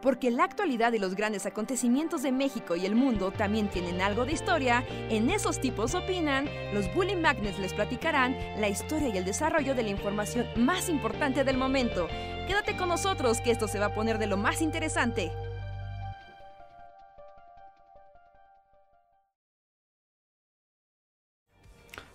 Porque la actualidad y los grandes acontecimientos de México y el mundo también tienen algo de historia, en esos tipos opinan, los Bully Magnets les platicarán la historia y el desarrollo de la información más importante del momento. Quédate con nosotros que esto se va a poner de lo más interesante.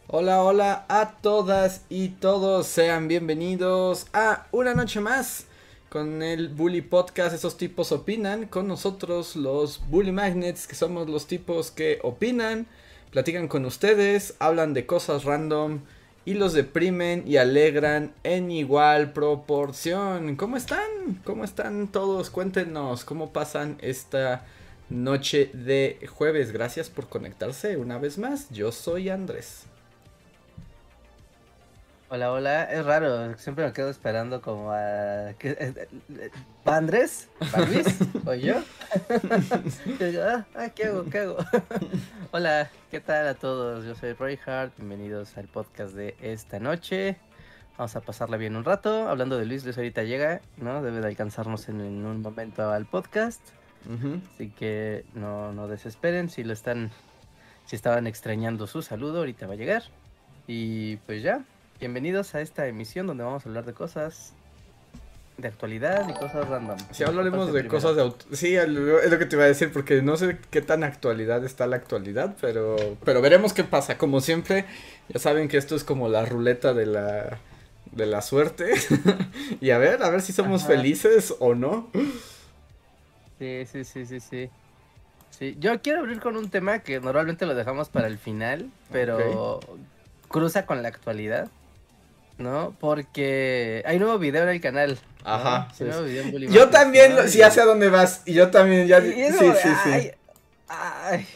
Hola, hola a todas y todos, sean bienvenidos a una noche más con el Bully Podcast, esos tipos opinan, con nosotros los Bully Magnets, que somos los tipos que opinan, platican con ustedes, hablan de cosas random y los deprimen y alegran en igual proporción. ¿Cómo están? ¿Cómo están todos? Cuéntenos cómo pasan esta noche de jueves. Gracias por conectarse una vez más. Yo soy Andrés. Hola, hola. Es raro, siempre me quedo esperando como a... ¿Va Andrés? ¿Va Luis? ¿O yo? ah, ¿qué hago? ¿Qué hago? hola, ¿qué tal a todos? Yo soy Roy Hart, bienvenidos al podcast de esta noche. Vamos a pasarla bien un rato. Hablando de Luis, Luis ahorita llega, ¿no? Debe de alcanzarnos en, un momento al podcast. Así que no, no desesperen si lo están... Si estaban extrañando su saludo, ahorita va a llegar. Y pues ya, Bienvenidos a esta emisión donde vamos a hablar de cosas de actualidad y cosas random. Sí, hablaremos de cosas de... Sí, es lo que te iba a decir porque no sé qué tan actualidad está la actualidad, pero, pero veremos qué pasa. Como siempre, ya saben que esto es como la ruleta de la, de la suerte. y a ver, a ver si somos felices o no. Sí, sí, sí, sí, sí. Sí, yo quiero abrir con un tema que normalmente lo dejamos para el final, pero cruza con la actualidad. ¿No? Porque hay nuevo video en el canal. Ajá. yo también, sí, ya sé a dónde vas. Y yo también, ya. sí, sí, sí. Ay,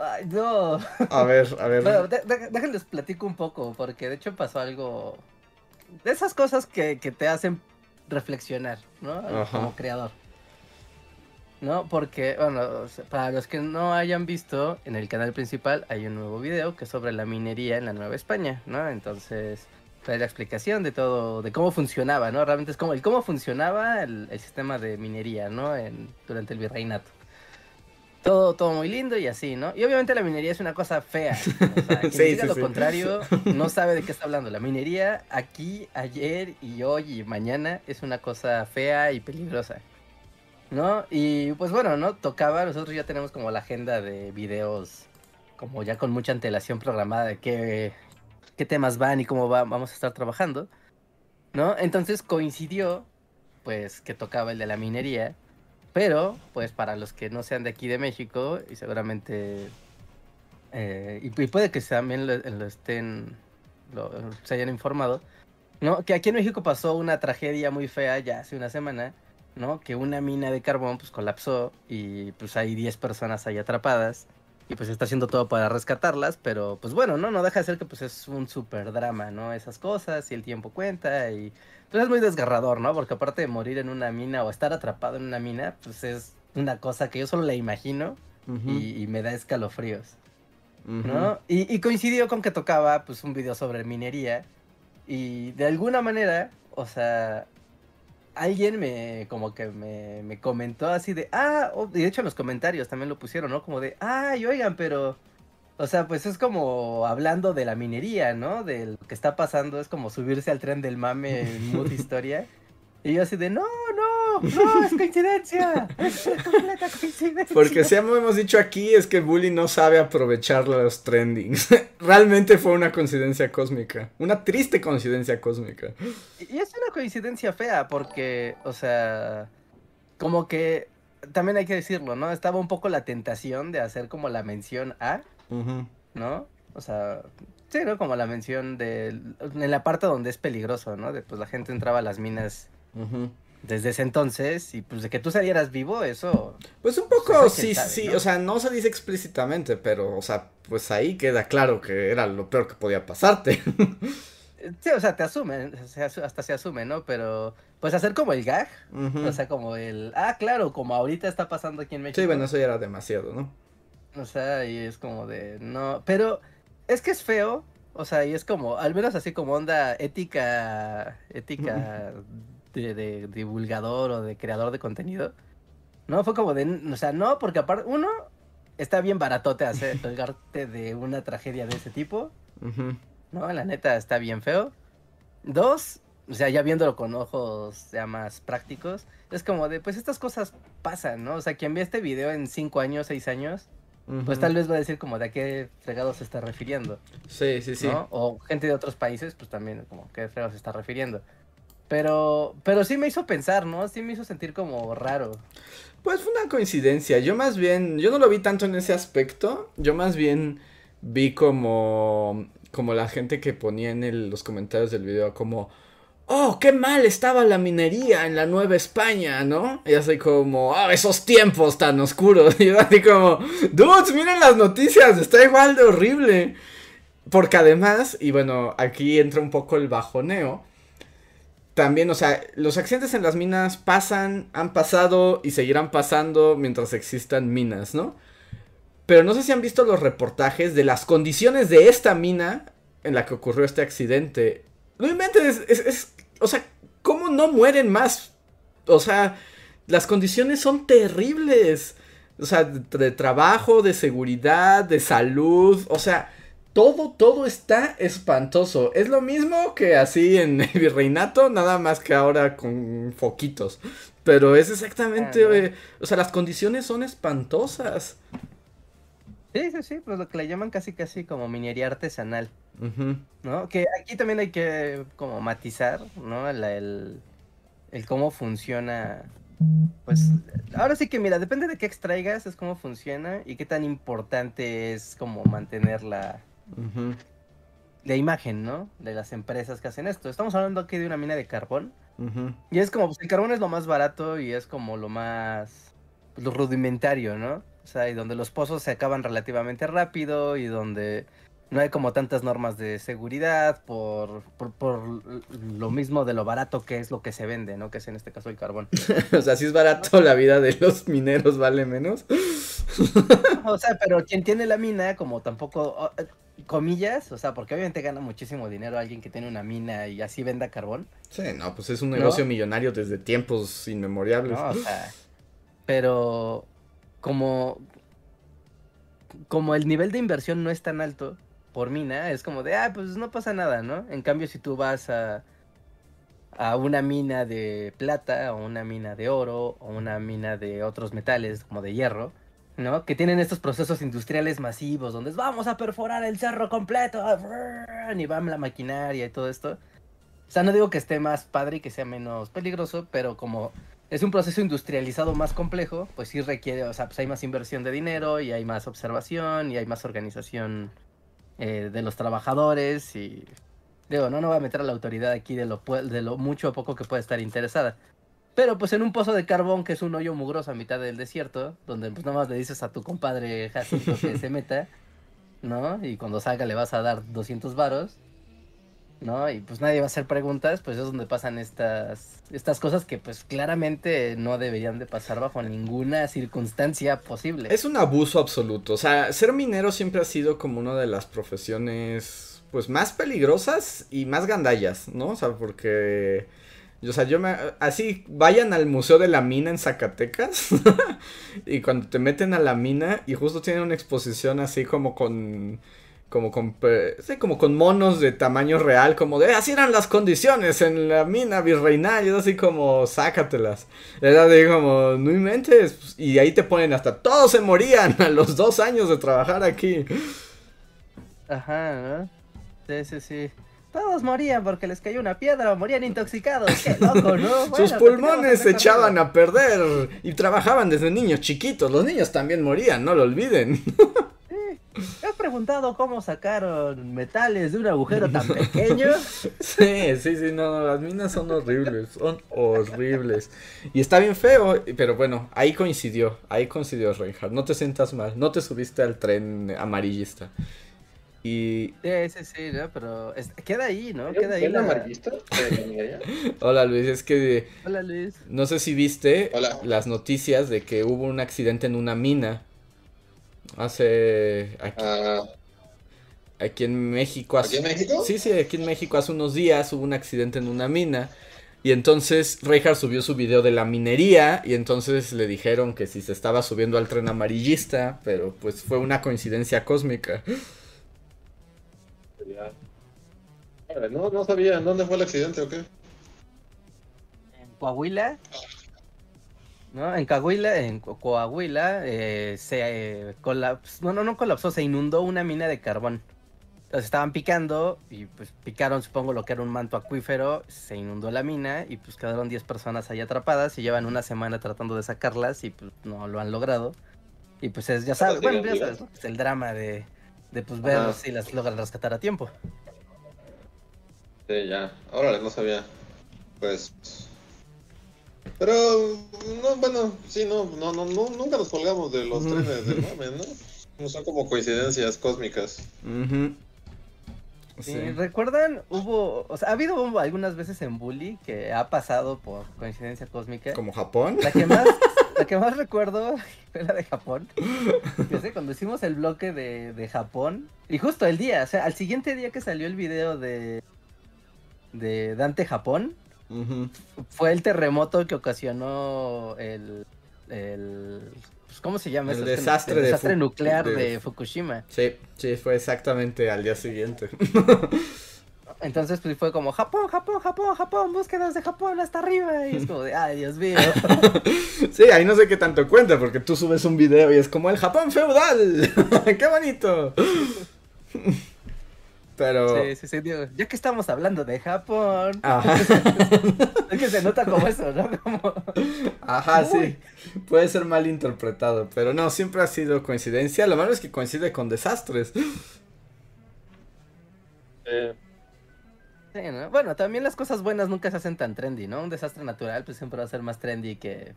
ay, no. A ver, a ver. Bueno, déjenles platico un poco, porque de hecho pasó algo. De esas cosas que, que te hacen reflexionar, ¿no? Como creador. ¿no? Porque, bueno, para los que no hayan visto, en el canal principal hay un nuevo video que es sobre la minería en la Nueva España, ¿no? Entonces, trae la explicación de todo, de cómo funcionaba, ¿no? Realmente es como el cómo funcionaba el, sistema de minería, ¿no? En, durante el virreinato. Todo, todo muy lindo y así, ¿no? Y obviamente la minería es una cosa fea. O sea, quien diga lo contrario no sabe de qué está hablando. La minería aquí, ayer y hoy y mañana es una cosa fea y peligrosa. ¿No? Y pues bueno, ¿no? Tocaba, nosotros ya tenemos como la agenda de videos como ya con mucha antelación programada de qué qué temas van y cómo va, vamos a estar trabajando, ¿no? Entonces coincidió, pues, que tocaba el de la minería, pero, pues, para los que no sean de aquí de México, y seguramente, eh, y, puede que también lo, estén, se hayan informado, ¿no? Que aquí en México pasó una tragedia muy fea ya hace una semana, ¿no? Que una mina de carbón, pues, colapsó y, pues, hay 10 personas ahí atrapadas y pues está haciendo todo para rescatarlas, pero pues bueno, no, no deja de ser que pues es un súper drama, ¿no? Esas cosas y el tiempo cuenta y pues es muy desgarrador, ¿no? Porque aparte de morir en una mina o estar atrapado en una mina, pues es una cosa que yo solo la imagino y, me da escalofríos, ¿no? Y, y, coincidió con que tocaba pues un video sobre minería y de alguna manera, o sea, alguien me como que me, me comentó así de, ah, oh", y de hecho en los comentarios también lo pusieron, ¿no? Como de, ay, oigan, pero, o sea, pues es como hablando de la minería, ¿no? De lo que está pasando, es como subirse al tren del mame en mood historia. Y yo así de, no, no, no, es coincidencia. Es completa coincidencia. Porque siempre hemos dicho aquí es que Bully no sabe aprovechar los trendings. Realmente fue una coincidencia cósmica. Una triste coincidencia cósmica. Y es una coincidencia fea porque, o sea, como que también hay que decirlo, ¿no? Estaba un poco la tentación de hacer como la mención a, ¿no? O sea, sí, ¿no? Como la mención de, en la parte donde es peligroso, ¿no? De pues la gente entraba a las minas desde ese entonces, y pues de que tú salieras vivo, eso. Pues un poco, sí, sí, o sea, no se dice explícitamente, pero, o sea, pues ahí queda claro que era lo peor que podía pasarte. sí, o sea, te asumen, hasta se asume, ¿no? Pero, pues hacer como el gag, o sea, como el, ah, claro, como ahorita está pasando aquí en México. Sí, bueno, eso ya era demasiado, ¿no? O sea, y es como de, no, pero es que es feo, o sea, y es como, al menos así como onda ética, ética de, divulgador o de creador de contenido, No, fue como de, o sea, no, porque aparte, uno, está bien baratote hacer, colgarte de una tragedia de ese tipo. No, la neta está bien feo. Dos, o sea, ya viéndolo con ojos ya más prácticos, es como de, pues estas cosas pasan, ¿no? O sea, quien ve este video en cinco años, seis años, pues tal vez va a decir como de a qué fregado se está refiriendo. Sí, sí, sí. O gente de otros países, pues también como qué fregado se está refiriendo. Pero, pero sí me hizo pensar, ¿no? Sí me hizo sentir como raro. Pues fue una coincidencia. Yo más bien, yo no lo vi tanto en ese aspecto. Yo más bien vi como, como la gente que ponía en los comentarios del video como, oh, qué mal estaba la minería en la Nueva España, ¿no? Y así como, oh, esos tiempos tan oscuros. Y yo así como, dudes, miren las noticias, está igual de horrible. Porque además, y bueno, aquí entra un poco el bajoneo. También, o sea, los accidentes en las minas pasan, han pasado y seguirán pasando mientras existan minas, ¿no? Pero no sé si han visto los reportajes de las condiciones de esta mina en la que ocurrió este accidente. No inventes, es, o sea, ¿cómo no mueren más? O sea, las condiciones son terribles. O sea, de, trabajo, de seguridad, de salud. O sea, todo, todo está espantoso. Es lo mismo que así en el virreinato, nada más que ahora con foquitos. Pero es exactamente, ah, eh, o sea, las condiciones son espantosas. Sí, sí, sí, pues lo que le llaman casi, casi como minería artesanal. ¿No? Que aquí también hay que como matizar, ¿no? el, cómo funciona. Pues ahora sí que mira, depende de qué extraigas, es cómo funciona y qué tan importante es como mantener la, la imagen, ¿no? De las empresas que hacen esto. Estamos hablando aquí de una mina de carbón. Y es como, pues el carbón es lo más barato y es como lo más pues, lo rudimentario, ¿no? O sea, y donde los pozos se acaban relativamente rápido y donde no hay como tantas normas de seguridad por, por, lo mismo de lo barato que es lo que se vende, ¿no? Que es en este caso el carbón. o sea, si es barato, la vida de los mineros vale menos. o sea, pero quien tiene la mina, como tampoco, eh, comillas, o sea, porque obviamente gana muchísimo dinero alguien que tiene una mina y así venda carbón. Sí, no, pues es un negocio millonario desde tiempos inmemorables. No, o sea, pero como, como el nivel de inversión no es tan alto por mina, es como de, ah, pues no pasa nada, ¿no? En cambio, si tú vas a, a una mina de plata, o una mina de oro, o una mina de otros metales, como de hierro, ¿no? Que tienen estos procesos industriales masivos, donde vamos a perforar el cerro completo, y va la maquinaria y todo esto. O sea, no digo que esté más padre y que sea menos peligroso, pero como es un proceso industrializado más complejo, pues sí requiere, o sea, pues hay más inversión de dinero y hay más observación y hay más organización eh, de los trabajadores y digo, no, no voy a meter a la autoridad aquí de lo, de lo mucho o poco que puede estar interesada. Pero pues en un pozo de carbón que es un hoyo mugroso a mitad del desierto, donde pues nada más le dices a tu compadre Jacinto que se meta, ¿no? Y cuando salga le vas a dar 200 varos, ¿no? Y pues nadie va a hacer preguntas, pues es donde pasan estas, estas cosas que pues claramente no deberían de pasar bajo ninguna circunstancia posible. Es un abuso absoluto, o sea, ser minero siempre ha sido como una de las profesiones pues más peligrosas y más gandallas, ¿no? O sea, porque... O sea, yo me... Así, vayan al Museo de la Mina en Zacatecas. y cuando te meten a la mina y justo tienen una exposición así como con como con, como con monos de tamaño real, como de así eran las condiciones en la mina virreinal, y así como sácatelas. Era de como, no inventes, y ahí te ponen hasta todos se morían a los dos años de trabajar aquí. Ajá, ¿no? Sí, sí, sí. Todos morían porque les cayó una piedra o morían intoxicados. Qué loco, ¿no? Sus pulmones se echaban a perder y trabajaban desde niños chiquitos. Los niños también morían, no lo olviden. has preguntado cómo sacaron metales de un agujero tan pequeño? Sí, sí, sí, no, las minas son horribles, son horribles. Y está bien feo, pero bueno, ahí coincidió, ahí coincidió Reinhardt. No te sientas mal, no te subiste al tren amarillista. Y... Sí, sí, sí, ¿no? pero queda ahí, ¿no? Queda ahí. La... amarillista? Hola Luis, es que... Hola Luis. No sé si viste las noticias de que hubo un accidente en una mina Hace. Aquí, ah. aquí en México. Hace, ¿Aquí en México? Sí, sí, aquí en México hace unos días hubo un accidente en una mina. Y entonces Reinhardt subió su video de la minería y entonces le dijeron que si se estaba subiendo al tren amarillista, pero pues fue una coincidencia cósmica. No, no sabía, ¿dónde fue el accidente o qué? En Coahuila. ¿No? En Coahuila, en Coahuila eh, se eh, colapsó, no, no, no colapsó, se inundó una mina de carbón. Entonces estaban picando y pues picaron, supongo, lo que era un manto acuífero, se inundó la mina y pues quedaron 10 personas ahí atrapadas y llevan una semana tratando de sacarlas y pues no lo han logrado. Y pues es, ya sabes, bueno, ya sabes, es el drama de, de pues ver si las logran rescatar a tiempo. Sí, ya. Órale, no sabía. Pues. Pero, no, bueno, sí, no, no, no, nunca nos colgamos de los trenes de mame, ¿no? No son como coincidencias cósmicas. sí. ¿Recuerdan? Hubo, o sea, ha habido algunas veces en Bully que ha pasado por coincidencia cósmica. ¿Como Japón? La que más, la que más recuerdo fue la de Japón. Yo sé, cuando hicimos el bloque de, de Japón, y justo el día, o sea, al siguiente día que salió el video de de Dante Japón fue el terremoto que ocasionó el, el pues, ¿cómo se llama? El desastre, desastre nuclear de... Fukushima. Sí, sí, fue exactamente al día siguiente. Entonces pues fue como Japón, Japón, Japón, Japón, búsquedas de Japón hasta arriba. Y es como de, ay, Dios mío. sí, ahí no sé qué tanto cuenta, porque tú subes un video y es como el Japón feudal. ¡Qué bonito! Pero. Sí, sí, sí, ya que estamos hablando de Japón. Ajá. es que se nota como eso, ¿no? Como... Ajá, sí. Puede ser mal interpretado, pero no, siempre ha sido coincidencia. Lo malo es que coincide con desastres. Eh. Sí, ¿no? Bueno, también las cosas buenas nunca se hacen tan trendy, ¿no? Un desastre natural, pues siempre va a ser más trendy que.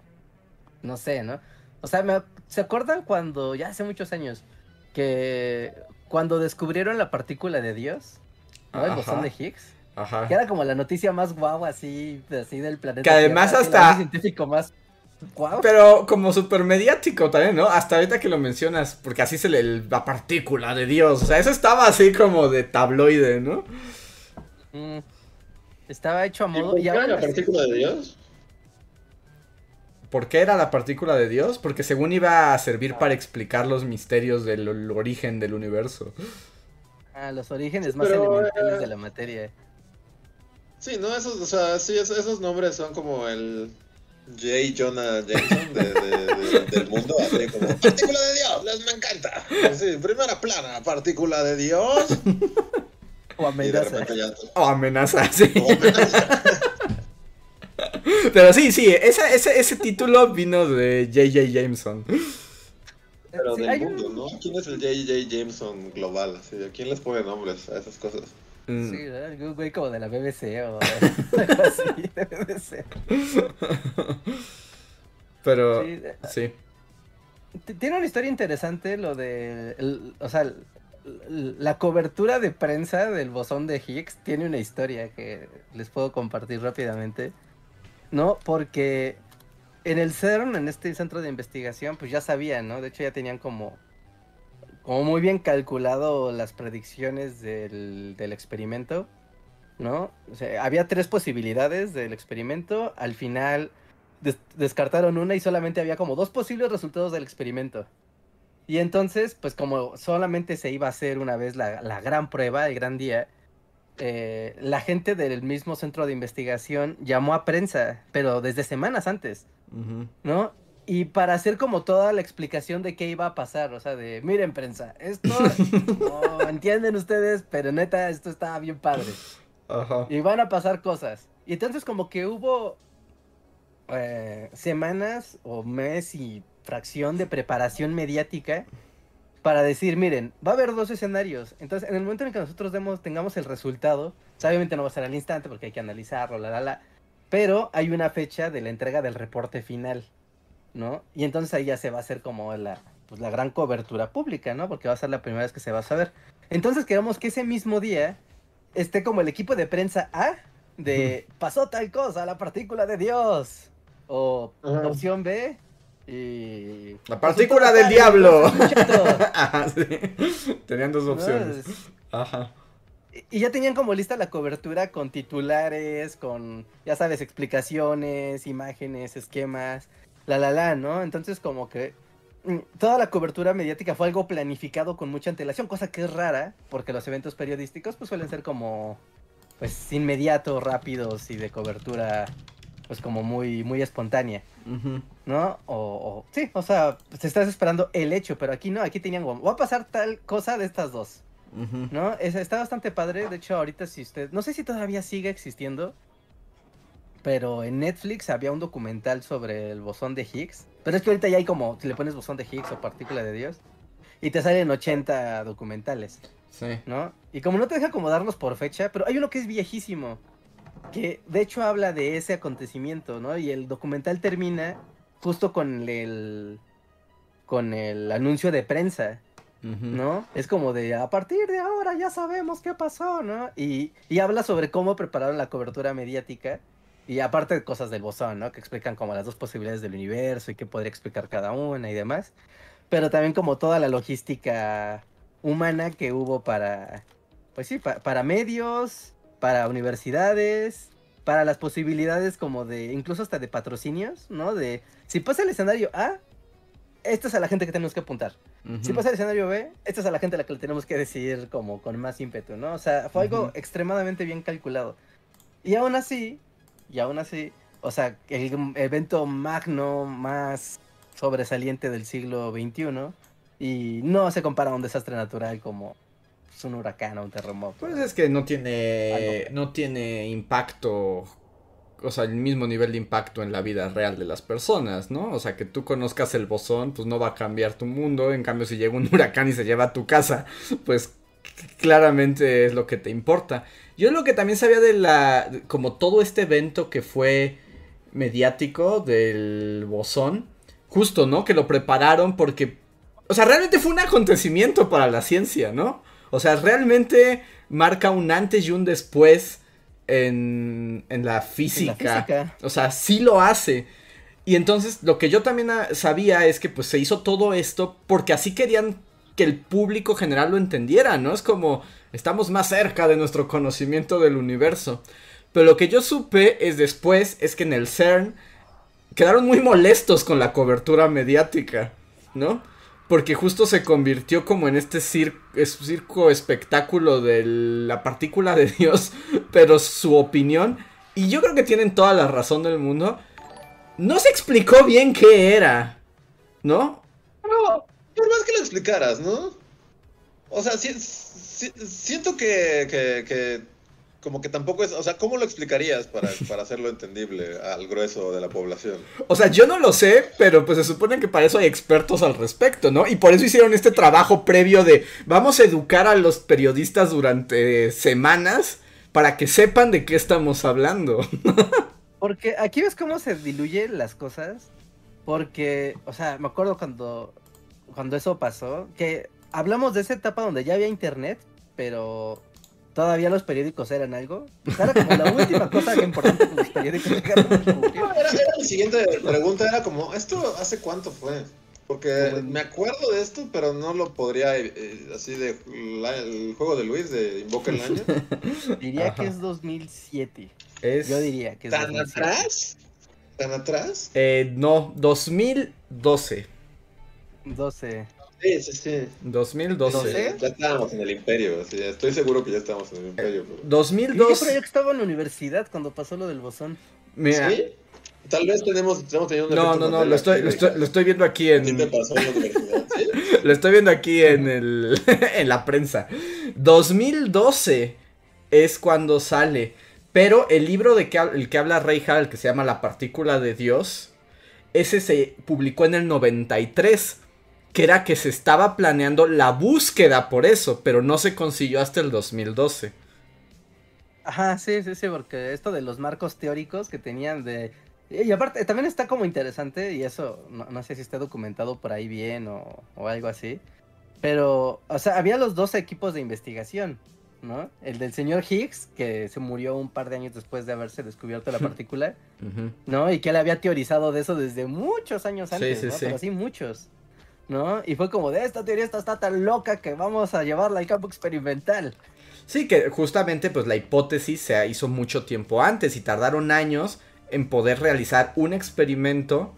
No sé, ¿no? O sea, me... ¿se acuerdan cuando, ya hace muchos años, que cuando descubrieron la partícula de Dios, ¿no? El bosón de Higgs. Ajá. Que era como la noticia más guau así, así del planeta. Que además hasta... El científico más guau. Pero como súper mediático también, ¿no? Hasta ahorita que lo mencionas, porque así se le... La partícula de Dios. O sea, eso estaba así como de tabloide, ¿no? Mm. Estaba hecho a modo... ¿Y, ¿y era la partícula de Dios? ¿Por qué era la partícula de Dios? Porque según iba a servir para explicar los misterios del origen del universo. Ah, los orígenes más elementales eh, de la materia. Sí, no, esos, o sea, sí, esos, nombres son como el J. Jonah Jameson del mundo, así como partícula de Dios, les me encanta. Sí, primera plana, partícula de Dios. O amenaza. O amenaza, sí. O amenaza. Pero sí, sí, ese, ese, ese título vino de J.J. Jameson. Pero del mundo, ¿no? ¿Quién es el J.J. Jameson global? ¿A quién les pone nombres a esas cosas? Mm. Sí, un güey como de la BBC o algo así, de BBC. Pero, sí. Tiene una historia interesante lo de, o sea, la cobertura de prensa del bosón de Higgs tiene una historia que les puedo compartir rápidamente. ¿No? Porque en el CERN, en este centro de investigación, pues ya sabían, ¿no? De hecho ya tenían como, como muy bien calculado las predicciones del, experimento, ¿no? O sea, había tres posibilidades del experimento, al final descartaron una y solamente había como dos posibles resultados del experimento. Y entonces, pues como solamente se iba a hacer una vez la, la gran prueba, el gran día, eh, la gente del mismo centro de investigación llamó a prensa, pero desde semanas antes, ¿no? Y para hacer como toda la explicación de qué iba a pasar, o sea, de, miren prensa, esto, no entienden ustedes, pero neta, esto está bien padre. Y van a pasar cosas. Y entonces como que hubo eh, semanas o mes y fracción de preparación mediática para decir, miren, va a haber dos escenarios. Entonces, en el momento en que nosotros demos, tengamos el resultado, obviamente no va a ser al instante porque hay que analizarlo, la, la, la. Pero hay una fecha de la entrega del reporte final, ¿no? Y entonces ahí ya se va a hacer como la, pues, la gran cobertura pública, ¿no? Porque va a ser la primera vez que se va a saber. Entonces queremos que ese mismo día esté como el equipo de prensa A de pasó tal cosa, la partícula de Dios. O opción B, y... La partícula del diablo. Ajá, sí. Tenían dos opciones. Ajá. y ya tenían como lista la cobertura con titulares, con, ya sabes, explicaciones, imágenes, esquemas, la la la, ¿no? Entonces como que mm, toda la cobertura mediática fue algo planificado con mucha antelación, cosa que es rara, porque los eventos periodísticos pues suelen ser como, pues, inmediatos, rápidos y de cobertura, pues como muy, muy espontánea, ¿no? O, sí, o sea, pues estás esperando el hecho, pero aquí no, aquí tenían, va a pasar tal cosa de estas dos. ¿No? está bastante padre. De hecho, ahorita si usted. No sé si todavía sigue existiendo. Pero en Netflix había un documental sobre el bosón de Higgs. Pero es que ahorita ya hay como. Si le pones bosón de Higgs o partícula de Dios. Y te salen 80 documentales. Sí. ¿No? Y como no te deja acomodarlos por fecha. Pero hay uno que es viejísimo. Que de hecho habla de ese acontecimiento, ¿no? Y el documental termina justo con el. Con el anuncio de prensa ¿no? Es como de, a partir de ahora ya sabemos qué pasó, ¿no? Y, habla sobre cómo prepararon la cobertura mediática. Y aparte de cosas del bosón, ¿no? Que explican como las dos posibilidades del universo y qué podría explicar cada una y demás. Pero también como toda la logística humana que hubo para, pues sí, para medios, para universidades, para las posibilidades como de, incluso hasta de patrocinios, ¿no? De, si pasa el escenario A, esta es a la gente que tenemos que apuntar. Si pasa el escenario B, esta es a la gente a la que le tenemos que decir como con más ímpetu, ¿no? O sea, fue algo extremadamente bien calculado. Y aún así, y aún así, o sea, el evento magno más sobresaliente del siglo XXI, y no se compara a un desastre natural como pues, un huracán o un terremoto. Pues es que no tiene, no tiene impacto o sea, el mismo nivel de impacto en la vida real de las personas, ¿no? O sea, que tú conozcas el bosón, pues no va a cambiar tu mundo. En cambio, si llega un huracán y se lleva a tu casa, pues claramente es lo que te importa. Yo lo que también sabía de la, como todo este evento que fue mediático del bosón, justo, ¿no? Que lo prepararon porque, o sea, realmente fue un acontecimiento para la ciencia, ¿no? O sea, realmente marca un antes y un después en, la física. O sea, sí lo hace. Y entonces lo que yo también sabía es que pues se hizo todo esto porque así querían que el público general lo entendiera, ¿no? Es como estamos más cerca de nuestro conocimiento del universo. Pero lo que yo supe es después es que en el CERN quedaron muy molestos con la cobertura mediática, ¿no? Porque justo se convirtió como en este circo espectáculo de la partícula de Dios, pero su opinión, y yo creo que tienen toda la razón del mundo, no se explicó bien qué era, ¿no? No, por más que lo explicaras, ¿no? O sea, siento que como que tampoco es, o sea, ¿cómo lo explicarías para, para hacerlo entendible al grueso de la población? O sea, yo no lo sé, pero pues se supone que para eso hay expertos al respecto, ¿no? Y por eso hicieron este trabajo previo de vamos a educar a los periodistas durante semanas para que sepan de qué estamos hablando. Porque aquí ves cómo se diluyen las cosas. Porque, o sea, me acuerdo cuando, cuando eso pasó, que hablamos de esa etapa donde ya había internet, pero todavía los periódicos eran algo. Era como la última cosa que importante que los periódicos era, la siguiente pregunta, era como, ¿esto hace cuánto fue? Porque me acuerdo de esto, pero no lo podría, eh, así de, el juego de Luis, de Invoca el Año. Diría que es 2007. Yo diría que es ¿Tan atrás? ¿Tan atrás? Eh, no, 2012. 12. Sí, sí, sí. 2012. Ya estábamos en el imperio, estoy seguro que ya estábamos en el imperio. 2012. Yo creo que estaba en la universidad cuando pasó lo del bosón. Mira. ¿Sí? Tal vez tenemos, estamos teniendo No, no, no, lo estoy, lo estoy, lo, estoy, viendo aquí en... ¿Qué te pasó en la universidad? ¿Sí? lo estoy viendo aquí en, el, en la prensa. 2012 es cuando sale. Pero el libro de que, el que habla Rey Hall, que se llama La partícula de Dios, ese se publicó en el 93 que era que se estaba planeando la búsqueda por eso, pero no se consiguió hasta el 2012. Ajá, sí, sí, sí, porque esto de los marcos teóricos que tenían de... Y aparte, también está como interesante, y eso no, sé si está documentado por ahí bien o, o, algo así, pero, o sea, había los dos equipos de investigación, ¿no? El del señor Higgs, que se murió un par de años después de haberse descubierto la partícula, ¿no? Y que él había teorizado de eso desde muchos años antes, sí, sí, ¿no? Pero sí, muchos. ¿No? Y fue como de esta teoría está, tan loca que vamos a llevarla al campo experimental. Sí, que justamente pues la hipótesis se hizo mucho tiempo antes y tardaron años en poder realizar un experimento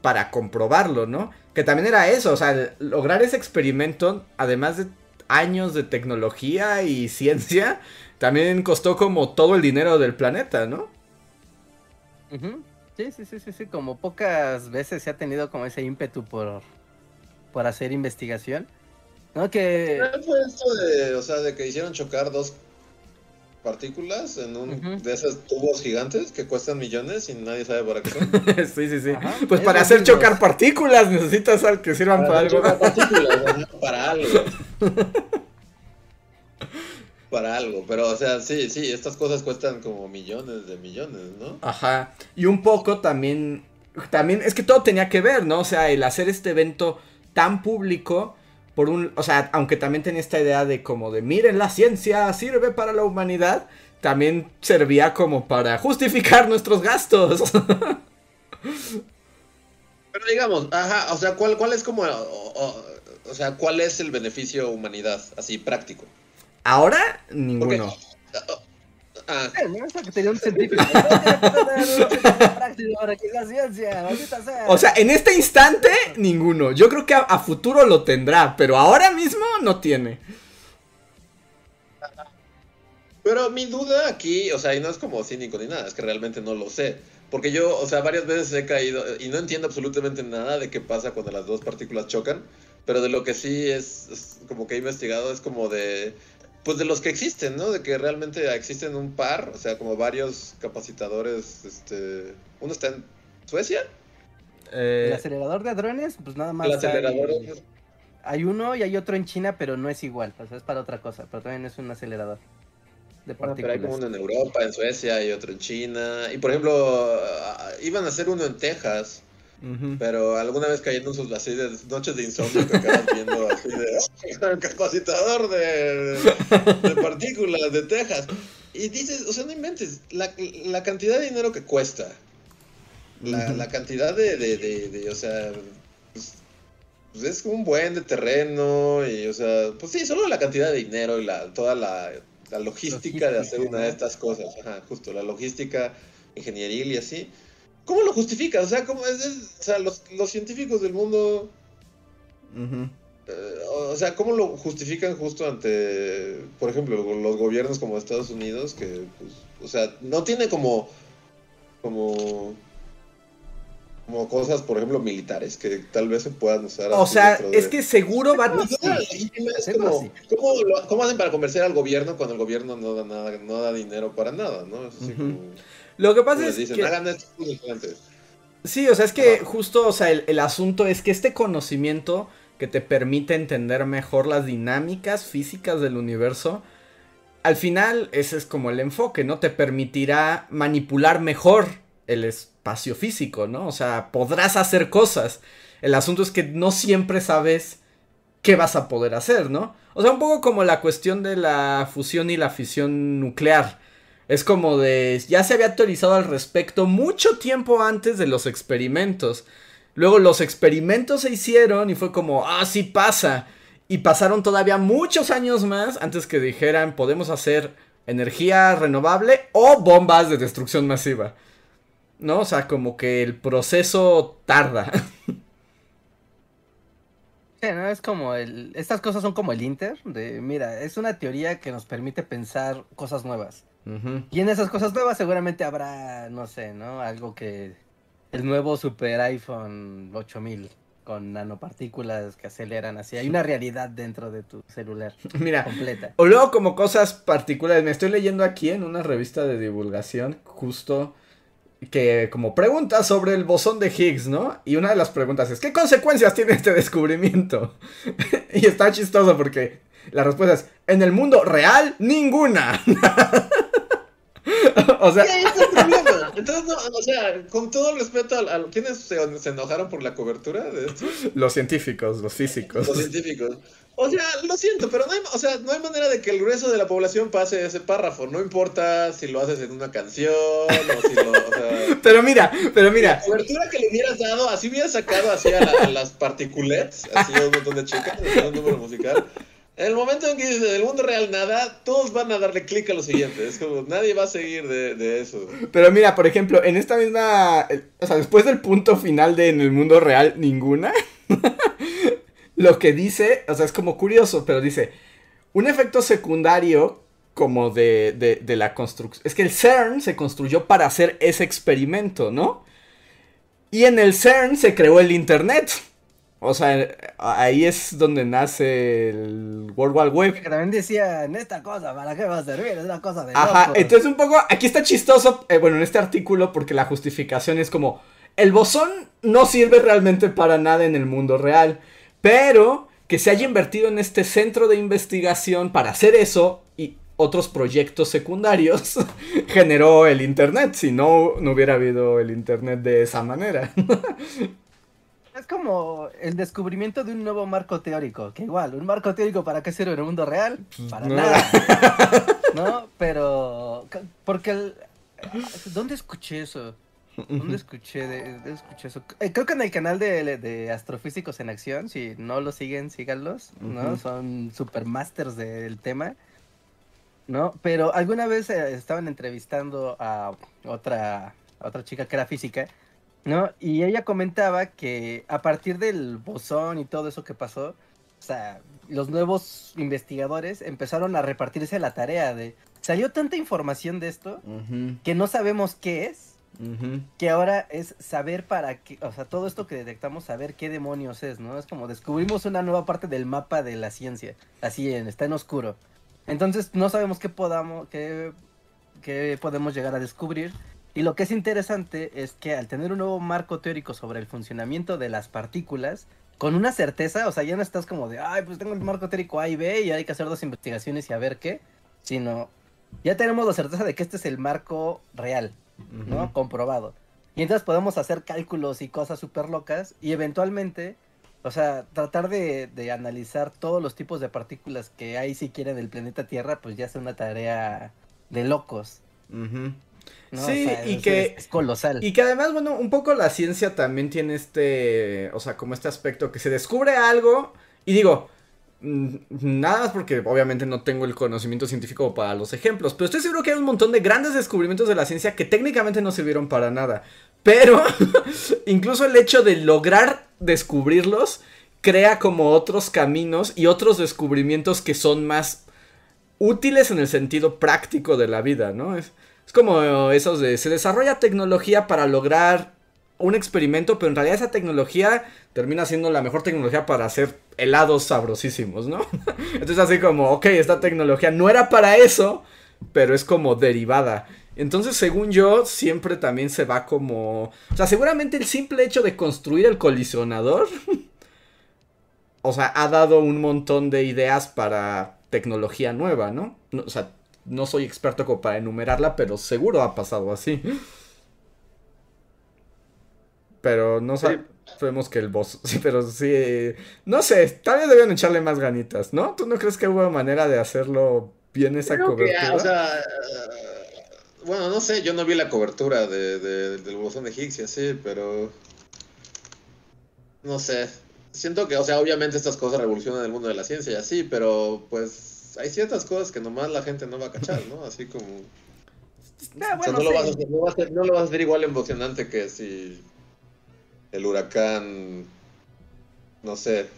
para comprobarlo, ¿no? Que también era eso, o sea, lograr ese experimento, además de años de tecnología y ciencia, también costó como todo el dinero del planeta, ¿no? Sí, sí, sí, sí, sí, como pocas veces se ha tenido como ese ímpetu por, por hacer investigación. ¿No? Que... fue esto de, o sea, de que hicieron chocar dos partículas en un de esos tubos gigantes que cuestan millones y nadie sabe para qué son. sí, sí, sí. Pues para hacer chocar partículas necesitas que sirvan para, algo. partículas, para algo. para algo, pero o sea, sí, sí, estas cosas cuestan como millones de millones, ¿no? Ajá. Y un poco también también es que todo tenía que ver, ¿no? O sea, el hacer este evento tan público por un, o sea, aunque también tenía esta idea de como de miren la ciencia sirve para la humanidad, también servía como para justificar nuestros gastos. Pero digamos, ajá, o sea, ¿cuál, cuál es como, o, sea, cuál es el beneficio humanidad, así práctico? Ahora, ninguno. Ah. que tenía un científico. o sea, en este instante, ninguno. Yo creo que a, futuro lo tendrá, pero ahora mismo no tiene. Pero mi duda aquí, o sea, y no es como cínico ni nada, es que realmente no lo sé. Porque yo, o sea, varias veces he caído y no entiendo absolutamente nada de qué pasa cuando las dos partículas chocan. Pero de lo que sí es como que he investigado es como de pues de los que existen, ¿no? De que realmente existen un par, o sea, como varios capacitadores, este, uno está en Suecia. Eh, el acelerador de hadrones, pues nada más. El acelerador. Hay, hay, uno y hay otro en China, pero no es igual, o sea, es para otra cosa, pero también es un acelerador. De partículas. pero hay como uno en Europa, en Suecia y otro en China. Y por ejemplo, ah, iban a hacer uno en Texas. Pero alguna vez cayendo en sus así de noches de insomnio que acabas viendo así de capacitador de, de, partículas de Texas. Y dices, o sea, no inventes, la, la cantidad de dinero que cuesta, la, la cantidad de, de, de, o sea, pues, pues, es un buen de terreno y, o sea, pues sí, solo la cantidad de dinero y la, toda la, la logística, de hacer una de estas cosas, ajá, justo, la logística ingenieril y así ¿Cómo lo justifica? O sea, ¿cómo es, o sea los, científicos del mundo... Eh, o sea, ¿cómo lo justifican justo ante, por ejemplo, los gobiernos como Estados Unidos, que, pues, o sea, no tiene como, como, como cosas, por ejemplo, militares que tal vez se puedan usar. O sea, es que seguro va a... ¿cómo, hacen para convencer al gobierno cuando el gobierno no da nada, no da dinero para nada, no? Es así como... Lo que pasa es que... Sí, o sea, es que justo, o sea, el, asunto es que este conocimiento que te permite entender mejor las dinámicas físicas del universo, al final ese es como el enfoque, ¿no? Te permitirá manipular mejor el espacio físico, ¿no? O sea, podrás hacer cosas. El asunto es que no siempre sabes qué vas a poder hacer, ¿no? O sea, un poco como la cuestión de la fusión y la fisión nuclear. Es como de, ya se había actualizado al respecto mucho tiempo antes de los experimentos. Luego los experimentos se hicieron y fue como, ah, sí pasa. Y pasaron todavía muchos años más antes que dijeran, podemos hacer energía renovable o bombas de destrucción masiva. ¿No? O sea, como que el proceso tarda. Sí, ¿no? Es como el... Estas cosas son como el Inter, de, mira, es una teoría que nos permite pensar cosas nuevas. Y en esas cosas nuevas seguramente habrá, no sé, ¿no? Algo que... El nuevo super iPhone 8000 con nanopartículas que aceleran así. Hay una realidad dentro de tu celular. Mira, completa. O luego como cosas particulares. Me estoy leyendo aquí en una revista de divulgación justo que como pregunta sobre el bosón de Higgs, ¿no? Y una de las preguntas es, ¿qué consecuencias tiene este descubrimiento? y está chistoso porque la respuesta es, en el mundo real, ninguna. o sea... es el problema? Entonces, no, o sea, con todo respeto a, ¿quiénes se, se, enojaron por la cobertura de esto? Los científicos, los físicos. Los científicos. O sea, lo siento, pero no hay, o sea, no hay manera de que el grueso de la población pase ese párrafo. No importa si lo haces en una canción o si lo. O sea, pero mira, pero mira. La cobertura que le hubieras dado, así hubieras sacado así a, las particulets, así a un montón de chicas, un número musical En el momento en que el mundo real nada, todos van a darle clic a lo siguiente. Es como, nadie va a seguir de, eso. Pero mira, por ejemplo, en esta misma. O sea, después del punto final de en el mundo real, ninguna. lo que dice, o sea, es como curioso, pero dice. Un efecto secundario como de, de la construcción. Es que el CERN se construyó para hacer ese experimento, ¿no? Y en el CERN se creó el Internet. O sea, ahí es donde nace el World Wide Web. Que también decían, esta cosa, ¿para qué va a servir? Es una cosa de Ajá, entonces un poco, aquí está chistoso, eh, bueno, en este artículo, porque la justificación es como, el bosón no sirve realmente para nada en el mundo real, pero que se haya invertido en este centro de investigación para hacer eso y otros proyectos secundarios generó el Internet, si no, no hubiera habido el Internet de esa manera. Es como el descubrimiento de un nuevo marco teórico, que igual, un marco teórico para qué sirve en el mundo real, pues para nada. ¿No? Pero porque el... ¿dónde escuché eso? ¿Dónde escuché, de, escuché eso? Eh, creo que en el canal de, Astrofísicos en Acción, si no lo siguen, síganlos, ¿no? Son super masters del tema, ¿no? Pero alguna vez eh, estaban entrevistando a otra, a otra chica que era física ¿no? Y ella comentaba que a partir del bosón y todo eso que pasó, o sea, los nuevos investigadores empezaron a repartirse la tarea de... Salió tanta información de esto que no sabemos qué es, que ahora es saber para qué, o sea, todo esto que detectamos, saber qué demonios es, ¿no? Es como descubrimos una nueva parte del mapa de la ciencia, así en, está en oscuro. Entonces no sabemos qué podamos, qué, qué podemos llegar a descubrir y lo que es interesante es que al tener un nuevo marco teórico sobre el funcionamiento de las partículas, con una certeza, o sea, ya no estás como de, ay, pues tengo el marco teórico A y B y hay que hacer dos investigaciones y a ver qué, sino ya tenemos la certeza de que este es el marco real, ¿no? Comprobado. Y entonces podemos hacer cálculos y cosas súper locas y eventualmente, o sea, tratar de, de, analizar todos los tipos de partículas que hay siquiera en el planeta Tierra, pues ya es una tarea de locos sí, y que es, colosal. Y que además, bueno, un poco la ciencia también tiene este, o sea, como este aspecto que se descubre algo y digo, mm, nada más porque obviamente no tengo el conocimiento científico para los ejemplos, pero estoy seguro que hay un montón de grandes descubrimientos de la ciencia que técnicamente no sirvieron para nada. Pero incluso el hecho de lograr descubrirlos crea como otros caminos y otros descubrimientos que son más útiles en el sentido práctico de la vida, ¿no? Es, es como esos de, se desarrolla tecnología para lograr un experimento, pero en realidad esa tecnología termina siendo la mejor tecnología para hacer helados sabrosísimos, ¿no? Entonces así como, ok, esta tecnología no era para eso, pero es como derivada. Entonces, según yo, siempre también se va como... O sea, seguramente el simple hecho de construir el colisionador, o sea, ha dado un montón de ideas para tecnología nueva, ¿no? O sea, no soy experto como para enumerarla, pero seguro ha pasado así. Pero no sabemos que el boss. Sí, pero sí. No sé, tal vez debían echarle más ganitas, ¿no? ¿Tú no crees que hubo manera de hacerlo bien esa cobertura? o sea, bueno, no sé, yo no vi la cobertura de, del bosón de Higgs y así, pero. No sé. Siento que, o sea, obviamente estas cosas revolucionan el mundo de la ciencia y así, pero pues hay ciertas cosas que nomás la gente no va a cachar, ¿no? Así como... no, lo vas a hacer, no, lo vas a hacer igual emocionante que si el huracán, no sé,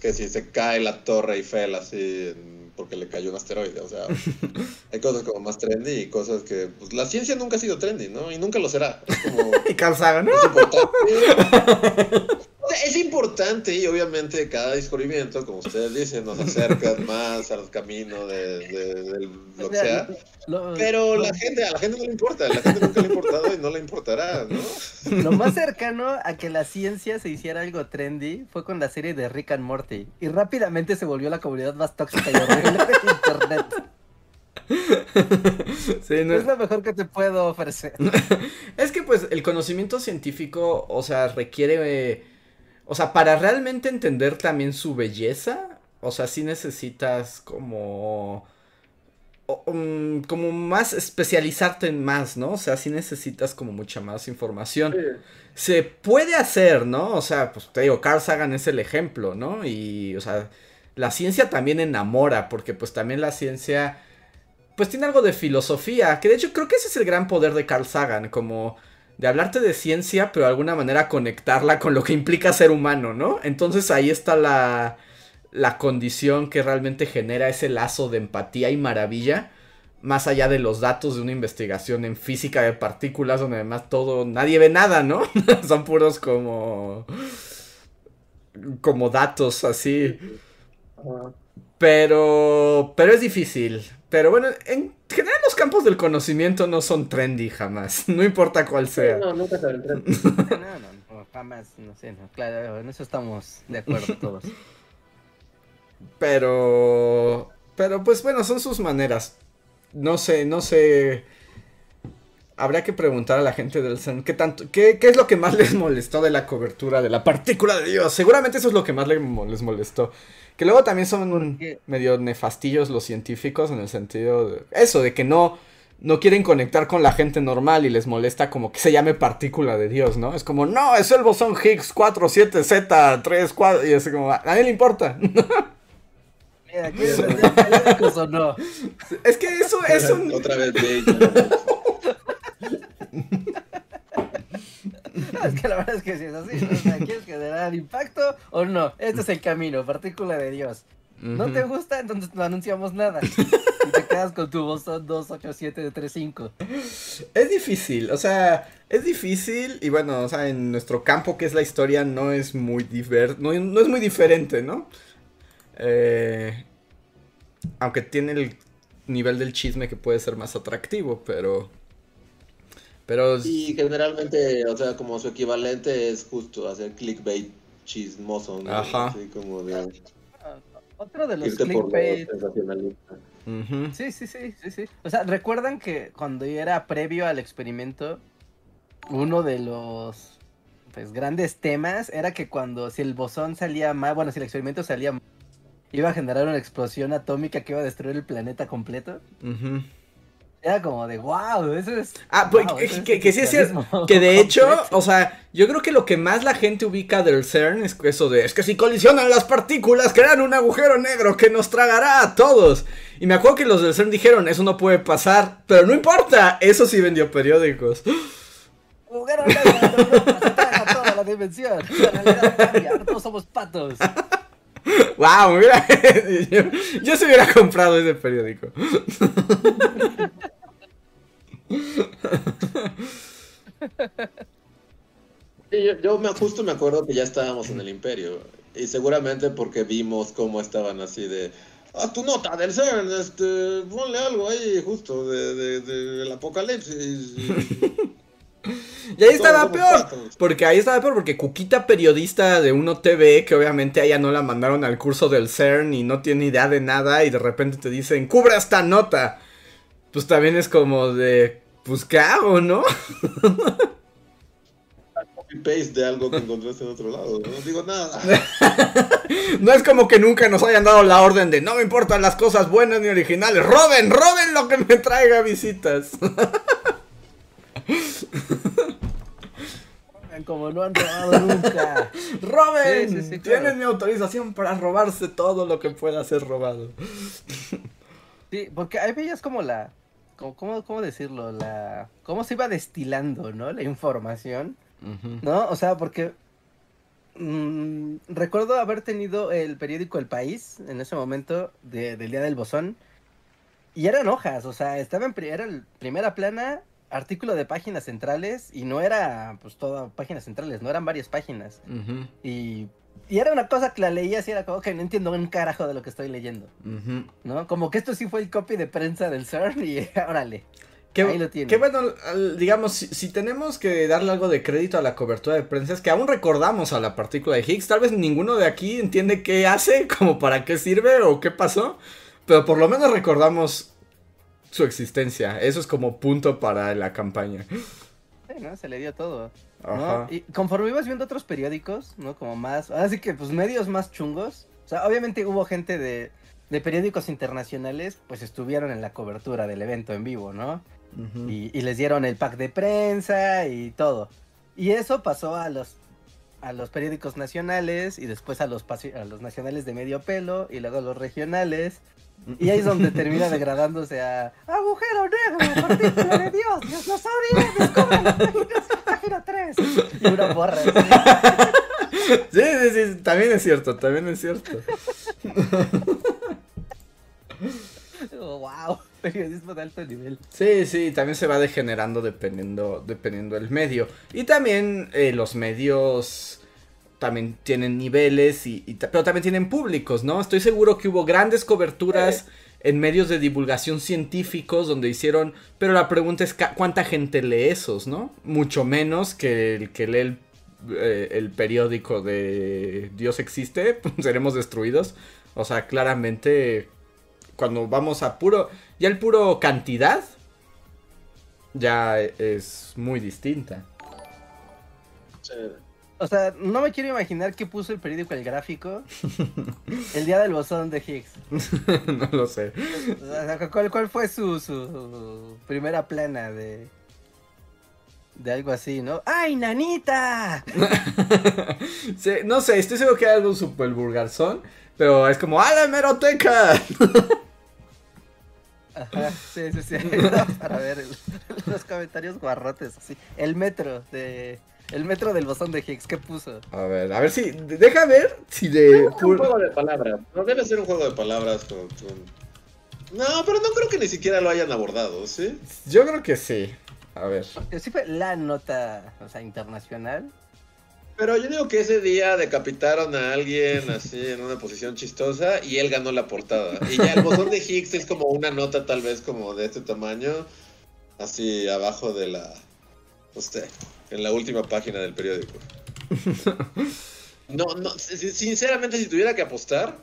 que si se cae la torre Eiffel así porque le cayó un asteroide, o sea, hay cosas como más trendy y cosas que, pues la ciencia nunca ha sido trendy, ¿no? Y nunca lo será. Es como... y calzada, ¿no? es importante y obviamente cada descubrimiento, como ustedes dicen, nos acerca más al camino de, lo que sea. Pero la gente, a la gente no le importa, a la gente nunca le ha importado y no le importará, ¿no? Lo más cercano a que la ciencia se hiciera algo trendy fue con la serie de Rick and Morty y rápidamente se volvió la comunidad más tóxica y horrible de internet. Es lo mejor que te puedo ofrecer. es que pues el conocimiento científico, o sea, requiere... O sea, para realmente entender también su belleza, o sea, sí necesitas como... Um, como más especializarte en más, ¿no? O sea, sí necesitas como mucha más información. Se puede hacer, ¿no? O sea, pues te digo, Carl Sagan es el ejemplo, ¿no? Y, o sea, la ciencia también enamora, porque pues también la ciencia pues tiene algo de filosofía, que de hecho creo que ese es el gran poder de Carl Sagan, como de hablarte de ciencia, pero de alguna manera conectarla con lo que implica ser humano, ¿no? Entonces ahí está la, la condición que realmente genera ese lazo de empatía y maravilla, más allá de los datos de una investigación en física de partículas, donde además todo, nadie ve nada, ¿no? Son puros como... como datos así. Pero, pero es difícil. Pero bueno, en general los campos del conocimiento no son trendy jamás, no importa cuál sea. No, nunca se trendy. no, no, no, jamás, no sé, no, claro, en eso estamos de acuerdo todos. Pero, pero pues bueno, son sus maneras. No sé, no sé. Habría que preguntar a la gente del CERN qué tanto, qué, qué es lo que más les molestó de la cobertura de la partícula de Dios. Seguramente eso es lo que más les molestó. Que luego también son medio nefastillos los científicos en el sentido de eso, de que no, no quieren conectar con la gente normal y les molesta como que se llame partícula de Dios, ¿no? Es como, no, es el bosón Higgs 47Z 4 y es como, a nadie le importa. Mira, ¿quieres o no? Es que eso es un... Otra vez de es que la verdad es que si es así, ¿quieres generar impacto o no? Este es el camino, partícula de Dios. ¿No te gusta? Entonces no anunciamos nada. Y te quedas con tu voz 28735. Es difícil, o sea, es difícil y bueno, o sea, en nuestro campo que es la historia no es muy diver no, no es muy diferente, ¿no? Eh, aunque tiene el nivel del chisme que puede ser más atractivo, pero pero... Y generalmente, o sea, como su equivalente es justo hacer clickbait chismoso, ¿no? Ajá. Así como de... Otro de los clickbait... Sí, sí, sí, sí, sí. O sea, ¿recuerdan que cuando era previo al experimento, uno de los pues grandes temas era que cuando si el bosón salía mal, bueno, si el experimento salía mal, iba a generar una explosión atómica que iba a destruir el planeta completo? Ajá. Era como de, wow, eso es... Ah, pues que, que, sí es cierto. Que de hecho, o sea, yo creo que lo que más la gente ubica del CERN es eso de, es que si colisionan las partículas, crean un agujero negro que nos tragará a todos. Y me acuerdo que los del CERN dijeron, eso no puede pasar, pero no importa, eso sí vendió periódicos. Agujero negro, no, toda la dimensión. todos somos patos. Wow, mira, yo, yo, se hubiera comprado ese periódico. Yo, me, justo me acuerdo que ya estábamos en el imperio. Y seguramente porque vimos cómo estaban así de. Ah, tu nota del CERN, este, ponle algo ahí justo de, del apocalipsis. Y ahí estaba peor. Porque ahí estaba peor. Porque Cuquita, periodista de Uno TV, que obviamente a ella no la mandaron al curso del CERN y no tiene idea de nada. Y de repente te dicen, cubra esta nota. Pues también es como de pues ¿qué hago, no? Copy paste de algo que encontraste en otro lado, no digo nada. no es como que nunca nos hayan dado la orden de no me importan las cosas buenas ni originales, roben, roben lo que me traiga visitas. como no han robado nunca. ¡Roben! Tienen mi autorización para robarse todo lo que pueda ser robado. Sí, porque hay veías como la ¿cómo, cómo decirlo? La, cómo se iba destilando, ¿no? La información, ¿no? O sea, porque mm, recuerdo haber tenido el periódico El País en ese momento del Día del Bosón y eran hojas, o sea, estaba en era primera plana, artículo de páginas centrales y no era pues toda páginas centrales, no eran varias páginas. Y y era una cosa que la leía así, era como que no entiendo un carajo de lo que estoy leyendo. ¿No? Como que esto sí fue el copy de prensa del CERN y órale. ahí lo tiene. Qué bueno, digamos, si, tenemos que darle algo de crédito a la cobertura de prensa, es que aún recordamos a la partícula de Higgs. Tal vez ninguno de aquí entiende qué hace, como para qué sirve o qué pasó. Pero por lo menos recordamos su existencia. Eso es como punto para la campaña. Sí, ¿no? Se le dio todo. Y conforme ibas viendo otros periódicos, ¿no? Como más, así que pues medios más chungos. O sea, obviamente hubo gente de, de periódicos internacionales, pues estuvieron en la cobertura del evento en vivo, ¿no? y, les dieron el pack de prensa y todo. Y eso pasó a los a los periódicos nacionales y después a los, a los nacionales de medio pelo y luego a los regionales. Y ahí es donde termina degradándose a agujero negro, partícula de Dios, Dios nos abre, descubre página 3. Y una borra. Sí, sí, sí, también es cierto, también es cierto. Oh, wow, periodismo de alto nivel. Sí, sí, también se va degenerando dependiendo, dependiendo del medio. Y también eh, los medios también tienen niveles, y, pero también tienen públicos, ¿no? Estoy seguro que hubo grandes coberturas en medios de divulgación científicos donde hicieron, pero la pregunta es cuánta gente lee esos, ¿no? Mucho menos que el que lee el, eh, periódico de Dios existe, seremos destruidos. O sea, claramente cuando vamos a puro, ya el puro cantidad, ya es muy distinta. O sea, no me quiero imaginar qué puso el periódico El Gráfico el día del bosón de Higgs. no lo sé. ¿cuál, ¿Cuál, fue su, su primera plana de, de algo así, ¿no? ¡Ay, nanita! no sé, estoy seguro que hay algo super vulgarzón, pero es como ¡A la hemeroteca! Ajá, sí, sí, sí. Para ver los comentarios guarrotes, así. El metro de. El metro del bosón de Higgs, ¿qué puso? A ver, a ver si. Deja ver si de. un juego de palabras. No debe ser un juego de palabras con, No, pero no creo que ni siquiera lo hayan abordado, ¿sí? Yo creo que sí. A ver. Sí fue la nota, o sea, internacional. Pero yo digo que ese día decapitaron a alguien así en una posición chistosa y él ganó la portada. Y ya el botón de Higgs es como una nota tal vez como de este tamaño, así abajo de la... Usted, en la última página del periódico. No, no, sinceramente si tuviera que apostar,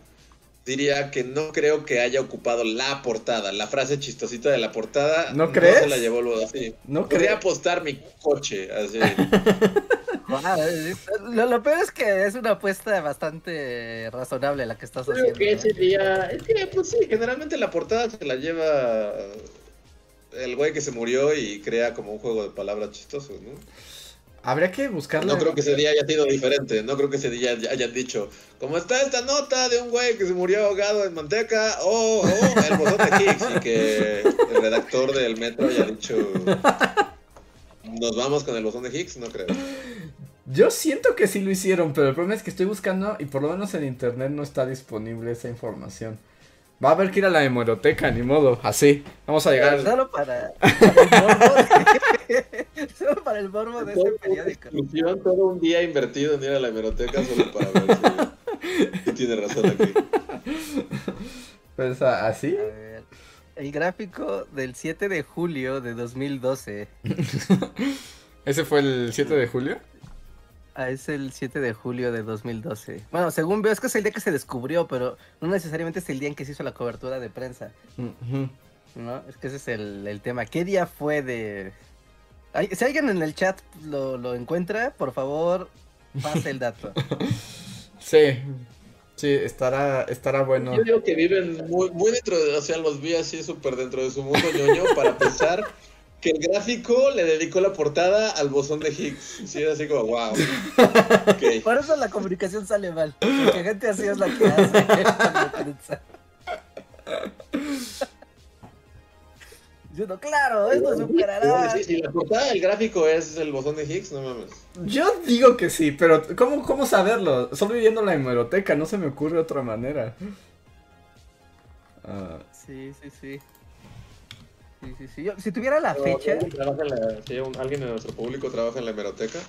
diría que no creo que haya ocupado la portada, la frase chistosita de la portada. ¿No crees? se la llevó así. No Podría apostar mi coche, así. lo, peor es que es una apuesta bastante razonable la que estás haciendo. Que ese día, es que, pues sí, generalmente la portada se la lleva el güey que se murió y crea como un juego de palabras chistosos, ¿no? Habría que buscarlo. No creo que ese día haya sido diferente. No creo que ese día hayan dicho, como está esta nota de un güey que se murió ahogado en manteca, o oh, oh, el botón de Higgs, y que el redactor del metro haya dicho, nos vamos con el botón de Higgs, no creo. Yo siento que sí lo hicieron, pero el problema es que estoy buscando y por lo menos en internet no está disponible esa información. Va a haber que ir a la hemeroteca, ni modo, así. Vamos a llegar. Solo para el morbo de, solo para el morbo de ese periódico. Todo un día invertido en ir a la hemeroteca solo para ver si, tiene razón aquí. Pues así. A ver, el gráfico del 7 de julio de 2012. ¿Ese fue el 7 de julio? Ah, es el 7 de julio de 2012. Bueno, según veo, es que es el día que se descubrió, pero no necesariamente es el día en que se hizo la cobertura de prensa. ¿No? Es que ese es el, tema. ¿Qué día fue de...? Si alguien en el chat lo, encuentra, por favor, pase el dato. sí, sí, estará, estará bueno. Yo digo que viven muy, muy dentro de... O sea, los vi así súper dentro de su mundo ñoño para pensar que el gráfico le dedicó la portada al bosón de Higgs. Sí, era así como, wow. Por eso la comunicación sale mal. Porque gente así es la que hace. Yo no, claro, esto superará. Si, la portada del gráfico es el bosón de Higgs, no mames. Yo digo que sí, pero ¿cómo, cómo saberlo? Solo viviendo la hemeroteca, no se me ocurre otra manera. Uh... Sí, sí, sí si tuviera la fecha. si alguien de nuestro público trabaja en la hemeroteca,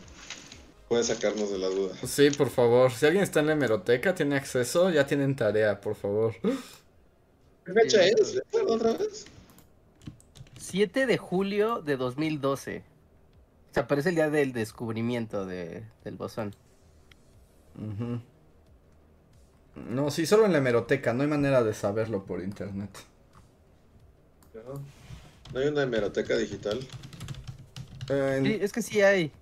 puede sacarnos de la duda. Sí, por favor. Si alguien está en la hemeroteca, tiene acceso, ya tienen tarea, por favor. ¿Qué fecha es? ¿Otra vez? 7 de julio de 2012. O sea, parece el día del descubrimiento de, del bosón. No, sí, solo en la hemeroteca, no hay manera de saberlo por internet. ¿No hay una hemeroteca digital? Sí, es que sí hay.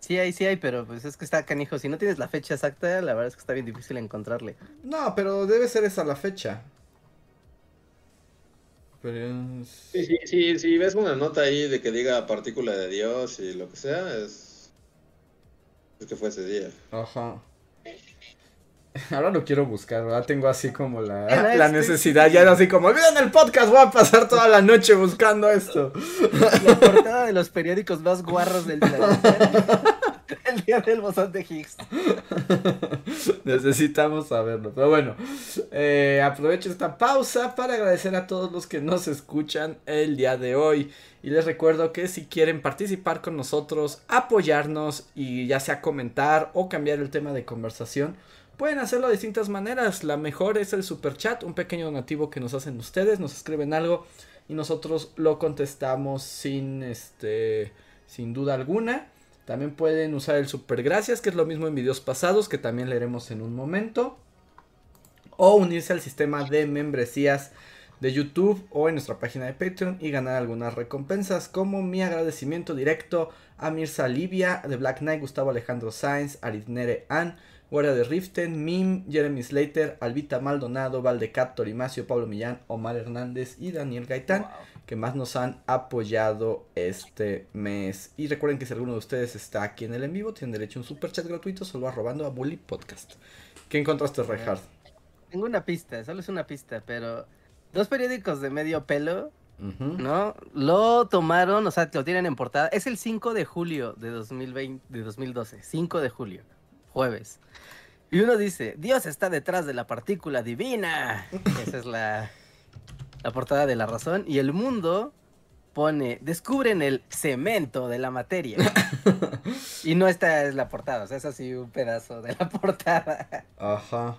Sí hay, sí hay, pero pues es que está canijo. Si no tienes la fecha exacta, la verdad es que está bien difícil encontrarle. No, pero debe ser esa la fecha. Sí, sí, sí, si ves una nota ahí de que diga partícula de Dios y lo que sea, es... Es que fue ese día. Ajá. Ahora lo quiero buscar, ¿verdad? Tengo así como la, la necesidad. Ya así como, miren el podcast, voy a pasar toda la noche buscando esto. La portada de los periódicos más guarros del planeta. El día del bosón de Higgs. Necesitamos saberlo. Pero bueno, eh, aprovecho esta pausa para agradecer a todos los que nos escuchan el día de hoy. Y les recuerdo que si quieren participar con nosotros, apoyarnos y ya sea comentar o cambiar el tema de conversación, pueden hacerlo de distintas maneras. La mejor es el super chat, un pequeño donativo que nos hacen ustedes, nos escriben algo y nosotros lo contestamos sin este sin duda alguna. También pueden usar el super gracias, que es lo mismo en videos pasados, que también leeremos en un momento. O unirse al sistema de membresías de YouTube o en nuestra página de Patreon y ganar algunas recompensas como mi agradecimiento directo a Mirza Livia, de Black Knight, Gustavo Alejandro Sainz, Aritnere Ann, Guardia de Riften, Mim, Jeremy Slater, Albita Maldonado, Valdecat, Torimacio, Pablo Millán, Omar Hernández y Daniel Gaitán que más nos han apoyado este mes. Y recuerden que si alguno de ustedes está aquí en el en vivo, tienen derecho a un super chat gratuito solo arrobando a Bully Podcast. ¿Qué encontraste, Reinhardt? Tengo una pista, solo es una pista, pero dos periódicos de medio pelo, ¿no? Lo tomaron, o sea, lo tienen en portada. Es el 5 de julio de, 2020, de 2012, 5 de julio, jueves. Y uno dice, Dios está detrás de la partícula divina. Esa es la, la portada de La Razón, y el mundo pone, descubren el cemento de la materia. y no esta es la portada, o sea, es así un pedazo de la portada. Ajá.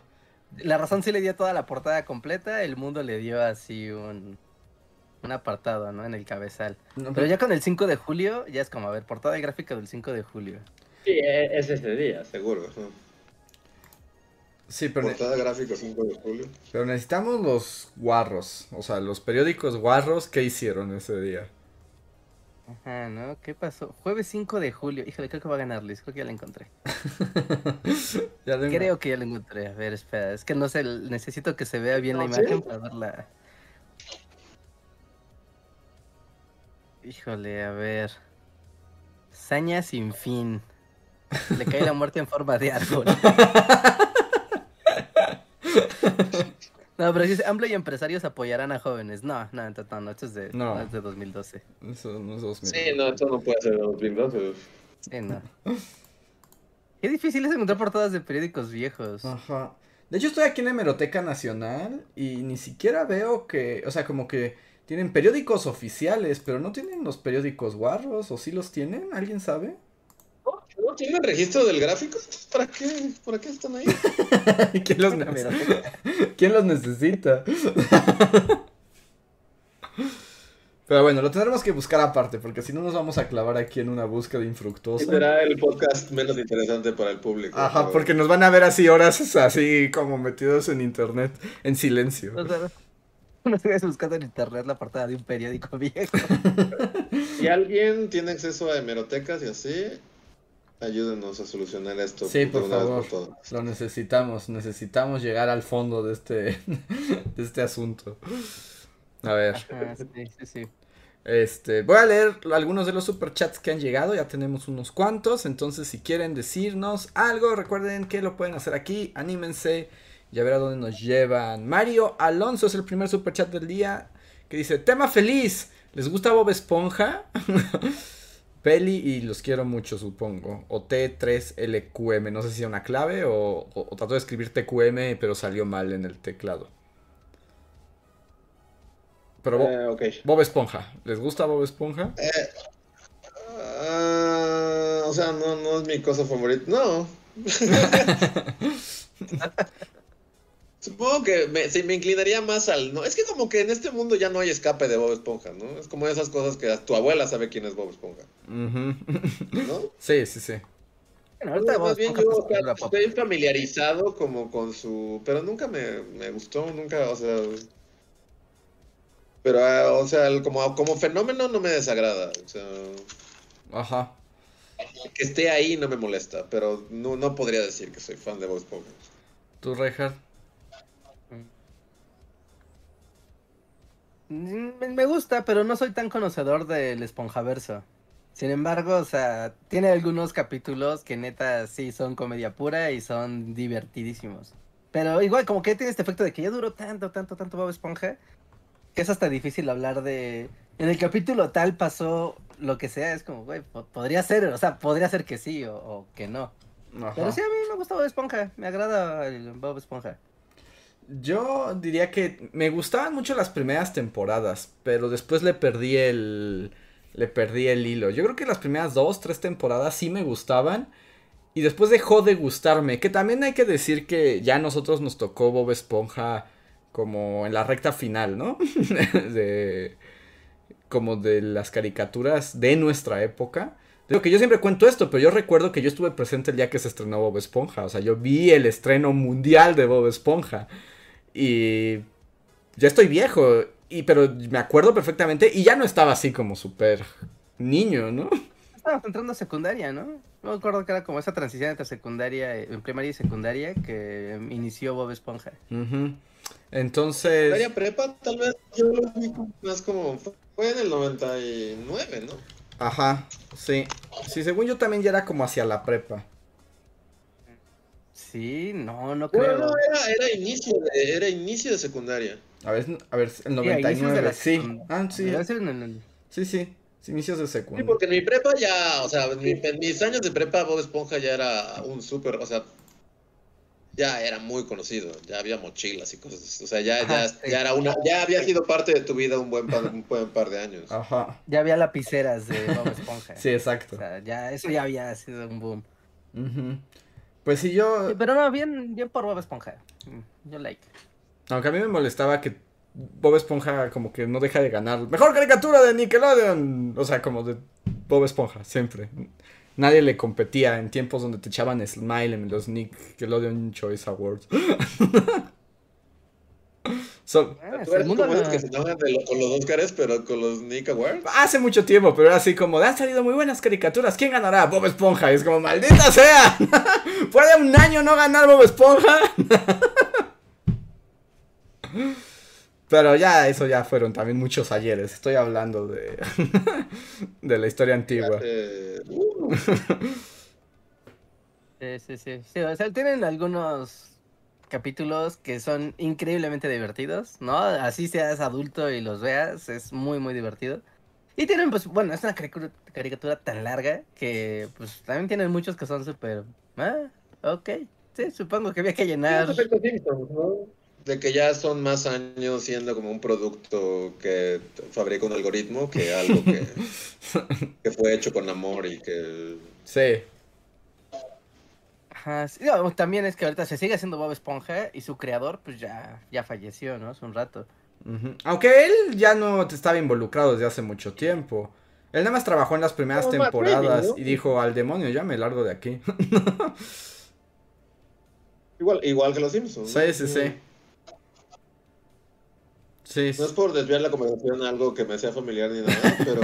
La razón sí le dio toda la portada completa, el mundo le dio así un, un apartado, ¿no? En el cabezal. pero, ya con el 5 de julio, ya es como, a ver, portada gráfica del 5 de julio. Sí, e, es ese día, seguro. Sí, pero. Portada gráfica 5 de julio. Pero necesitamos los guarros. O sea, los periódicos guarros, ¿qué hicieron ese día? Ajá, ¿no? ¿Qué pasó? Jueves 5 de julio. Híjole, creo que va a ganar Luis. Creo que ya la encontré. Creo que ya la encontré. A ver, espera. Es que no sé, necesito que se vea bien la imagen para verla. Híjole, a ver. Saña sin fin. Le cae la muerte en forma de árbol. No, pero dice, AMLO y empresarios apoyarán a jóvenes. No, no, no, no esto es de, no. es de 2012. Eso no es 2012. Sí, no, esto no puede ser de 2012. Sí, no. Qué difícil es encontrar portadas de periódicos viejos. Ajá. De hecho, estoy aquí en la Hemeroteca Nacional y ni siquiera veo que, o sea, como que tienen periódicos oficiales, pero no tienen los periódicos guarros, o sí los tienen, ¿alguien sabe? ¿No tienen registro del gráfico? ¿Para qué, ¿Para qué están ahí? ¿Quién, los ¿Quién los necesita? Pero bueno, lo tendremos que buscar aparte, porque si no nos vamos a clavar aquí en una búsqueda infructuosa. Será el podcast menos interesante para el público. Ajá, porque nos van a ver así horas así como metidos en internet, en silencio. No sigues buscando en internet la portada de un periódico viejo. Si alguien tiene acceso a hemerotecas y así, Ayúdenos a solucionar esto. Sí, por favor. Lo necesitamos. Necesitamos llegar al fondo de este, de este asunto. A ver. sí, sí, sí. Este, voy a leer algunos de los superchats que han llegado, ya tenemos unos cuantos, entonces si quieren decirnos algo, recuerden que lo pueden hacer aquí, anímense y a ver a dónde nos llevan. Mario Alonso es el primer superchat del día que dice, tema feliz, ¿les gusta Bob Esponja? Peli y los quiero mucho, supongo. O T3LQM, no sé si es una clave o, o, trató de escribir TQM, pero salió mal en el teclado. Pero eh, Bob Esponja, ¿les gusta Bob Esponja? Eh, ah, o sea, no, no es mi cosa favorita. No. Supongo que me, me inclinaría más al. No, es que como que en este mundo ya no hay escape de Bob Esponja, ¿no? Es como esas cosas que tu abuela sabe quién es Bob Esponja. ¿No? Sí, sí, sí. Bueno, más bien yo estoy familiarizado como con su. Pero nunca me, me gustó, nunca, o sea. Pero, ah, o sea, como, como fenómeno no me desagrada. O sea. Ajá. Que esté ahí no me molesta, pero no, no podría decir que soy fan de Bob Esponja. ¿Tú, Reinhardt? Me gusta, pero no soy tan conocedor del esponjaverso. Sin embargo, o sea, tiene algunos capítulos que neta sí son comedia pura y son divertidísimos. Pero igual, como que tiene este efecto de que ya duró tanto, tanto, tanto Bob Esponja, que es hasta difícil hablar de... En el capítulo tal pasó lo que sea, es como, güey, podría ser, o sea, podría ser que sí o, que no. Pero sí, a mí me gusta Bob Esponja, me agrada el Bob Esponja. Yo diría que me gustaban mucho las primeras temporadas, pero después le perdí el le perdí el hilo. Yo creo que las primeras dos, tres temporadas sí me gustaban. Y después dejó de gustarme. Que también hay que decir que ya a nosotros nos tocó Bob Esponja como en la recta final, ¿no? de, como de las caricaturas de nuestra época. Digo que yo siempre cuento esto, pero yo recuerdo que yo estuve presente el día que se estrenó Bob Esponja. O sea, yo vi el estreno mundial de Bob Esponja. Y ya estoy viejo. Y, pero me acuerdo perfectamente y ya no estaba así como súper niño, ¿no? Estaba entrando a secundaria, ¿no? No me acuerdo que era como esa transición entre secundaria, en primaria y secundaria que inició Bob Esponja. Entonces... Secundaria prepa, tal vez yo lo vi más como... Fue en el 99, ¿no? Ajá, sí. Sí, según yo también ya era como hacia la prepa. Sí, no, no creo. No, no, era, era, inicio de, era inicio de secundaria. A ver, a ver, el 99, sí. Ah, sí. Sí, sí. Inicios de secundaria. Sí, porque en mi prepa ya, o sea, en, mis años de prepa Bob Esponja ya era un súper, o sea, ya era muy conocido, ya había mochilas y cosas, o sea, ya, ya, ya era una, ya había sido parte de tu vida un buen par, un buen par de años. Ajá. Ya había lapiceras de Bob Esponja. sí, exacto. O sea, ya, eso ya había sido un boom. Pues si yo... pero no, bien, bien por Bob Esponja. Mm, yo like. Aunque a mí me molestaba que Bob Esponja como que no deja de ganar. Mejor caricatura de Nickelodeon. O sea, como de Bob Esponja, siempre. Nadie le competía en tiempos donde te echaban Smile en los Nickelodeon Choice Awards. so, ah, ¿Tú eres como que se llaman con los Oscars, pero con los Nick Awards? Hace mucho tiempo, pero era así como, han salido muy buenas caricaturas. ¿Quién ganará? Bob Esponja. Y es como, maldita sea. ¿Puede un año no ganar Bob Esponja? Pero ya, eso ya fueron también muchos ayeres. Estoy hablando de, de la historia antigua. Sí, sí, sí, sí. O sea, tienen algunos capítulos que son increíblemente divertidos, ¿no? Así seas adulto y los veas, es muy, muy divertido. Y tienen, pues, bueno, es una caricatura, tan larga que, pues, también tienen muchos que son súper... Ah, ok. Sí, supongo que había que llenar de que ya son más años siendo como un producto que fabrica un algoritmo que algo que, que fue hecho con amor y que... Sí. Ajá, también es que ahorita se sigue haciendo Bob Esponja y su creador pues ya, ya falleció, ¿no? Hace un rato. Aunque él ya no estaba involucrado desde hace mucho tiempo. Él nada más trabajó en las primeras temporadas y dijo, al demonio, ya me largo de aquí. igual, igual que los Simpsons. Sí, sí, sí. No es por desviar la conversación a algo que me sea familiar ni nada, pero.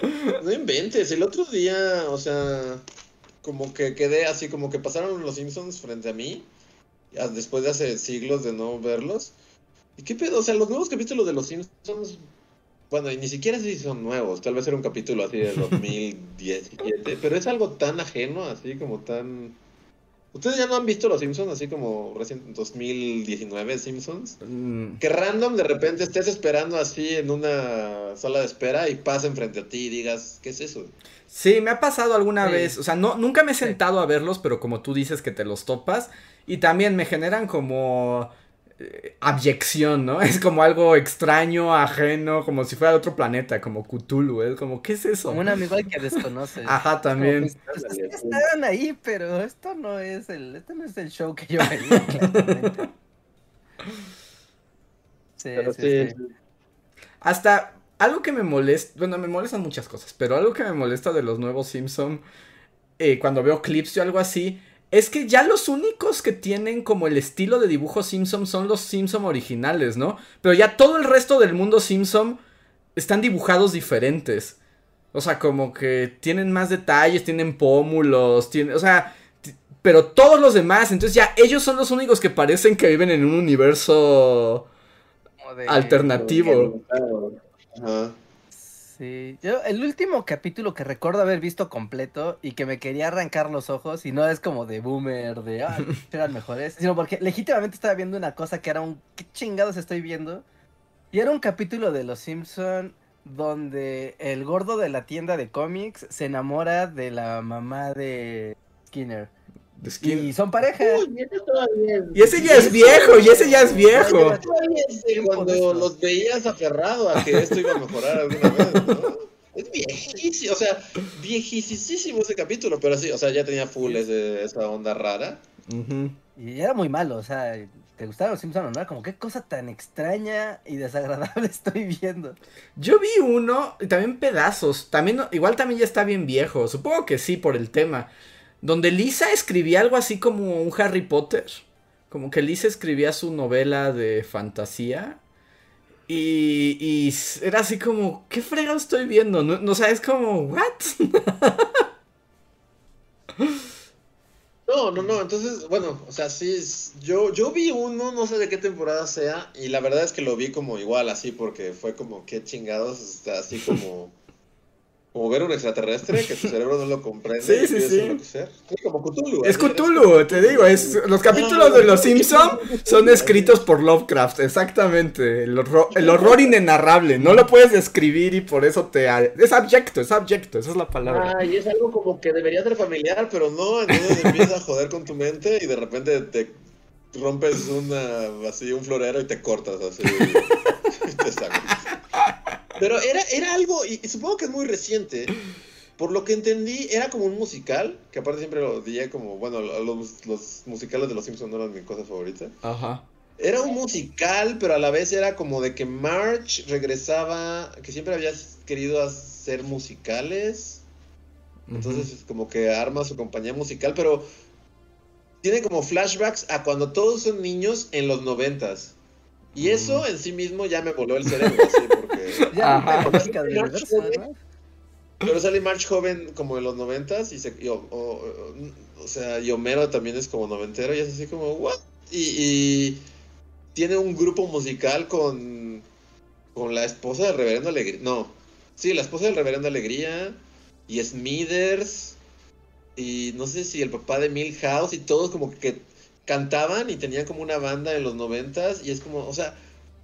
no inventes. El otro día, o sea, como que quedé así, como que pasaron los Simpsons frente a mí, después de hace siglos de no verlos. ¿Y qué pedo? O sea, los nuevos capítulos de los Simpsons. Bueno, y ni siquiera si son nuevos, tal vez era un capítulo así de 2017, pero es algo tan ajeno, así como tan ¿Ustedes ya no han visto los Simpsons así como recién 2019 Simpsons? Mm. Que random de repente estés esperando así en una sala de espera y pasen frente a ti y digas, ¿qué es eso? Sí, me ha pasado alguna vez, o sea, no, nunca me he sentado a verlos, pero como tú dices que te los topas y también me generan como abyección, ¿no? Es como algo extraño, ajeno, como si fuera de otro planeta, como Cthulhu, es como, ¿qué es eso? Como un amigo que desconoces. Ajá, también. Pues, están ahí, pero esto no es el, esto no es el show que yo veía. sí, sí, sí, Hasta algo que me molesta, bueno, me molestan muchas cosas, pero algo que me molesta de los nuevos Simpson, eh, cuando veo clips o algo así, es que ya los únicos que tienen como el estilo de dibujo Simpson son los Simpson originales, ¿no? Pero ya todo el resto del mundo Simpson están dibujados diferentes. O sea, como que tienen más detalles, tienen pómulos, tienen, o sea, pero todos los demás, entonces ya ellos son los únicos que parecen que viven en un universo alternativo. Sí, yo el último capítulo que recuerdo haber visto completo y que me quería arrancar los ojos y no es como de boomer, de ah, eran mejores, sino porque legítimamente estaba viendo una cosa que era un qué chingados estoy viendo. Y era un capítulo de Los Simpson donde el gordo de la tienda de cómics se enamora de la mamá de Skinner. Y son pareja. y ese ya es viejo, y ese ya es viejo. Cuando los veías aferrado a que esto iba a mejorar alguna vez, ¿no? Es viejísimo, o sea, viejísimo ese capítulo, pero sí, o sea, ya tenía full esa onda rara. Y era muy malo, o sea, ¿te gustaron los Simpsons o no? Como qué cosa tan extraña y desagradable estoy viendo. Yo vi uno, y también pedazos, también, igual también ya está bien viejo, supongo que sí por el tema donde Lisa escribía algo así como un Harry Potter. Como que Lisa escribía su novela de fantasía. Y, y era así como, ¿qué fregado estoy viendo? No, no sabes como, ¿what? No, no, no, entonces, bueno, o sea, sí, yo, yo vi uno, no sé de qué temporada sea, y la verdad es que lo vi como igual, así, porque fue como, qué chingados, así como como ver un extraterrestre que tu cerebro no lo comprende. Sí, sí, sí. Es como Cthulhu. Es Cthulhu, te digo. Es, los capítulos de Los Simpson son escritos por Lovecraft, exactamente. El horror, el horror inenarrable. No lo puedes describir y por eso te. Es abyecto, es abyecto, esa es la palabra. Ah, y es algo como que debería ser familiar, pero no. Entonces empieza a joder con tu mente y de repente te rompes una, así, un florero y te cortas así. y te pero era, era algo, y, supongo que es muy reciente. Por lo que entendí, era como un musical, que aparte siempre lo dije como, bueno, los, los musicales de los Simpsons no eran mi cosa favorita. Ajá. Era un musical, pero a la vez era como de que March regresaba, que siempre había querido hacer musicales. Entonces, como que arma su compañía musical, pero tiene como flashbacks a cuando todos son niños en los noventas. Y eso en sí mismo ya me voló el cerebro, así, porque... Ya, Pero sale March joven como en los noventas y, se, o, sea, y Homero también es como noventero y es así como, ¿what? Y, tiene un grupo musical con, con la esposa del reverendo Alegría. No, sí, la esposa del reverendo Alegría y Smithers y no sé si el papá de Milhouse y todos como que cantaban y tenían como una banda en los noventas y es como, o sea,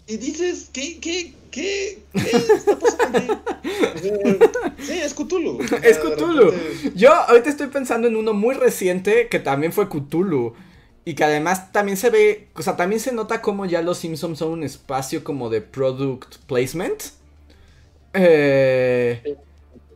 y dices, ¿qué, qué, qué, qué está pasando Sí, es Cthulhu. Es Cthulhu. Yo ahorita estoy pensando en uno muy reciente que también fue Cthulhu. Y que además también se ve, o sea, también se nota como ya los Simpsons son un espacio como de product placement. Eh,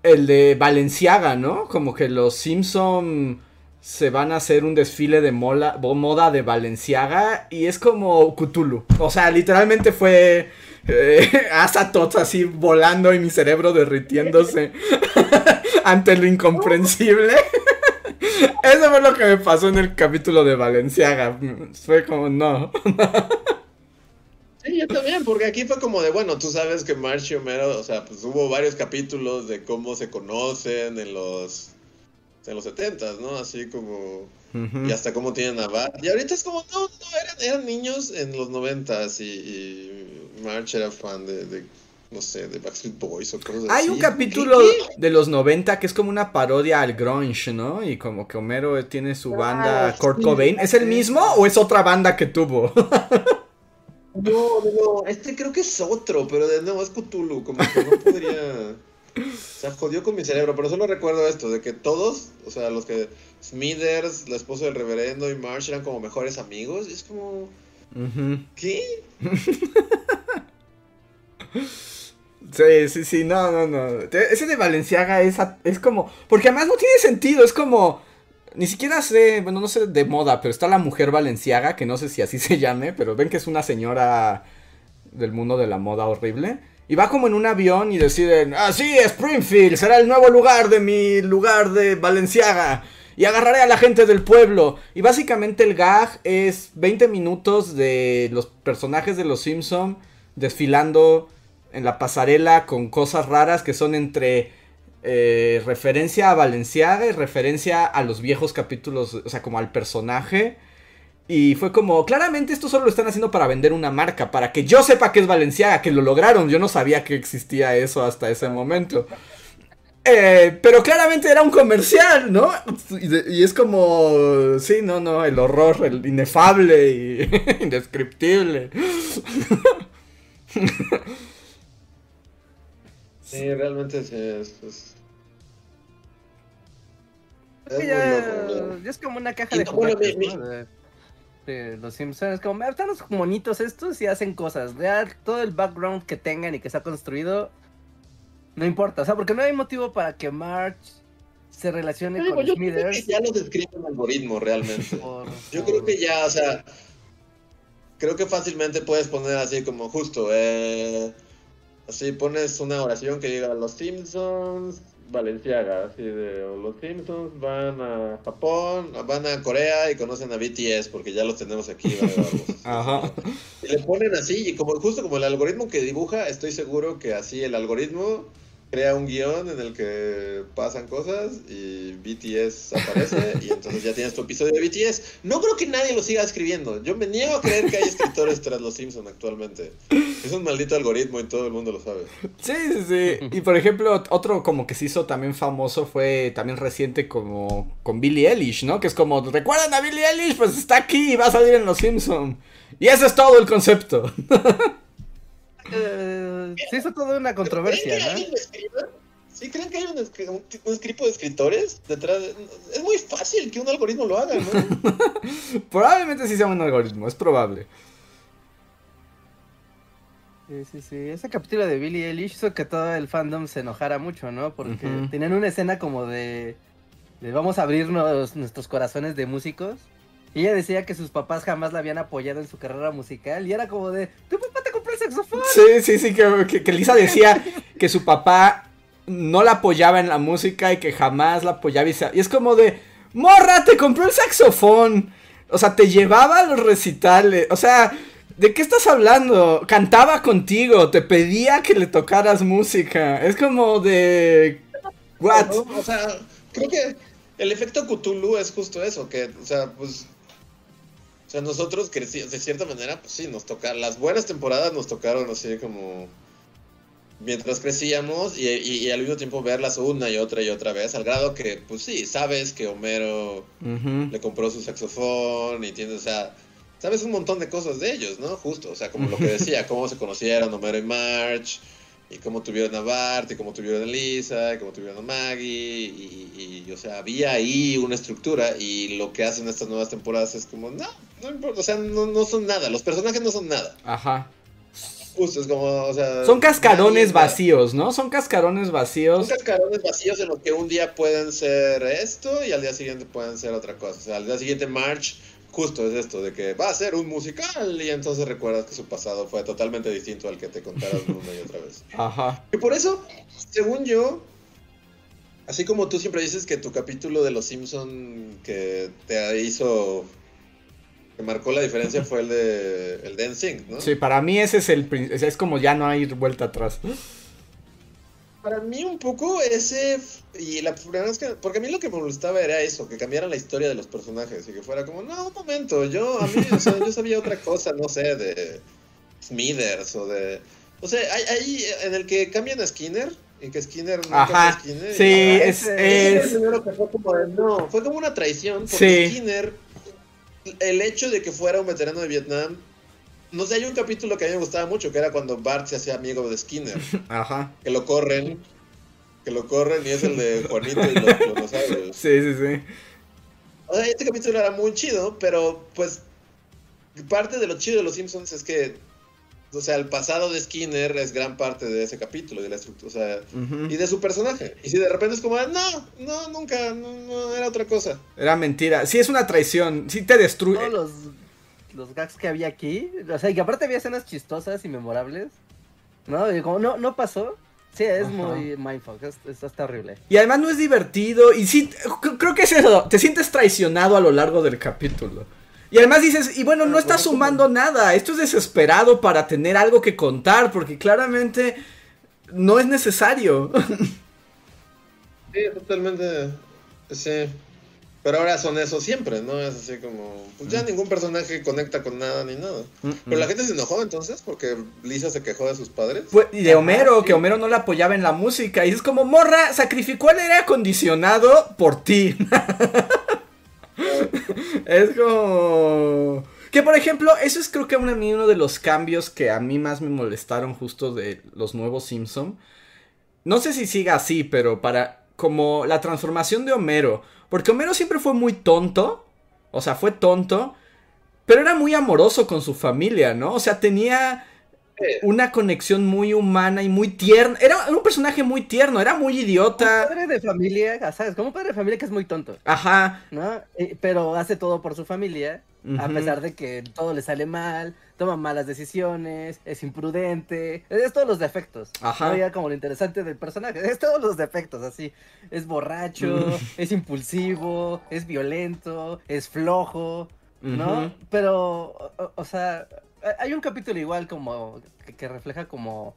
el de Valenciaga, ¿no? Como que los Simpsons se van a hacer un desfile de moda de Valenciaga y es como Cthulhu. O sea, literalmente fue eh, Asatots así volando y mi cerebro derritiéndose ante lo incomprensible. Eso fue lo que me pasó en el capítulo de Valenciaga. Fue como, no. Sí, yo también, porque aquí fue como de, bueno, tú sabes que March y Homero, o sea, pues hubo varios capítulos de cómo se conocen en los en los 70 ¿no? Así como... Y hasta cómo tienen a Bart. Y ahorita es como, no, no, eran, eran niños en los 90 y, y March era fan de, no sé, de Backstreet Boys o cosas Hay un capítulo de los 90 que es como una parodia al grunge, ¿no? Y como que Homero tiene su banda ah, Kurt Cobain. ¿Es el mismo o es otra banda que tuvo? no, no, este creo que es otro, pero de nuevo es Cthulhu, como que no podría... Se jodió con mi cerebro, pero solo recuerdo esto, de que todos, o sea, los que Smithers, la esposa del reverendo y Marsh eran como mejores amigos. Y es como... ¿Qué? Sí, sí, sí, no, no, no. Ese de Valenciaga es, es como... Porque además no tiene sentido, es como... Ni siquiera sé, bueno, no sé de moda, pero está la mujer Valenciaga, que no sé si así se llame, pero ven que es una señora del mundo de la moda horrible. Y va como en un avión y deciden, ah, sí, Springfield será el nuevo lugar de mi lugar de Valenciaga. Y agarraré a la gente del pueblo. Y básicamente el gag es 20 minutos de los personajes de Los Simpson desfilando en la pasarela con cosas raras que son entre eh, referencia a Valenciaga y referencia a los viejos capítulos, o sea, como al personaje. Y fue como, claramente esto solo lo están haciendo para vender una marca, para que yo sepa que es Valenciaga, que lo lograron. Yo no sabía que existía eso hasta ese momento. Eh, pero claramente era un comercial, ¿no? Y, es como, sí, no, no, el horror, el inefable y indescriptible. Sí, realmente sí, es, es... Es, como una caja de juguetes, De, los Simpsons. Es como, están los monitos estos y hacen cosas. Ya todo el background que tengan y que se ha construido no importa, o sea, porque no hay motivo para que March se relacione con yo Creo que ya lo describe el algoritmo realmente. yo creo que ya, o sea, creo que fácilmente puedes poner así como justo, eh, así pones una oración que diga los Simpsons, Valenciaga, así de los Simpsons van a Japón, van a Corea y conocen a BTS porque ya los tenemos aquí. Ajá. Y le ponen así, y como justo como el algoritmo que dibuja, estoy seguro que así el algoritmo crea un guion en el que pasan cosas y BTS aparece y entonces ya tienes tu episodio de BTS. No creo que nadie lo siga escribiendo. Yo me niego a creer que hay escritores tras los Simpsons actualmente. Es un maldito algoritmo y todo el mundo lo sabe. Sí, sí, sí. Y por ejemplo, otro como que se hizo también famoso fue también reciente como con Billie Eilish, ¿no? Que es como, ¿recuerdan a Billie Eilish? Pues está aquí y va a salir en los Simpsons. Y ese es todo el concepto. Eh, se hizo toda una controversia, ¿no? ¿Sí creen que hay un, un, de escritores detrás? Es muy fácil que un algoritmo lo haga, ¿no? Probablemente sí sea un algoritmo, es probable. Sí, sí, sí. Ese capítulo de Billy Eilish hizo que todo el fandom se enojara mucho, ¿no? Porque tenían una escena como de, de vamos a abrirnos nuestros corazones de músicos. Y ella decía que sus papás jamás la habían apoyado en su carrera musical. Y era como de, tu papá te saxofón. Sí, sí, sí, que, Lisa decía que su papá no la apoyaba en la música y que jamás la apoyaba. Y, es como de, morra, te compró el saxofón. O sea, te llevaba a los recitales. O sea, ¿de qué estás hablando? Cantaba contigo, te pedía que le tocaras música. Es como de... What? o sea, creo que el efecto Cthulhu es justo eso, que, o sea, pues o sea, nosotros crecimos, de cierta manera, pues sí, nos tocaron, las buenas temporadas nos tocaron así como mientras crecíamos y, al mismo tiempo verlas una y otra y otra vez, al grado que, pues sí, sabes que Homero le compró su saxofón y tiene, o sea, sabes un montón de cosas de ellos, ¿no? Justo, o sea, como lo que decía, cómo se conocieron Homero y March, y cómo tuvieron a Bart, y cómo tuvieron a Lisa, y cómo tuvieron a Maggie, y, o sea, había ahí una estructura, y lo que hacen estas nuevas temporadas es como, no, no importa, o sea, no, no son nada, los personajes no son nada. Ajá. Justo, es como, o sea... Son cascarones vacíos, ¿no? Son cascarones vacíos. Son cascarones vacíos en los que un día pueden ser esto y al día siguiente pueden ser otra cosa. O sea, al día siguiente March justo es esto, de que va a ser un musical y entonces recuerdas que su pasado fue totalmente distinto al que te contaron una y otra vez. Ajá. Y por eso, según yo, así como tú siempre dices que tu capítulo de Los Simpson que te hizo que marcó la diferencia fue el de el de NSYNC, ¿no? Sí, para mí ese es el es como ya no hay vuelta atrás. Para mí un poco ese, y la primera vez que, porque a mí lo que me molestaba era eso, que cambiaran la historia de los personajes y que fuera como, no, un momento, yo, a mí, o sea, yo sabía otra cosa, no sé, de Smithers o de, o sea, hay, hay en el que cambian a Skinner, y que Skinner no Ajá, Skinner. Sí, es, es... fue como no, fue como una traición, porque Skinner, el hecho de que fuera un veterano de Vietnam, no sé, hay un capítulo que a mí me gustaba mucho, que era cuando Bart se hacía amigo de Skinner. Ajá. Que lo corren. Que lo corren y es el de Juanito y los dinosaurios. Sí, sí, sí. O sea, este capítulo era muy chido, pero pues parte de lo chido de los Simpsons es que, o sea, el pasado de Skinner es gran parte de ese capítulo, de la estructura, o sea, y de su personaje. Y si de repente es como, no, no, nunca, no, era otra cosa. Era mentira. Sí, es una traición, sí te destruye. Todos los los gags que había aquí. O sea, y que aparte había escenas chistosas y memorables. ¿No? Y como no, no pasó. Sí, es muy mindfuck, esto está horrible. Y además no es divertido. Y sí, creo que es eso. Te sientes traicionado a lo largo del capítulo. Y además dices, y bueno, no está sumando nada. Esto es desesperado para tener algo que contar, porque claramente no es necesario. Sí, totalmente. Sí. Pero ahora son eso siempre, ¿no? Es así como, pues ya ningún personaje conecta con nada ni nada. Pero la gente se enojó entonces porque Lisa se quejó de sus padres. y de Homero, que Homero no la apoyaba en la música. Y es como, morra, sacrificó el aire acondicionado por ti. es como... Que por ejemplo, eso es creo que uno de los cambios que a mí más me molestaron justo de los nuevos Simpson. No sé si siga así, pero para como la transformación de Homero porque Homero siempre fue muy tonto. O sea, fue tonto. Pero era muy amoroso con su familia, ¿no? O sea, tenía una conexión muy humana y muy tierna. Era un personaje muy tierno, era muy idiota. Un padre de familia, ¿sabes? Como un padre de familia que es muy tonto. Ajá. ¿No? Pero hace todo por su familia. A pesar de que todo le sale mal, toma malas decisiones, es imprudente, es todos los defectos. Ajá. ¿no? como lo interesante del personaje, es todos los defectos, así. Es borracho, es impulsivo, es violento, es flojo, ¿no? Pero, o, sea, hay un capítulo igual como que refleja como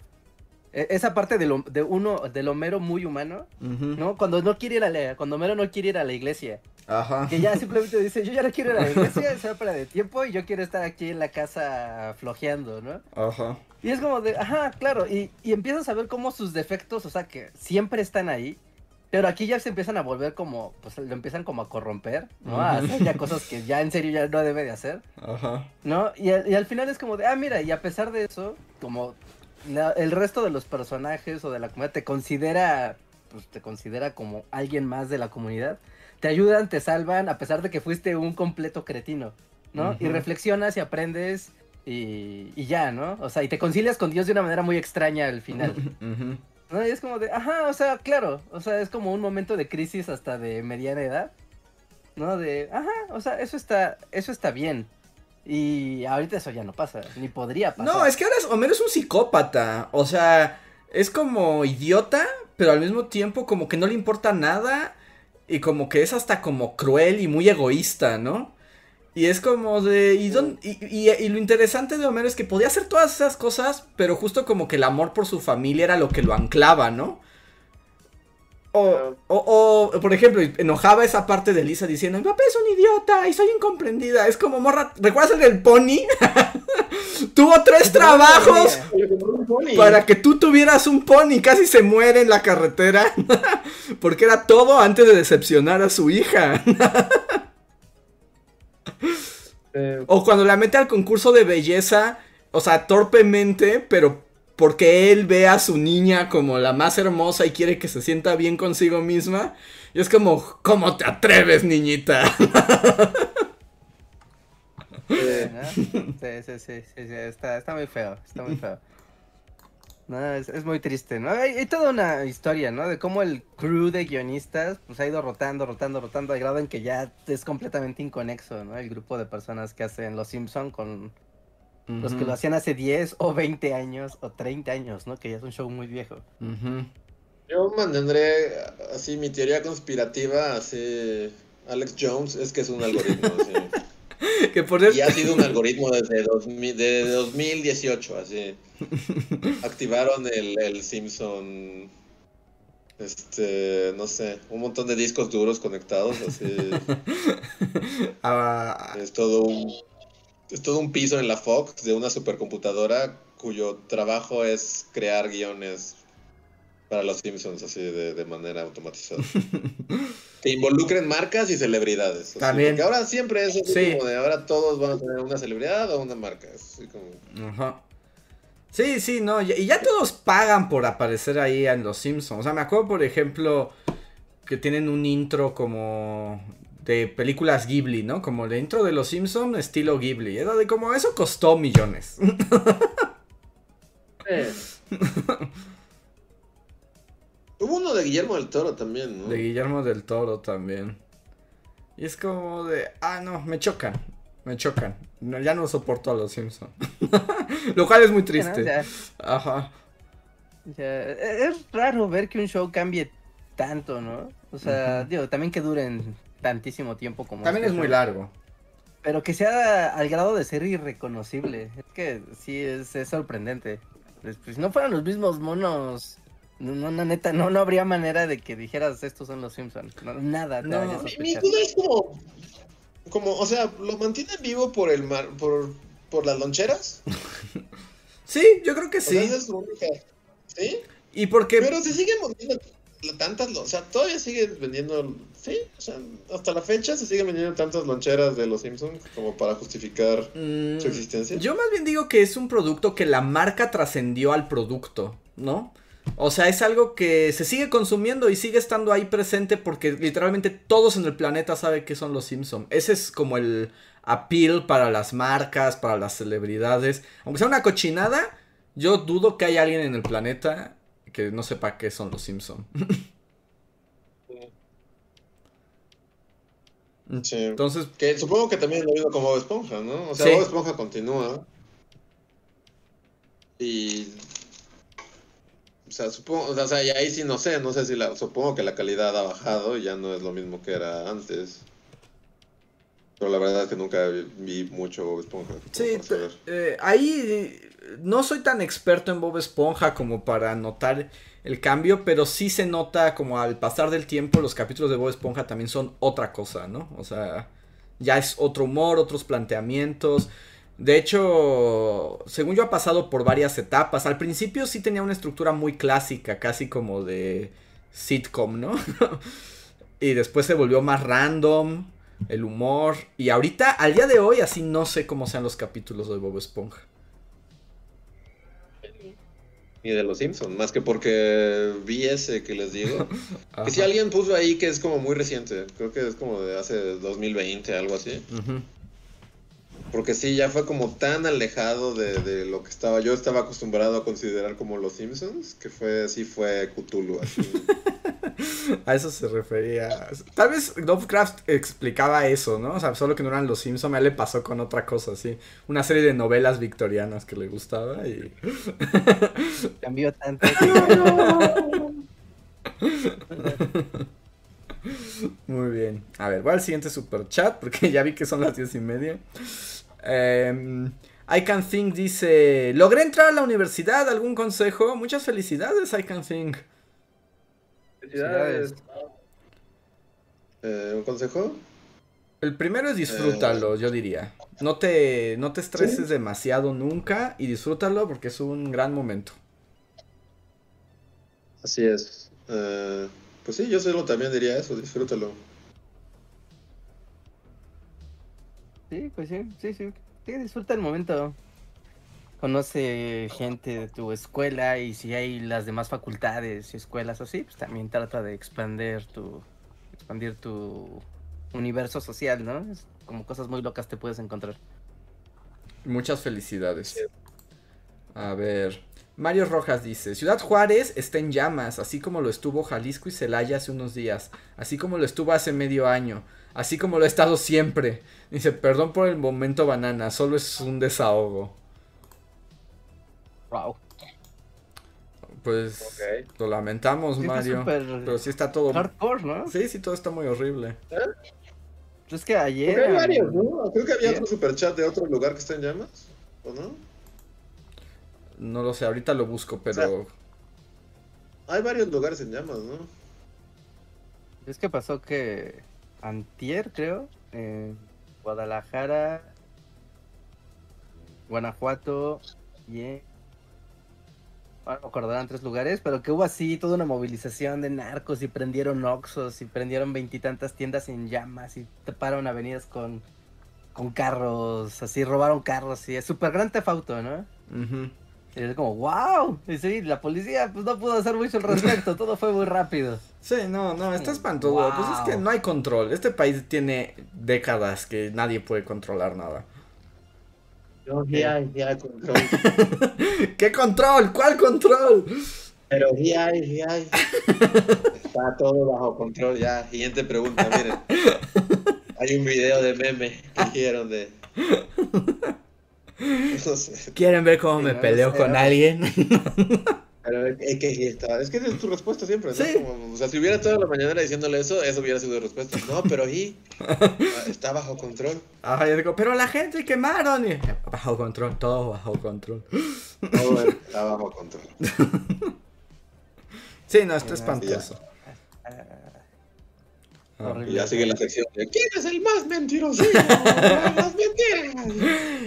e, esa parte de, lo, de uno, del Homero muy humano, ¿no? Cuando no quiere ir a la, cuando Homero no quiere ir a la iglesia. Ajá. Que ya simplemente dice, yo ya no quiero ir a la iglesia, es para de tiempo y yo quiero estar aquí en la casa flojeando, ¿no? Ajá. Y es como de, ajá, claro, y, y empiezas a ver cómo sus defectos, o sea, que siempre están ahí, pero aquí ya se empiezan a volver como, pues lo empiezan como a corromper, ¿no? A hacer ya cosas que ya en serio ya no debe de hacer. Ajá. ¿No? Y, y, al final es como de, ah, mira, y a pesar de eso, como el resto de los personajes o de la comunidad te considera, pues te considera como alguien más de la comunidad. Te ayudan, te salvan, a pesar de que fuiste un completo cretino, ¿no? Y reflexionas y aprendes y, y, ya, ¿no? O sea, y te concilias con Dios de una manera muy extraña al final. ¿No? Y es como de, ajá, o sea, claro, o sea, es como un momento de crisis hasta de mediana edad, ¿no? De, ajá, o sea, eso está, eso está bien. Y ahorita eso ya no pasa, ni podría pasar. No, es que ahora Homero es un psicópata. O sea, es como idiota, pero al mismo tiempo como que no le importa nada. Y como que es hasta como cruel y muy egoísta, ¿no? Y es como de. Y, y, y, lo interesante de Homero es que podía hacer todas esas cosas, pero justo como que el amor por su familia era lo que lo anclaba, ¿no? O, o, o, por ejemplo, enojaba esa parte de Lisa diciendo, mi papá es un idiota y soy incomprendida. Es como, morra, ¿recuerdas el del pony? Tuvo tres trabajos para que tú tuvieras un pony. Casi se muere en la carretera. Porque era todo antes de decepcionar a su hija. Eh, o cuando la mete al concurso de belleza, o sea, torpemente, pero porque él ve a su niña como la más hermosa y quiere que se sienta bien consigo misma. Y es como, ¿cómo te atreves, niñita? Sí, sí, sí, sí, está, está, muy feo, está muy feo. No, es, muy triste, ¿no? Hay, toda una historia, ¿no? De cómo el crew de guionistas pues ha ido rotando, rotando, rotando, al grado en que ya es completamente inconexo, ¿no? El grupo de personas que hacen Los Simpson con los que lo hacían hace 10 o 20 años o 30 años, ¿no? Que ya es un show muy viejo. Yo mantendré así mi teoría conspirativa, así Alex Jones, es que es un algoritmo. que Y ha sido un algoritmo desde, 2018, así. Activaron el, el Simpson este, no sé, un montón de discos duros conectados, así. Ah, es todo un es todo un piso en la Fox de una supercomputadora cuyo trabajo es crear guiones para los Simpsons así de, manera automatizada. que involucren marcas y celebridades. También. Porque ahora siempre es así como de ahora todos van a tener una celebridad o una marca. Así como... Ajá. Sí, sí, no, y ya todos pagan por aparecer ahí en Los Simpsons. O sea, me acuerdo, por ejemplo, que tienen un intro como de películas Ghibli, ¿no? Como el intro de Los Simpson estilo Ghibli. Era de como eso costó millones. Hubo uno de Guillermo del Toro también, ¿no? De Guillermo del Toro también. Y es como de, ah, no, me chocan, me chocan. ya no soporto a los Simpson. Lo cual es muy triste. Ajá. Es raro ver que un show cambie tanto, ¿no? O sea, digo, también que duren tantísimo tiempo como... También este es muy largo. Pero que sea al grado de ser irreconocible. Es que sí, es, sorprendente. Pues, pues, no fueran los mismos monos No, no, neta, no, no habría manera de que dijeras estos son los Simpsons. nada, no. Mi, duda es como, como, o sea, ¿lo mantienen vivo por el mar, por, por las loncheras? sí, yo creo que sí. ¿Sí? ¿Y por qué? Pero se siguen vendiendo tantas, o sea, todavía siguen vendiendo, sí, o sea, hasta la fecha se siguen vendiendo tantas loncheras de los Simpsons como para justificar mm, su existencia. Yo más bien digo que es un producto que la marca trascendió al producto, ¿no? O sea, es algo que se sigue consumiendo y sigue estando ahí presente porque literalmente todos en el planeta saben que son los Simpsons. Ese es como el appeal para las marcas, para las celebridades. Aunque sea una cochinada, yo dudo que haya alguien en el planeta que no sepa qué son los Simpsons. sí. Entonces. Que supongo que también lo digo como Bob Esponja, ¿no? O sea, Bob Esponja continúa. Y. O sea, supongo. O sea, y ahí sí no sé. No sé si la. Supongo que la calidad ha bajado y ya no es lo mismo que era antes. Pero la verdad es que nunca vi mucho Bob Esponja. Sí, eh, ahí no soy tan experto en Bob Esponja como para notar el cambio, pero sí se nota como al pasar del tiempo los capítulos de Bob Esponja también son otra cosa, ¿no? O sea, ya es otro humor, otros planteamientos. De hecho, según yo ha pasado por varias etapas. Al principio sí tenía una estructura muy clásica, casi como de sitcom, ¿no? y después se volvió más random, el humor. Y ahorita, al día de hoy, así no sé cómo sean los capítulos de Bob Esponja ni de los Simpsons, más que porque vi ese que les digo. que si alguien puso ahí que es como muy reciente, creo que es como de hace 2020, algo así. Porque sí, ya fue como tan alejado de, lo que estaba. Yo estaba acostumbrado a considerar como los Simpsons, que fue así, fue Cthulhu. Así. a eso se refería. Tal vez Lovecraft explicaba eso, ¿no? O sea, solo que no eran los Simpsons, a él le pasó con otra cosa, sí. Una serie de novelas victorianas que le gustaba y. Cambió tanto. Muy bien. A ver, voy al siguiente super chat porque ya vi que son las diez y media. Eh, I Can Think dice: Logré entrar a la universidad. ¿Algún consejo? Muchas felicidades, I Can Think. Felicidades. Eh, ¿Un consejo? El primero es disfrútalo, eh, yo diría. No te, no te estreses demasiado nunca y disfrútalo porque es un gran momento. Así es. Eh, pues sí, yo solo también diría eso, disfrútalo. Sí, pues sí, sí, sí. disfruta el momento. Conoce gente de tu escuela y si hay las demás facultades y escuelas así, pues también trata de expandir tu, expandir tu universo social, ¿no? Como cosas muy locas te puedes encontrar. Muchas felicidades. A ver. Mario Rojas dice, Ciudad Juárez está en llamas, así como lo estuvo Jalisco y Celaya hace unos días, así como lo estuvo hace medio año, así como lo ha estado siempre. Dice, perdón por el momento banana, solo es un desahogo. Wow. Pues lo lamentamos, Mario. pero sí está todo... Hardcore, ¿no? Sí, sí, todo está muy horrible. ¿Eh? Es que ayer... hay varios, ¿no? Creo que había otro superchat de otro lugar que está en llamas, ¿o no? No lo sé, ahorita lo busco, pero... hay varios lugares en llamas, ¿no? Es que pasó que antier, creo, en Guadalajara, Guanajuato y en... Bueno, acordarán tres lugares, pero que hubo así toda una movilización de narcos y prendieron oxos y prendieron veintitantas tiendas en llamas y taparon avenidas con, con carros, así robaron carros y es súper gran tefauto, ¿no? Y es como, wow. Y sí, la policía pues no pudo hacer mucho al respecto, todo fue muy rápido. Sí, no, no, está espantoso. Pues es que no hay control. Este país tiene décadas que nadie puede controlar nada. No, sí hay, sí hay control. ¿Qué control? ¿Cuál control? Pero sí hay, sí hay. Está todo bajo control ya. Siguiente pregunta, miren. Hay un video de meme que hicieron de... ¿Quieren ver cómo me peleo con alguien? Pero es que es que es tu respuesta siempre, ¿no? o sea, si hubiera toda la mañana diciéndole eso, eso hubiera sido respuesta. No, pero ahí está bajo control. Ajá, yo digo, pero la gente quemaron. Y, bajo control, todo bajo control. Todo está bajo control. Sí, no, está espantoso. Y ya sigue la sección de ¿Quién es el más mentiroso? ¡Las mentiras!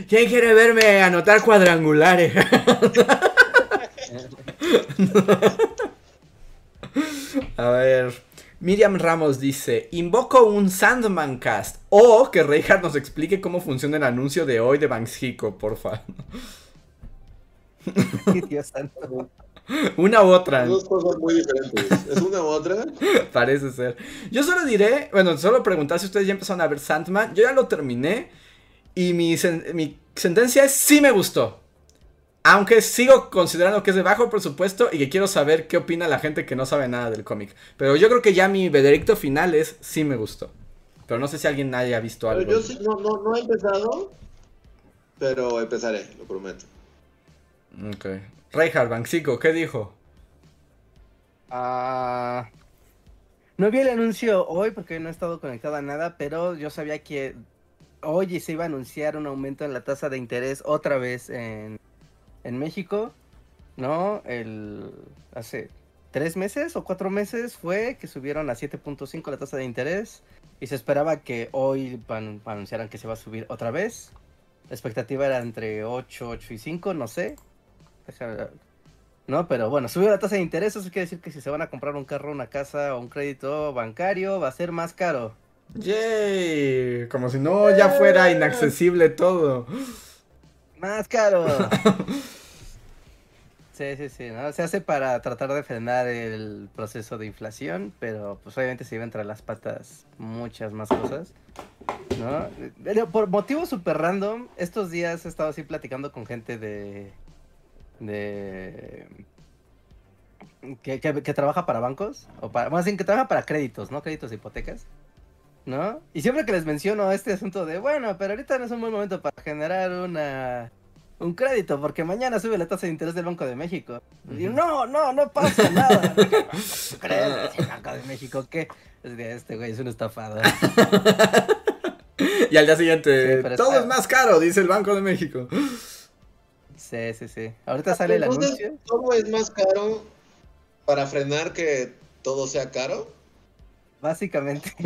¿Quién quiere verme anotar cuadrangulares? A ver. Miriam Ramos dice: Invoco un Sandman Cast. O que Reinhardt nos explique cómo funciona el anuncio de hoy de Banxico, por favor. Dios santo. Una u otra. Dos cosas muy diferentes. ¿Es una u otra? Parece ser. Yo solo diré, bueno, solo preguntar si ustedes ya empezaron a ver Sandman. Yo ya lo terminé. Y mi, mi sentencia es sí me gustó. Aunque sigo considerando que es de bajo presupuesto y que quiero saber qué opina la gente que no sabe nada del cómic. Pero yo creo que ya mi veredicto final es sí me gustó. Pero no sé si alguien haya visto algo. yo sí, no, no, no he empezado, pero empezaré, lo prometo. Ok. Reinhard Banxico, ¿qué dijo? Ah, no vi el anuncio hoy porque no he estado conectado a nada, pero yo sabía que hoy se iba a anunciar un aumento en la tasa de interés otra vez en, en México, ¿no? El, hace tres meses o cuatro meses fue que subieron a 7.5 la tasa de interés y se esperaba que hoy anunciaran que se va a subir otra vez. La expectativa era entre 8, 8 y 5, no sé. No, pero bueno, subió la tasa de interés, eso quiere decir que si se van a comprar un carro, una casa o un crédito bancario, va a ser más caro. Yay, como si no ya fuera inaccesible todo. Más caro. sí, sí, sí, ¿no? Se hace para tratar de frenar el proceso de inflación, pero pues obviamente se lleva entre las patas muchas más cosas. ¿no? Por motivos super random, estos días he estado así platicando con gente de, de que, trabaja para bancos, o para, más bien que trabaja para créditos, ¿no? Créditos de hipotecas, ¿no? Y siempre que les menciono este asunto de, bueno, pero ahorita no es un buen momento para generar una un crédito, porque mañana sube la tasa de interés del Banco de México. Y no, no, no pasa nada. ¿Crees el Banco de México qué? Este güey es un estafado. y al día siguiente, todo es más caro, dice el Banco de México. Sí, sí, sí. Ahorita sale el anuncio. ¿Cómo es más caro para frenar que todo sea caro? Básicamente.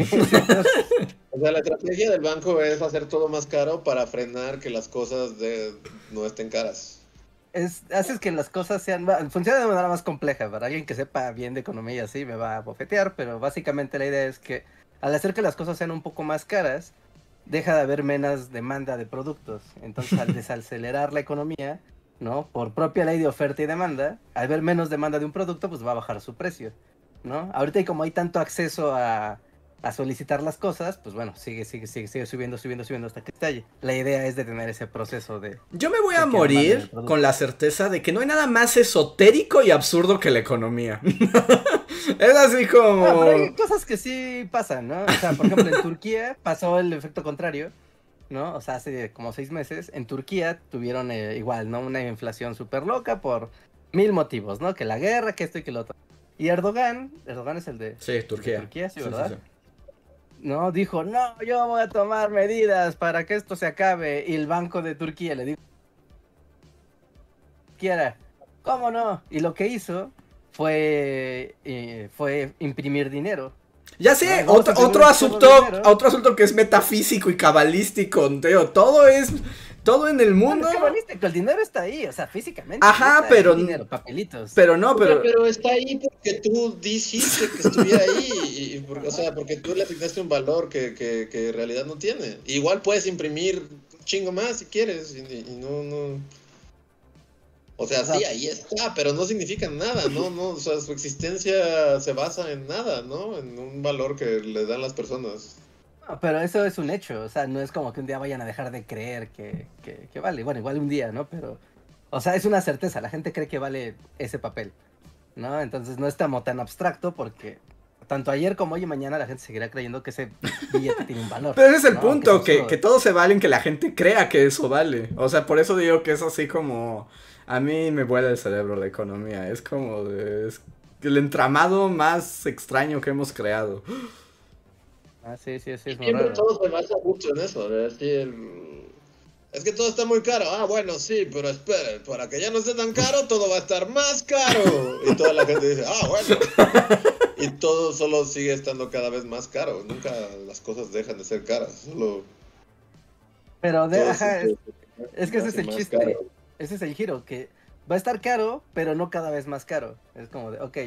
o sea, la estrategia del banco es hacer todo más caro para frenar que las cosas de, no estén caras. Es, haces que las cosas sean. Funciona de manera más compleja. Para alguien que sepa bien de economía y así me va a bofetear, pero básicamente la idea es que al hacer que las cosas sean un poco más caras, deja de haber menos demanda de productos. Entonces, al desacelerar la economía, ¿no? Por propia ley de oferta y demanda, al haber menos demanda de un producto, pues va a bajar su precio, ¿no? Ahorita, como hay tanto acceso a, a solicitar las cosas, pues bueno, sigue, sigue, sigue, sigue subiendo, subiendo, subiendo hasta que estalle. La idea es de tener ese proceso de... Yo me voy a morir con la certeza de que no hay nada más esotérico y absurdo que la economía. es así como... Ah, pero hay cosas que sí pasan, ¿no? O sea, por ejemplo, en Turquía pasó el efecto contrario, ¿no? O sea, hace como seis meses, en Turquía tuvieron eh, igual, ¿no? Una inflación súper loca por mil motivos, ¿no? Que la guerra, que esto y que lo otro. Y Erdogan, Erdogan es el de... Sí, Turquía. Turquía, sí, ¿verdad? ¿No? Dijo, no, yo voy a tomar medidas para que esto se acabe. Y el Banco de Turquía le dijo, quiera, ¿cómo no? Y lo que hizo fue, eh, fue imprimir dinero. Ya sé, otro, otro asunto, otro asunto que es metafísico y cabalístico, Todo es todo en el mundo. el dinero está ahí, o sea, físicamente. Ajá, pero. Dinero, papelitos. Pero no, pero. Pero está ahí porque tú dijiste que estuviera ahí. Y, o sea, porque tú le asignaste un valor que, que, que, en realidad no tiene. Igual puedes imprimir un chingo más si quieres. Y, no, no. O sea, sí, ahí está, pero no significa nada, ¿no? no O sea, su existencia se basa en nada, ¿no? En un valor que le dan las personas pero eso es un hecho, o sea, no es como que un día vayan a dejar de creer que, vale, bueno, igual un día, ¿no? Pero, o sea, es una certeza, la gente cree que vale ese papel, ¿no? Entonces no es tan, tan abstracto porque tanto ayer como hoy y mañana la gente seguirá creyendo que ese billete tiene un valor. Pero ese es el punto, que, que, todo se vale en que la gente crea que eso vale. O sea, por eso digo que es así como... A mí me vuela el cerebro la economía. Es como... es el entramado más extraño que hemos creado. Ah, sí, sí, sí. Siempre todo se basa mucho en eso, es que todo está muy caro. Ah, bueno, sí, pero esperen, para que ya no esté tan caro, todo va a estar más caro. Y toda la gente dice, ah, bueno. Y todo solo sigue estando cada vez más caro. Nunca las cosas dejan de ser caras, solo... Pero de, ajá, es, que ese es el chiste. Ese es el giro, que va a estar caro, pero no cada vez más caro. Es como de, ok,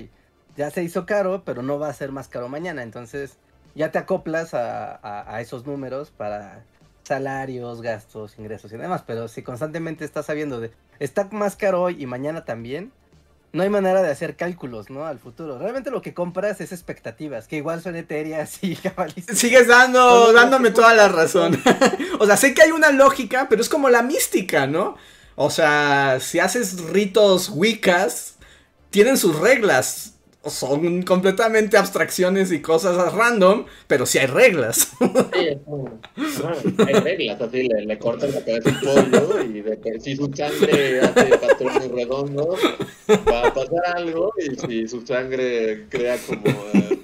ya se hizo caro, pero no va a ser más caro mañana. Entonces ya te acoplas a esos números para salarios, gastos, ingresos y demás, pero si constantemente estás sabiendo de está más caro hoy y mañana también, no hay manera de hacer cálculos, ¿no? Al futuro. Realmente lo que compras es expectativas, que igual son etéreas y cabalistas. Sigues dando, dándome toda la razón. o sea, sé que hay una lógica, pero es como la mística, ¿no? O sea, si haces ritos wiccas, tienen sus reglas son completamente abstracciones y cosas random, pero sí hay reglas. Sí, hay reglas, así le, le cortan la cabeza al pollo y de que si su sangre hace patrones redondos va a pasar algo y si su sangre crea como eh,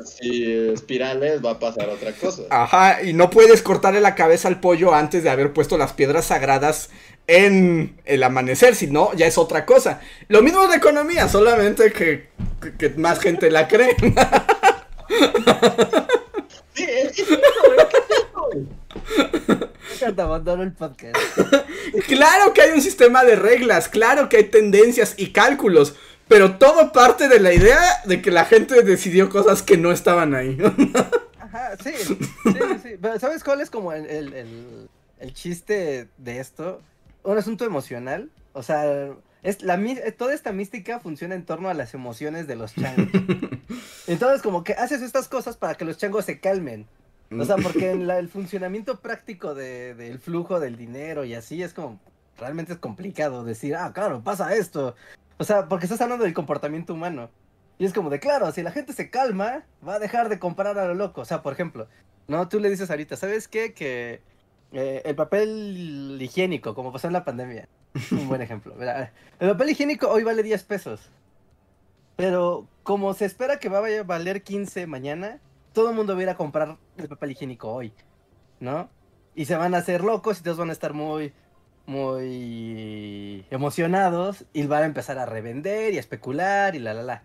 así espirales va a pasar otra cosa. Ajá, y no puedes cortarle la cabeza al pollo antes de haber puesto las piedras sagradas en el amanecer, si no, ya es otra cosa. Lo mismo de economía, solamente que, que, más gente la cree. sí, es que el podcast. Claro que hay un sistema de reglas, claro que hay tendencias y cálculos, pero todo parte de la idea de que la gente decidió cosas que no estaban ahí. Ajá, sí, sí, sí. Pero ¿sabes cuál es como el, el, el chiste de esto? un asunto emocional. O sea, es la, toda esta mística funciona en torno a las emociones de los changos. Entonces, como que haces estas cosas para que los changos se calmen. O sea, porque en el funcionamiento práctico del de, flujo del dinero y así es como, realmente es complicado decir, ah, claro, pasa esto. O sea, porque estás hablando del comportamiento humano. Y es como de, claro, si la gente se calma, va a dejar de comprar a lo loco. O sea, por ejemplo, no, tú le dices ahorita, ¿sabes qué? Que eh, el papel higiénico, como pasó en la pandemia. Un buen ejemplo. el papel higiénico hoy vale 10 pesos. Pero como se espera que va a valer 15 mañana, todo el mundo va a ir a comprar el papel higiénico hoy. ¿No? Y se van a hacer locos y todos van a estar muy, muy emocionados y van a empezar a revender y a especular y la, la, la.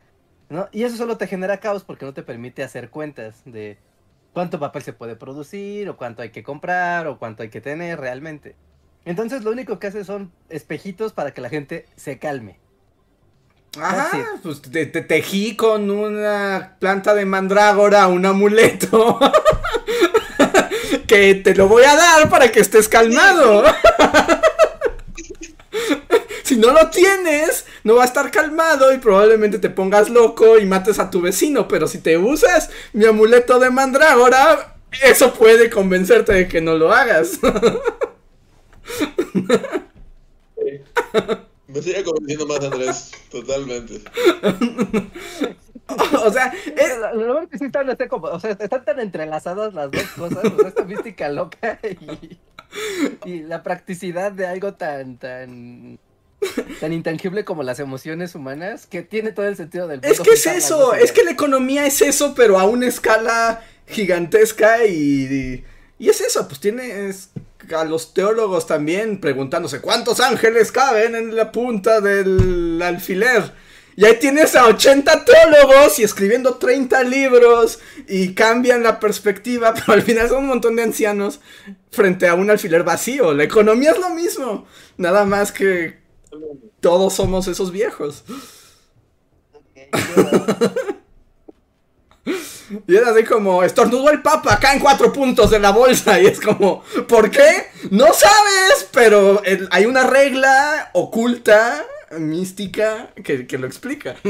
¿No? Y eso solo te genera caos porque no te permite hacer cuentas de cuánto papel se puede producir, o cuánto hay que comprar, o cuánto hay que tener realmente. Entonces lo único que hace son espejitos para que la gente se calme. Ajá, pues te, tejí con una planta de mandrágora un amuleto. que te lo voy a dar para que estés calmado. si no lo tienes, no va a estar calmado y probablemente te pongas loco y mates a tu vecino. Pero si te usas mi amuleto de mandrágora, eso puede convencerte de que no lo hagas. Me sigue convenciendo más, Andrés. Totalmente. o sea, es... lo, que sí están, este o sea, están tan entrelazadas las dos cosas, o sea, esta mística loca y, y la practicidad de algo tan, tan tan intangible como las emociones humanas que tiene todo el sentido del mundo. Es que es eso, es que la economía es eso, pero a una escala gigantesca y, y, es eso, pues tienes a los teólogos también preguntándose cuántos ángeles caben en la punta del alfiler. Y ahí tienes a 80 teólogos y escribiendo 30 libros y cambian la perspectiva, pero al final son un montón de ancianos frente a un alfiler vacío. La economía es lo mismo, nada más que todos somos esos viejos. y es así como, estornudó el papa acá en cuatro puntos de la bolsa. Y es como, ¿por qué? No sabes, pero hay una regla oculta, mística, que, lo explica.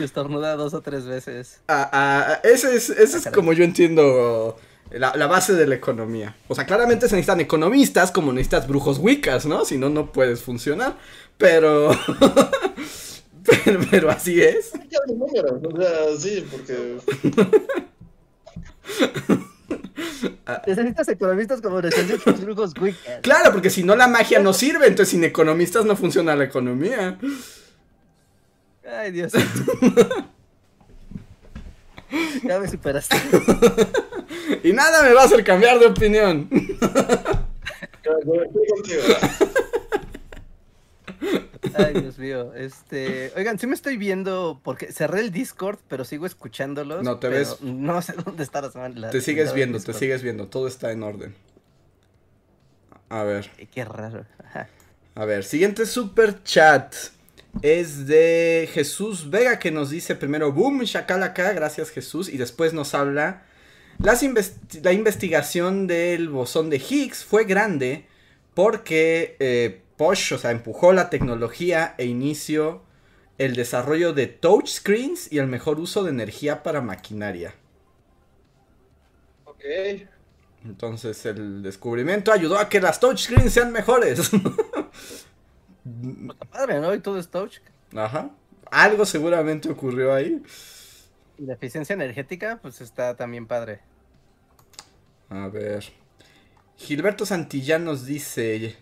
Estornuda dos o tres veces. Ah, ah, ese es, ese es como yo entiendo la, base de la economía. O sea, claramente se necesitan economistas como necesitas brujos wiccas, ¿no? Si no, no puedes funcionar. Pero... pero, así es. O sea, sí, porque... Necesitas economistas como necesitas brujos wiccas. Claro, porque si no la magia no sirve, entonces sin economistas no funciona la economía. Ay, Dios. ya me superaste. y nada me va a hacer cambiar de opinión. Ay, Dios mío. Este, oigan, sí me estoy viendo porque cerré el Discord, pero sigo escuchándolos. No te ves. No sé dónde está la, Te sigues viendo, te sigues viendo, todo está en orden. A ver. Qué raro. A ver, siguiente super chat es de Jesús Vega que nos dice primero boom shakalaka, gracias Jesús, y después nos habla la investigación del bosón de Higgs fue grande porque eh, Posh, o sea, empujó la tecnología e inició el desarrollo de touchscreens y el mejor uso de energía para maquinaria. Ok. Entonces el descubrimiento ayudó a que las touchscreens sean mejores. padre, ¿no? Y todo es touch. Ajá. Algo seguramente ocurrió ahí. La eficiencia energética, pues está también padre. A ver. Gilberto Santillán nos dice.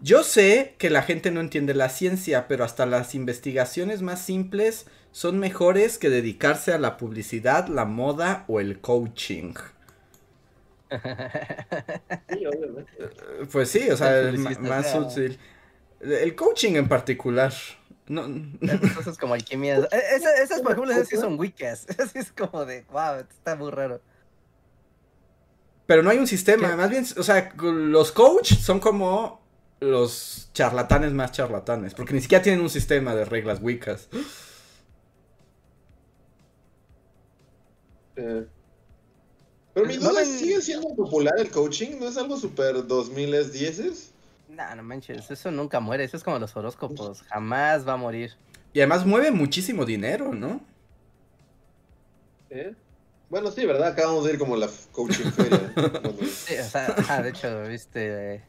Yo sé que la gente no entiende la ciencia, pero hasta las investigaciones más simples son mejores que dedicarse a la publicidad, la moda o el coaching. Sí, obviamente. Pues sí, o sea, más útil. El coaching en particular. No. Cosas como alquimia. E-, esas, esas por ejemplo, esas sí son wicas. es como de, wow, está muy raro. Pero no hay un sistema, más bien, o sea, los coach son como los charlatanes más charlatanes, porque ni siquiera tienen un sistema de reglas wicas. Eh, pero mi duda sigue siendo popular el coaching, ¿no es algo súper 2010? No, no manches, eso nunca muere, eso es como los horóscopos, jamás va a morir. Y además mueve muchísimo dinero, ¿no? ¿Eh? Bueno, sí, ¿verdad? Acabamos de ir como la coaching feria. sí, o sea, de hecho, viste...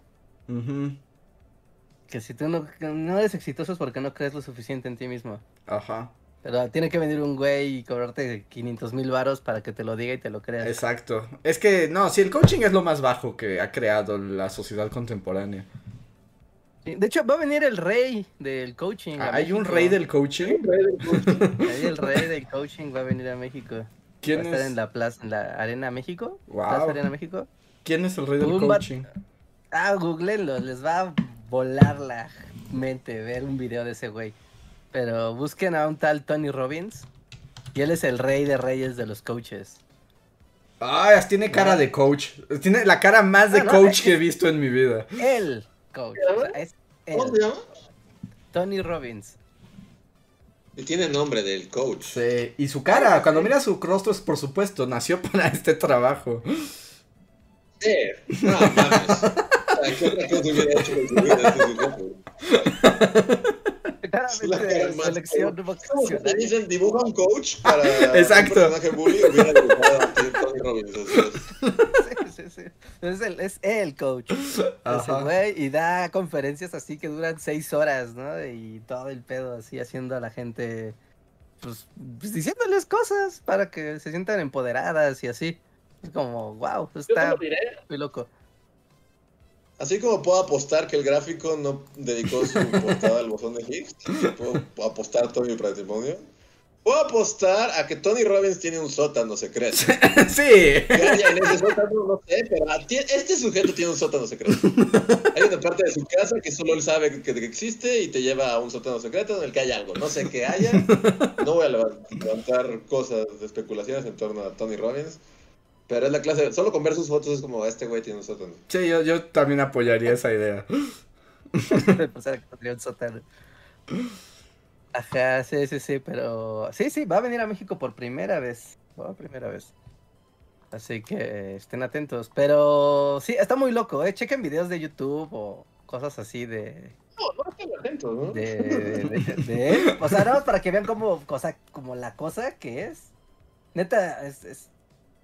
Que si tú no, no eres exitoso es porque no crees lo suficiente en ti mismo. Ajá. Pero tiene que venir un güey y cobrarte 500 mil varos para que te lo diga y te lo creas. Exacto. Es que, no, si el coaching es lo más bajo que ha creado la sociedad contemporánea. De hecho, va a venir el rey del coaching. Ah, ¿Hay un rey del coaching? Hay el rey del coaching va a venir a México. ¿Quién va a estar en la plaza, en la Arena México? Wow. Arena México? ¿Quién es el rey del coaching? Ah, googleenlo, les va a volar la mente ver un video de ese güey. Pero busquen a un tal Tony Robbins y él es el rey de reyes de los coaches. Ah, tiene cara de coach. Tiene la cara más de coach que he visto en mi vida. El coach. ¿Cómo se llama? Tony Robbins. Y tiene nombre del coach. Sí, y su cara, cuando mira su rostro, es por supuesto, nació para este trabajo. Sí, no mames. ¿Qué otra cosa hubiera hecho con su vida? Claramente, selección te dicen, dibuja un coach para Exacto. un personaje bully, hubiera dibujado a Tony Robbins. Sí, sí, sí. Es el, es el coach. Ese güey, y da conferencias así que duran seis horas, ¿no? Y todo el pedo así haciendo a la gente, pues, pues diciéndoles cosas para que se sientan empoderadas y así. Es como, wow, está muy loco. Así como puedo apostar que el gráfico no dedicó su portada al bosón de Higgs, puedo apostar todo mi patrimonio. Puedo apostar a que Tony Robbins tiene un sótano secreto. Sí. En ese sótano, no sé, pero este sujeto tiene un sótano secreto. Hay una parte de su casa que solo él sabe que, existe y te lleva a un sótano secreto en el que hay algo. No sé qué haya. No voy a levantar cosas de especulaciones en torno a Tony Robbins. Pero es la clase, solo con ver sus fotos es como, este güey tiene un sótano. Sí, yo, yo también apoyaría esa idea. un sótano. Ajá, sí, sí, sí, pero... Sí, sí, va a venir a México por primera vez. Por primera vez. Así que estén atentos. Pero sí, está muy loco, ¿eh? Chequen videos de YouTube o cosas así de... No, no estén atentos, ¿no? De, de, de, O sea, no, para que vean como, cosa, como la cosa que es. Neta, es, es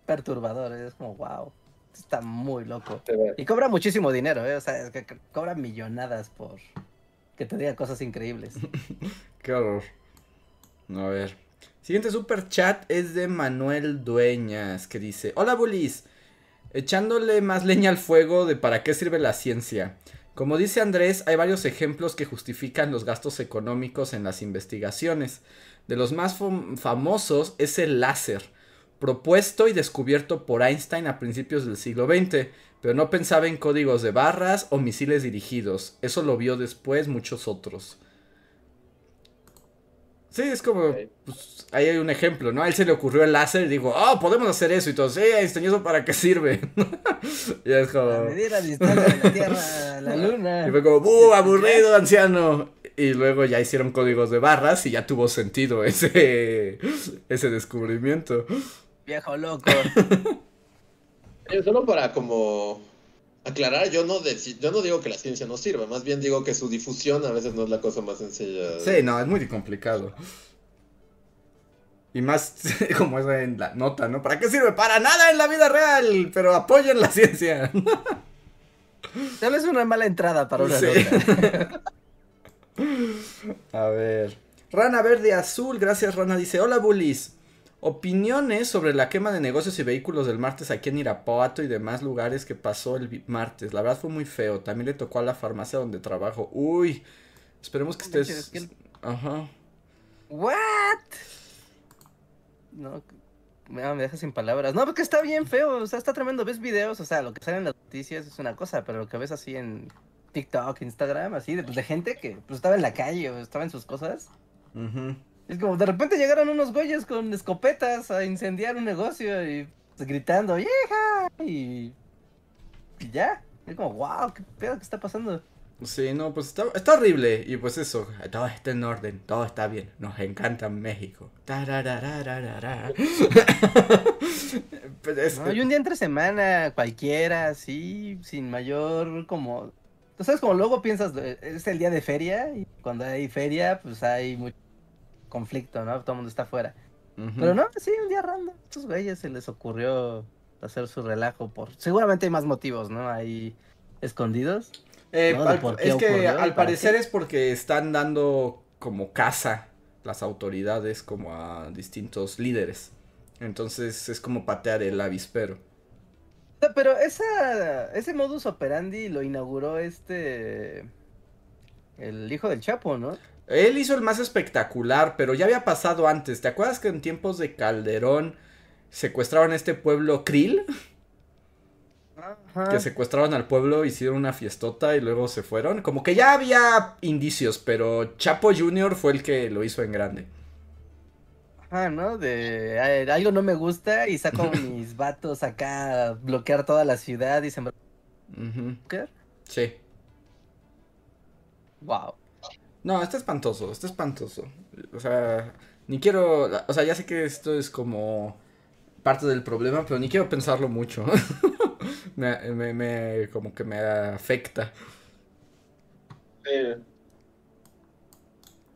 perturbador, es como, wow, está muy loco. Y cobra muchísimo dinero, ¿eh? o sea, es que cobra millonadas por que te diga cosas increíbles. Qué horror. A ver. Siguiente super chat es de Manuel Dueñas que dice, hola Bulis, echándole más leña al fuego de para qué sirve la ciencia. Como dice Andrés, hay varios ejemplos que justifican los gastos económicos en las investigaciones. De los más famosos es el láser propuesto y descubierto por Einstein a principios del siglo XX, pero no pensaba en códigos de barras o misiles dirigidos. Eso lo vio después muchos otros. Sí, es como, pues, ahí hay un ejemplo, ¿no? A él se le ocurrió el láser y dijo, oh, podemos hacer eso. Y todos, sí, Einstein, ¿eso para qué sirve? y es como... medir la distancia de la Tierra a la Luna. Y fue como, ¡buh, aburrido, anciano! Y luego ya hicieron códigos de barras y ya tuvo sentido ese, ese descubrimiento. Viejo loco. Solo para como aclarar, yo no, yo no digo que la ciencia no sirva, más bien digo que su difusión a veces no es la cosa más sencilla. Sí, no, es muy complicado. Y más como es en la nota, ¿no? ¿Para qué sirve? Para nada en la vida real, pero apoyen la ciencia. Tal vez una mala entrada para una nota. A ver. Rana Verde Azul, gracias Rana, dice, hola bullies. Opiniones sobre la quema de negocios y vehículos del martes aquí en Irapuato y demás lugares que pasó el martes. La verdad fue muy feo. También le tocó a la farmacia donde trabajo. Uy, esperemos que estés. Ajá. ¿What? No, me deja sin palabras. No, porque está bien feo. O sea, está tremendo. Ves videos, o sea, lo que sale en las noticias es una cosa, pero lo que ves así en TikTok, Instagram, así, de, pues, de gente que pues, estaba en la calle o estaba en sus cosas. Ajá. Es como de repente llegaron unos güeyes con escopetas a incendiar un negocio y pues, gritando, ¡vieja! Y, y ya. Es como, wow, ¿qué pedo que está pasando? Sí, no, pues está, está, horrible. Y pues eso, todo está en orden, todo está bien. Nos encanta México. pues no, y un día entre semana, cualquiera, así, sin mayor como... Tú sabes, como luego piensas, es el día de feria, y cuando hay feria, pues hay mucho conflicto, ¿no? Todo el mundo está afuera. Pero no, sí, un día random. Estos güeyes se les ocurrió hacer su relajo por... Seguramente hay más motivos, ¿no? Ahí escondidos. Eh, es que al parecer es porque están dando como casa las autoridades como a distintos líderes. Entonces es como patear el avispero. Pero esa, ese modus operandi lo inauguró este... El hijo del Chapo, ¿no? Él hizo el más espectacular, pero ya había pasado antes. ¿Te acuerdas que en tiempos de Calderón secuestraron este pueblo Krill? Que secuestraron al pueblo, hicieron una fiestota y luego se fueron. Como que ya había indicios, pero Chapo Jr. fue el que lo hizo en grande. Ah, ¿no? De algo no me gusta y saco mis vatos acá a bloquear toda la ciudad y se ¿Qué? Sí. Wow. No, está espantoso, está espantoso. O sea, ni quiero, o sea, ya sé que esto es como parte del problema, pero ni quiero pensarlo mucho. me, me, me, como que me afecta. Sí.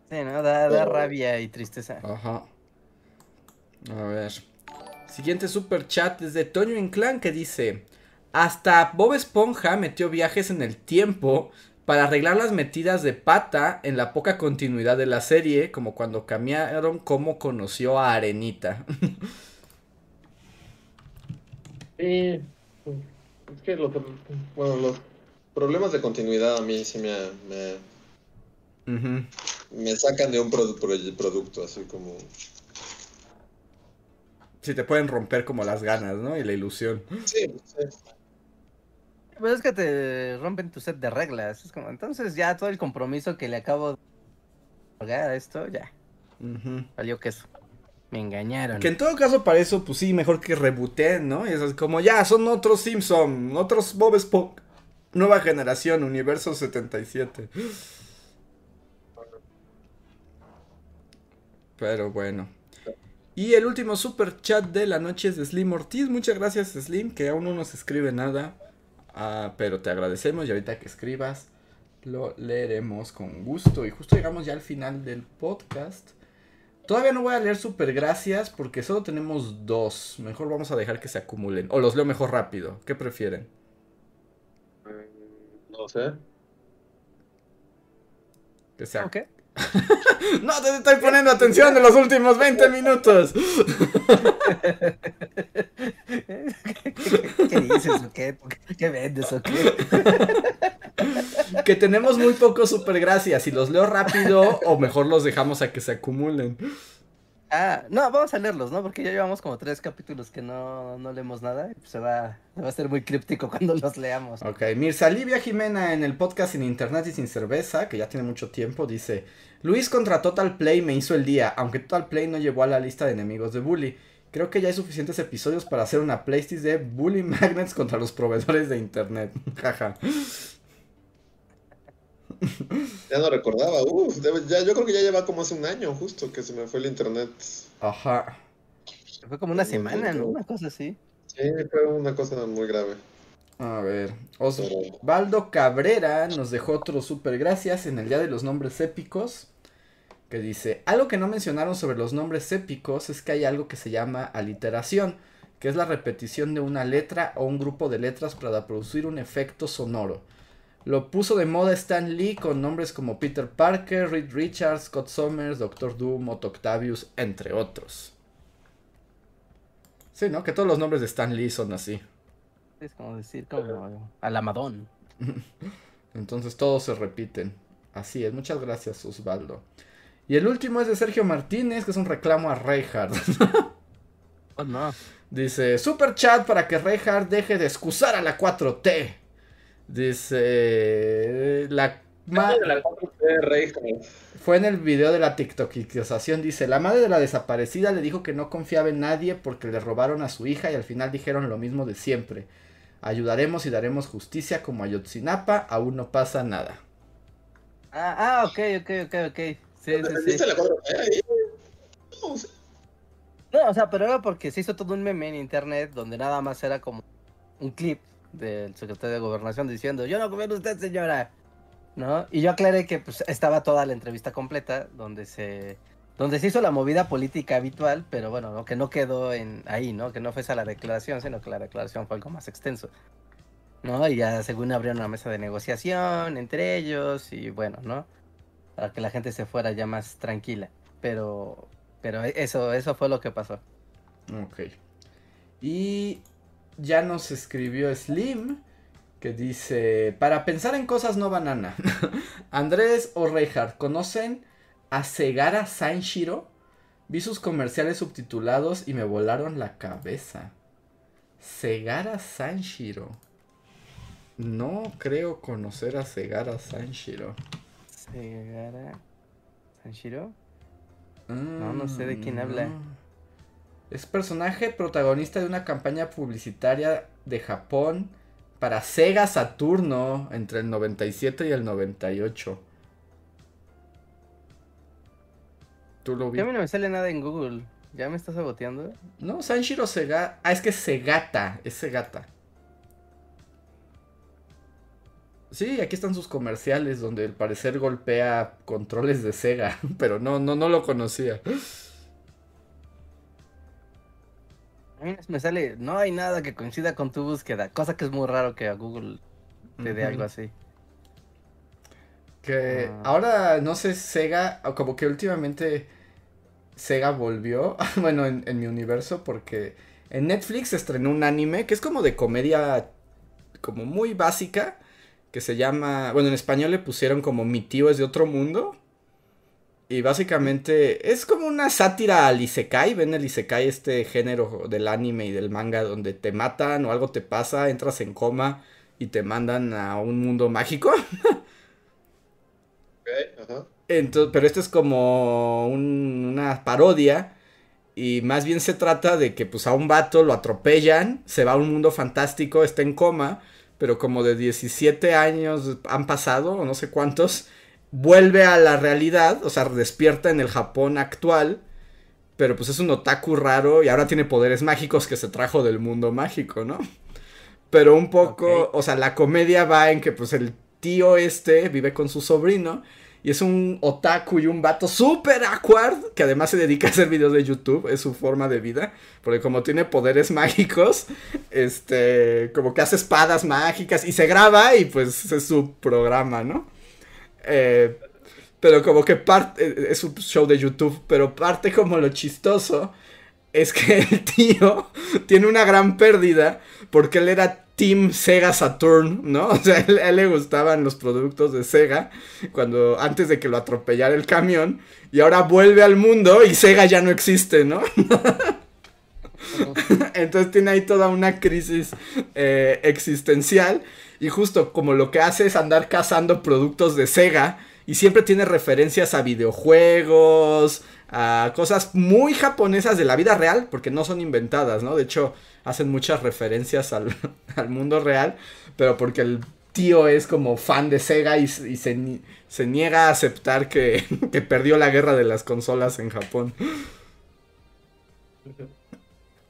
Sí, ¿no? Da, rabia y tristeza. Ajá. A ver. Siguiente super chat desde Toño Inclán que dice: Hasta Bob Esponja metió viajes en el tiempo para arreglar las metidas de pata en la poca continuidad de la serie, como cuando cambiaron cómo conoció a Arenita. sí, es que los, bueno, los problemas de continuidad a mí sí me, me, me sacan de un producto, así como... Sí, te pueden romper como las ganas, ¿no? Y la ilusión. Sí, sí. Pues es que te rompen tu set de reglas. Es como, entonces ya todo el compromiso que le acabo de pagar a esto, ya. Salió que eso. Me engañaron. Que en todo caso, para eso, pues sí, mejor que rebooten, ¿no? Y eso es como, ya, son otros Simpson, otros Bob Esponja. Nueva generación, universo 77. Pero bueno. Y el último super chat de la noche es de Slim Ortiz. Muchas gracias, Slim, que aún no nos escribe nada. Ah, pero te agradecemos y ahorita que escribas lo leeremos con gusto. Y justo llegamos ya al final del podcast. Todavía no voy a leer super gracias porque solo tenemos dos. Mejor vamos a dejar que se acumulen. O los leo mejor rápido. ¿Qué prefieren? Mm, no sé. Que sea. no te estoy poniendo atención en los últimos 20 minutos. ¿Qué, dices o qué? ¿Qué vendes o qué? que tenemos muy pocos super gracias. Si los leo rápido o mejor los dejamos a que se acumulen. Ah, no, vamos a leerlos, ¿no? Porque ya llevamos como tres capítulos que no, no leemos nada. Y pues se va, va a ser muy críptico cuando los leamos. Ok, Mirza Livia Jimena en el podcast Sin Internet y Sin Cerveza, que ya tiene mucho tiempo, dice: Luis contra Total Play me hizo el día, aunque Total Play no llevó a la lista de enemigos de Bully. Creo que ya hay suficientes episodios para hacer una playlist de Bully Magnets contra los proveedores de Internet. Jaja. Ya no recordaba, Uf, ya, yo creo que ya lleva como hace un año justo que se me fue el internet. Ajá. Fue como una semana, ¿no? Una cosa así. Sí, fue una cosa muy grave. A ver, Osvaldo Cabrera nos dejó otro super gracias en el Día de los Nombres Épicos. Que dice, algo que no mencionaron sobre los nombres épicos es que hay algo que se llama aliteración, que es la repetición de una letra o un grupo de letras para producir un efecto sonoro. Lo puso de moda Stan Lee con nombres como Peter Parker, Reed Richards, Scott Summers, Doctor Doom, Otto Octavius, entre otros. Sí, ¿no? Que todos los nombres de Stan Lee son así. Es como decir, como Alamadón. Entonces todos se repiten. Así es, muchas gracias Osvaldo. Y el último es de Sergio Martínez, que es un reclamo a Reinhardt. oh, no. Dice, super chat para que Reinhardt deje de excusar a la 4T. Dice. La. Fue en el video de la TikTokización. Dice: La madre de la desaparecida le dijo que no confiaba en nadie porque le robaron a su hija y al final dijeron lo mismo de siempre. Ayudaremos y daremos justicia como a Yotzinapa, aún no pasa nada. Ah, ah ok, ok, ok, ok. Sí, sí, sí. No, o sea, pero era porque se hizo todo un meme en internet donde nada más era como un clip del secretario de Gobernación diciendo, yo no en usted, señora. ¿No? Y yo aclaré que pues, estaba toda la entrevista completa donde se donde se hizo la movida política habitual, pero bueno, que no quedó en ahí, ¿no? Que no fue esa la declaración, sino que la declaración fue algo más extenso. ¿No? Y ya según abrieron una mesa de negociación entre ellos y bueno, ¿no? Para que la gente se fuera ya más tranquila. Pero pero eso eso fue lo que pasó. Ok. Y ya nos escribió Slim que dice, para pensar en cosas no banana, Andrés o Reinhardt, ¿conocen a Segara Sanshiro? Vi sus comerciales subtitulados y me volaron la cabeza. Segara Sanshiro. No creo conocer a Segara Sanshiro. Segara Sanshiro. no, no sé de quién mm, habla. Es personaje protagonista de una campaña publicitaria de Japón para Sega Saturno entre el 97 y el 98. ¿Tú lo vi? A mí no me sale nada en Google. ¿Ya me estás saboteando? No, Sanshiro Sega. Ah, es que es Segata. Es Segata. Sí, aquí están sus comerciales donde al parecer golpea controles de Sega. Pero no, no, no lo conocía. A mí me sale, no hay nada que coincida con tu búsqueda, cosa que es muy raro que a Google te dé algo así. Que ah. ahora, no sé, Sega, como que últimamente Sega volvió, bueno, en, mi universo, porque en Netflix estrenó un anime que es como de comedia, como muy básica, que se llama, bueno, en español le pusieron como Mi tío es de otro mundo. Y básicamente es como una sátira al Isekai. Ven el Isekai, este género del anime y del manga donde te matan o algo te pasa, entras en coma y te mandan a un mundo mágico. Entonces, pero esto es como una parodia. Y más bien se trata de que pues a un vato lo atropellan, se va a un mundo fantástico, está en coma, pero como de 17 años han pasado, o no sé cuántos, vuelve a la realidad, o sea, despierta en el Japón actual, pero pues es un otaku raro y ahora tiene poderes mágicos que se trajo del mundo mágico, ¿no? Pero un poco, o sea, la comedia va en que pues el tío este vive con su sobrino y es un otaku y un vato súper awkward que además se dedica a hacer videos de YouTube, es su forma de vida, porque como tiene poderes mágicos, este, como que hace espadas mágicas y se graba y pues es su programa, ¿no? Eh, pero como que parte, eh, es un show de YouTube, pero parte como lo chistoso es que el tío tiene una gran pérdida porque él era Team Sega Saturn, ¿no? O sea, a él, le gustaban los productos de Sega cuando antes de que lo atropellara el camión y ahora vuelve al mundo y Sega ya no existe, ¿no? Entonces tiene ahí toda una crisis eh, existencial y justo como lo que hace es andar cazando productos de Sega y siempre tiene referencias a videojuegos, a cosas muy japonesas de la vida real, porque no son inventadas, ¿no? De hecho, hacen muchas referencias al, mundo real, pero porque el tío es como fan de Sega y, se, niega a aceptar que, perdió la guerra de las consolas en Japón.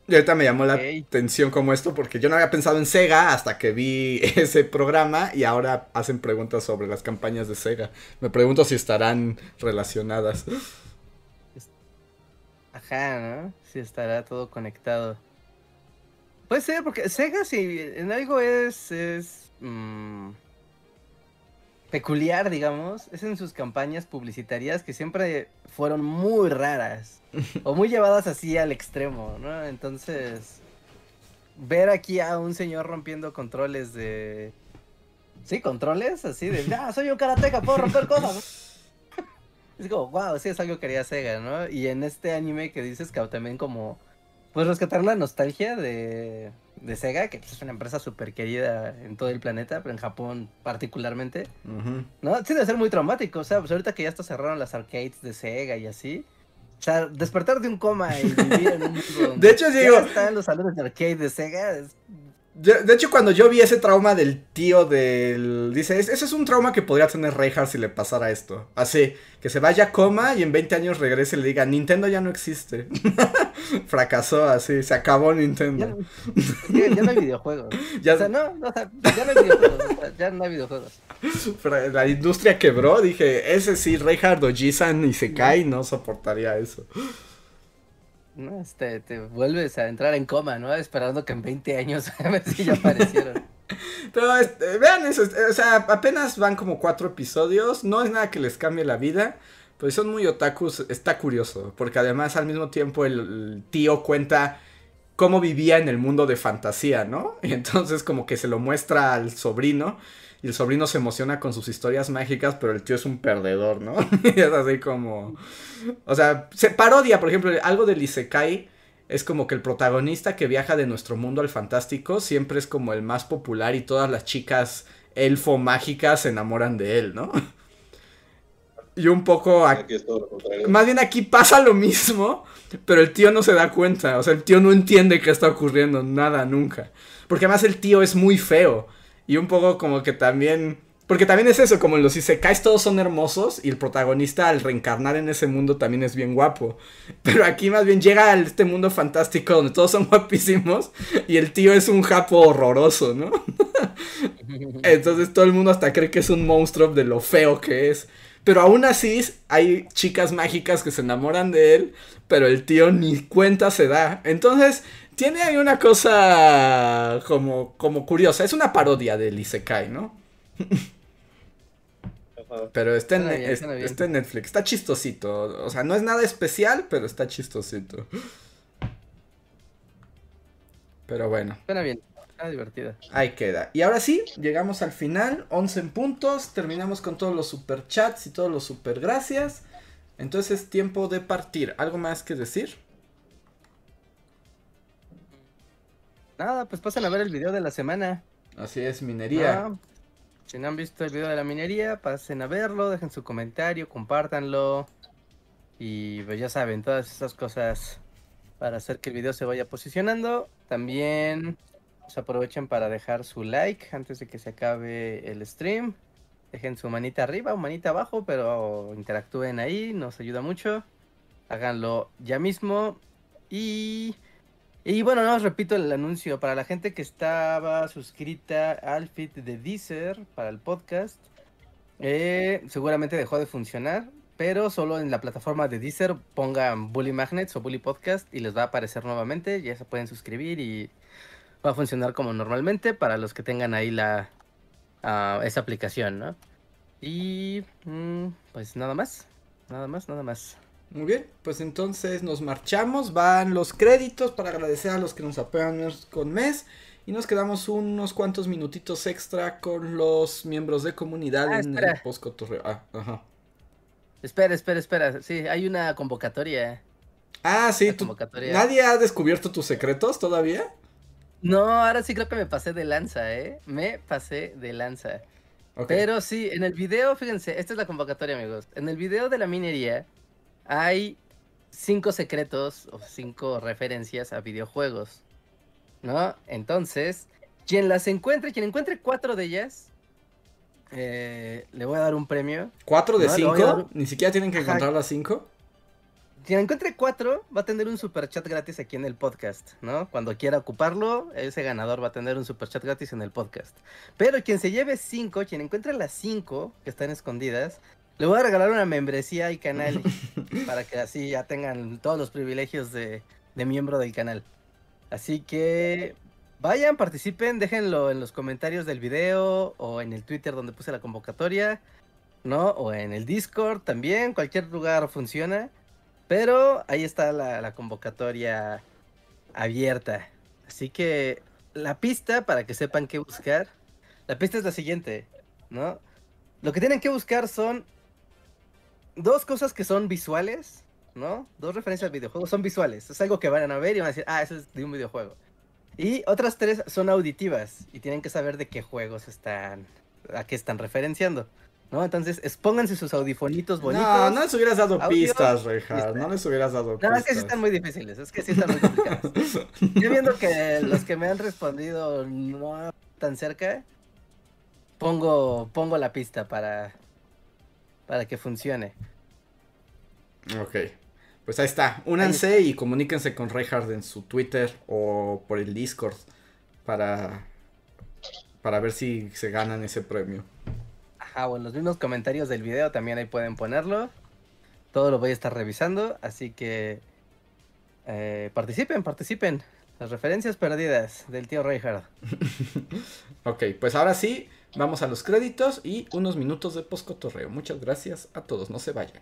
Y ahorita me llamó la atención como esto porque yo no había pensado en Sega hasta que vi ese programa y ahora hacen preguntas sobre las campañas de Sega. Me pregunto si estarán relacionadas. Ajá, ¿no? Si estará todo conectado. Puede ser, porque Sega si en algo es, es mm, peculiar, digamos, es en sus campañas publicitarias que siempre fueron muy raras o muy llevadas así al extremo, ¿no? Entonces, ver aquí a un señor rompiendo controles de... Sí, controles, así de, ah, soy un karateca, puedo romper cosas. es como, wow, sí es algo que haría Sega, ¿no? Y en este anime que dices que también como pues rescatar la nostalgia de, de Sega, que es una empresa súper querida en todo el planeta, pero en Japón particularmente. ¿No? Sí, debe ser muy traumático. O sea, pues ahorita que ya está cerraron las arcades de Sega y así. O sea, despertar de un coma y vivir en un mundo donde de hecho, digo, están los salones de arcade de Sega es de hecho, cuando yo vi ese trauma del tío del... Dice, ese es un trauma que podría tener Reinhardt si le pasara esto. Así, que se vaya a coma y en 20 años regrese y le diga, Nintendo ya no existe. Fracasó así, se acabó Nintendo. Ya, no hay videojuegos. Ya, o sea, no, no, ya no hay videojuegos. ya no hay videojuegos. La industria quebró, dije, ese sí, Reinhardt o Jisan y se cae, no soportaría eso. ¿No? Este, te vuelves a entrar en coma, ¿no? Esperando que en 20 años ya aparecieron. Pero este, vean eso, o sea, apenas van como cuatro episodios, no es nada que les cambie la vida, pues son muy otakus, está curioso, porque además al mismo tiempo el, tío cuenta cómo vivía en el mundo de fantasía, ¿no? Y entonces como que se lo muestra al sobrino y el sobrino se emociona con sus historias mágicas, pero el tío es un perdedor, ¿no? y es así como... O sea, se parodia, por ejemplo, algo del Isekai es como que el protagonista que viaja de nuestro mundo al fantástico siempre es como el más popular y todas las chicas elfo mágicas se enamoran de él, ¿no? Y un poco... Más bien aquí pasa lo mismo, pero el tío no se da cuenta, o sea, el tío no entiende qué está ocurriendo, nada, nunca. Porque además el tío es muy feo. Y un poco como que también... Porque también es eso, como en los Isekais todos son hermosos y el protagonista al reencarnar en ese mundo también es bien guapo. Pero aquí más bien llega a este mundo fantástico donde todos son guapísimos y el tío es un japo horroroso, ¿no? Entonces todo el mundo hasta cree que es un monstruo de lo feo que es. Pero aún así hay chicas mágicas que se enamoran de él, pero el tío ni cuenta se da. Entonces tiene ahí una cosa como, como curiosa. Es una parodia del Isekai, ¿no? pero está en, está en Netflix. Está chistosito. O sea, no es nada especial, pero está chistosito. Pero bueno. Suena bien. Está divertida. Ahí queda. Y ahora sí, llegamos al final. 11 en puntos. Terminamos con todos los super chats y todos los super gracias. Entonces es tiempo de partir. ¿Algo más que decir? Nada, pues pasen a ver el video de la semana. Así es, minería. Ah, si no han visto el video de la minería, pasen a verlo, dejen su comentario, compártanlo. Y pues ya saben, todas esas cosas para hacer que el video se vaya posicionando. También se pues, aprovechen para dejar su like antes de que se acabe el stream. Dejen su manita arriba o manita abajo, pero interactúen ahí, nos ayuda mucho. Háganlo ya mismo. Y y bueno, no os repito el anuncio. Para la gente que estaba suscrita al feed de Deezer para el podcast, eh, seguramente dejó de funcionar. Pero solo en la plataforma de Deezer pongan Bully Magnets o Bully Podcast y les va a aparecer nuevamente. Ya se pueden suscribir y va a funcionar como normalmente para los que tengan ahí la ah, esa aplicación, ¿no? Y mm, pues nada más, nada más, nada más. Muy bien, pues entonces nos marchamos, van los créditos para agradecer a los que nos apoyan con mes y nos quedamos unos cuantos minutitos extra con los miembros de comunidad Ah, en espera. el postcotorreo. Ah, ajá. Espera, espera, espera. Sí, hay una convocatoria. Ah, sí, tú- convocatoria. ¿nadie ha descubierto tus secretos todavía? No, ahora sí creo que me pasé de lanza, ¿eh? Me pasé de lanza. Pero sí, en el video, fíjense, esta es la convocatoria, amigos. En el video de la minería hay cinco secretos o cinco referencias a videojuegos, ¿no? Entonces, quien las encuentre, quien encuentre cuatro de ellas, eh, le voy a dar un premio. ¿Cuatro de No, cinco? dar- ¿Ni siquiera tienen que encontrar las cinco? Quien encuentre cuatro va a tener un super chat gratis aquí en el podcast, ¿no? Cuando quiera ocuparlo, ese ganador va a tener un super chat gratis en el podcast. Pero quien se lleve cinco, quien encuentre las cinco que están escondidas, le voy a regalar una membresía al canal para que así ya tengan todos los privilegios de, de miembro del canal. Así que vayan, participen, déjenlo en los comentarios del video o en el Twitter donde puse la convocatoria, ¿no? O en el Discord también, cualquier lugar funciona. Pero ahí está la, la convocatoria abierta. Así que la pista, para que sepan qué buscar, la pista es la siguiente, ¿no? Lo que tienen que buscar son dos cosas que son visuales, ¿no? Dos referencias a videojuegos son visuales. Es algo que van a ver y van a decir, ah, eso es de un videojuego. Y otras tres son auditivas y tienen que saber de qué juegos están, a qué están referenciando, ¿no? Entonces, expónganse sus audifonitos bonitos. No, no les hubieras dado Audio, pistas, Reja. No les hubieras dado No, pistas. es que sí están muy difíciles, es que sí están muy complicados. Yo viendo que los que me han respondido no tan cerca, pongo, pongo la pista para, para que funcione. Ok. Pues ahí está. Únanse y comuníquense con Reinhardt en su Twitter o por el Discord para, para ver si se ganan ese premio. Ajá, o en los mismos comentarios del video también ahí pueden ponerlo. Todo lo voy a estar revisando, así que eh, participen, participen. Las referencias perdidas del tío Reinhardt. Ok, pues ahora sí, vamos a los créditos y unos minutos de poscotorreo. Muchas gracias a todos, no se vayan.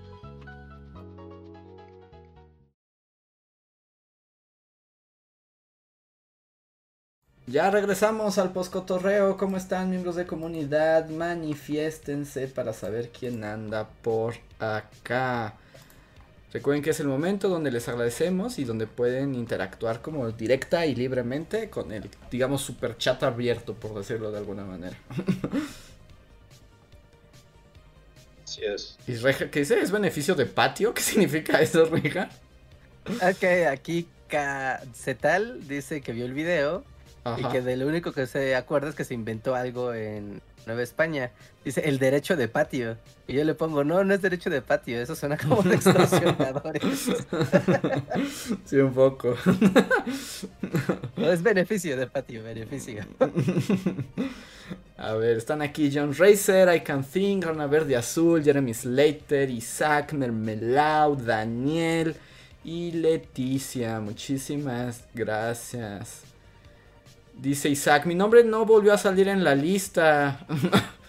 Ya regresamos al poscotorreo. ¿Cómo están, miembros de comunidad? Manifiéstense para saber quién anda por acá. Recuerden que es el momento donde les agradecemos y donde pueden interactuar como directa y libremente con el, digamos, super chat abierto, por decirlo de alguna manera. Así es. ¿Y Reja, qué dice? ¿Es beneficio de patio? ¿Qué significa eso, Reja? Ok, aquí Cacetal dice que vio el video y que de lo único que se acuerda es que se inventó algo en Nueva España. Dice el derecho de patio. Y yo le pongo, no, no es derecho de patio, eso suena como de extorsionadores. Sí, un poco. no es beneficio de patio, beneficio. A ver, están aquí John Racer, I Can Think, Rana Verde Azul, Jeremy Slater, Isaac, Mermelau, Daniel y Leticia. Muchísimas gracias. Dice Isaac, mi nombre no volvió a salir en la lista.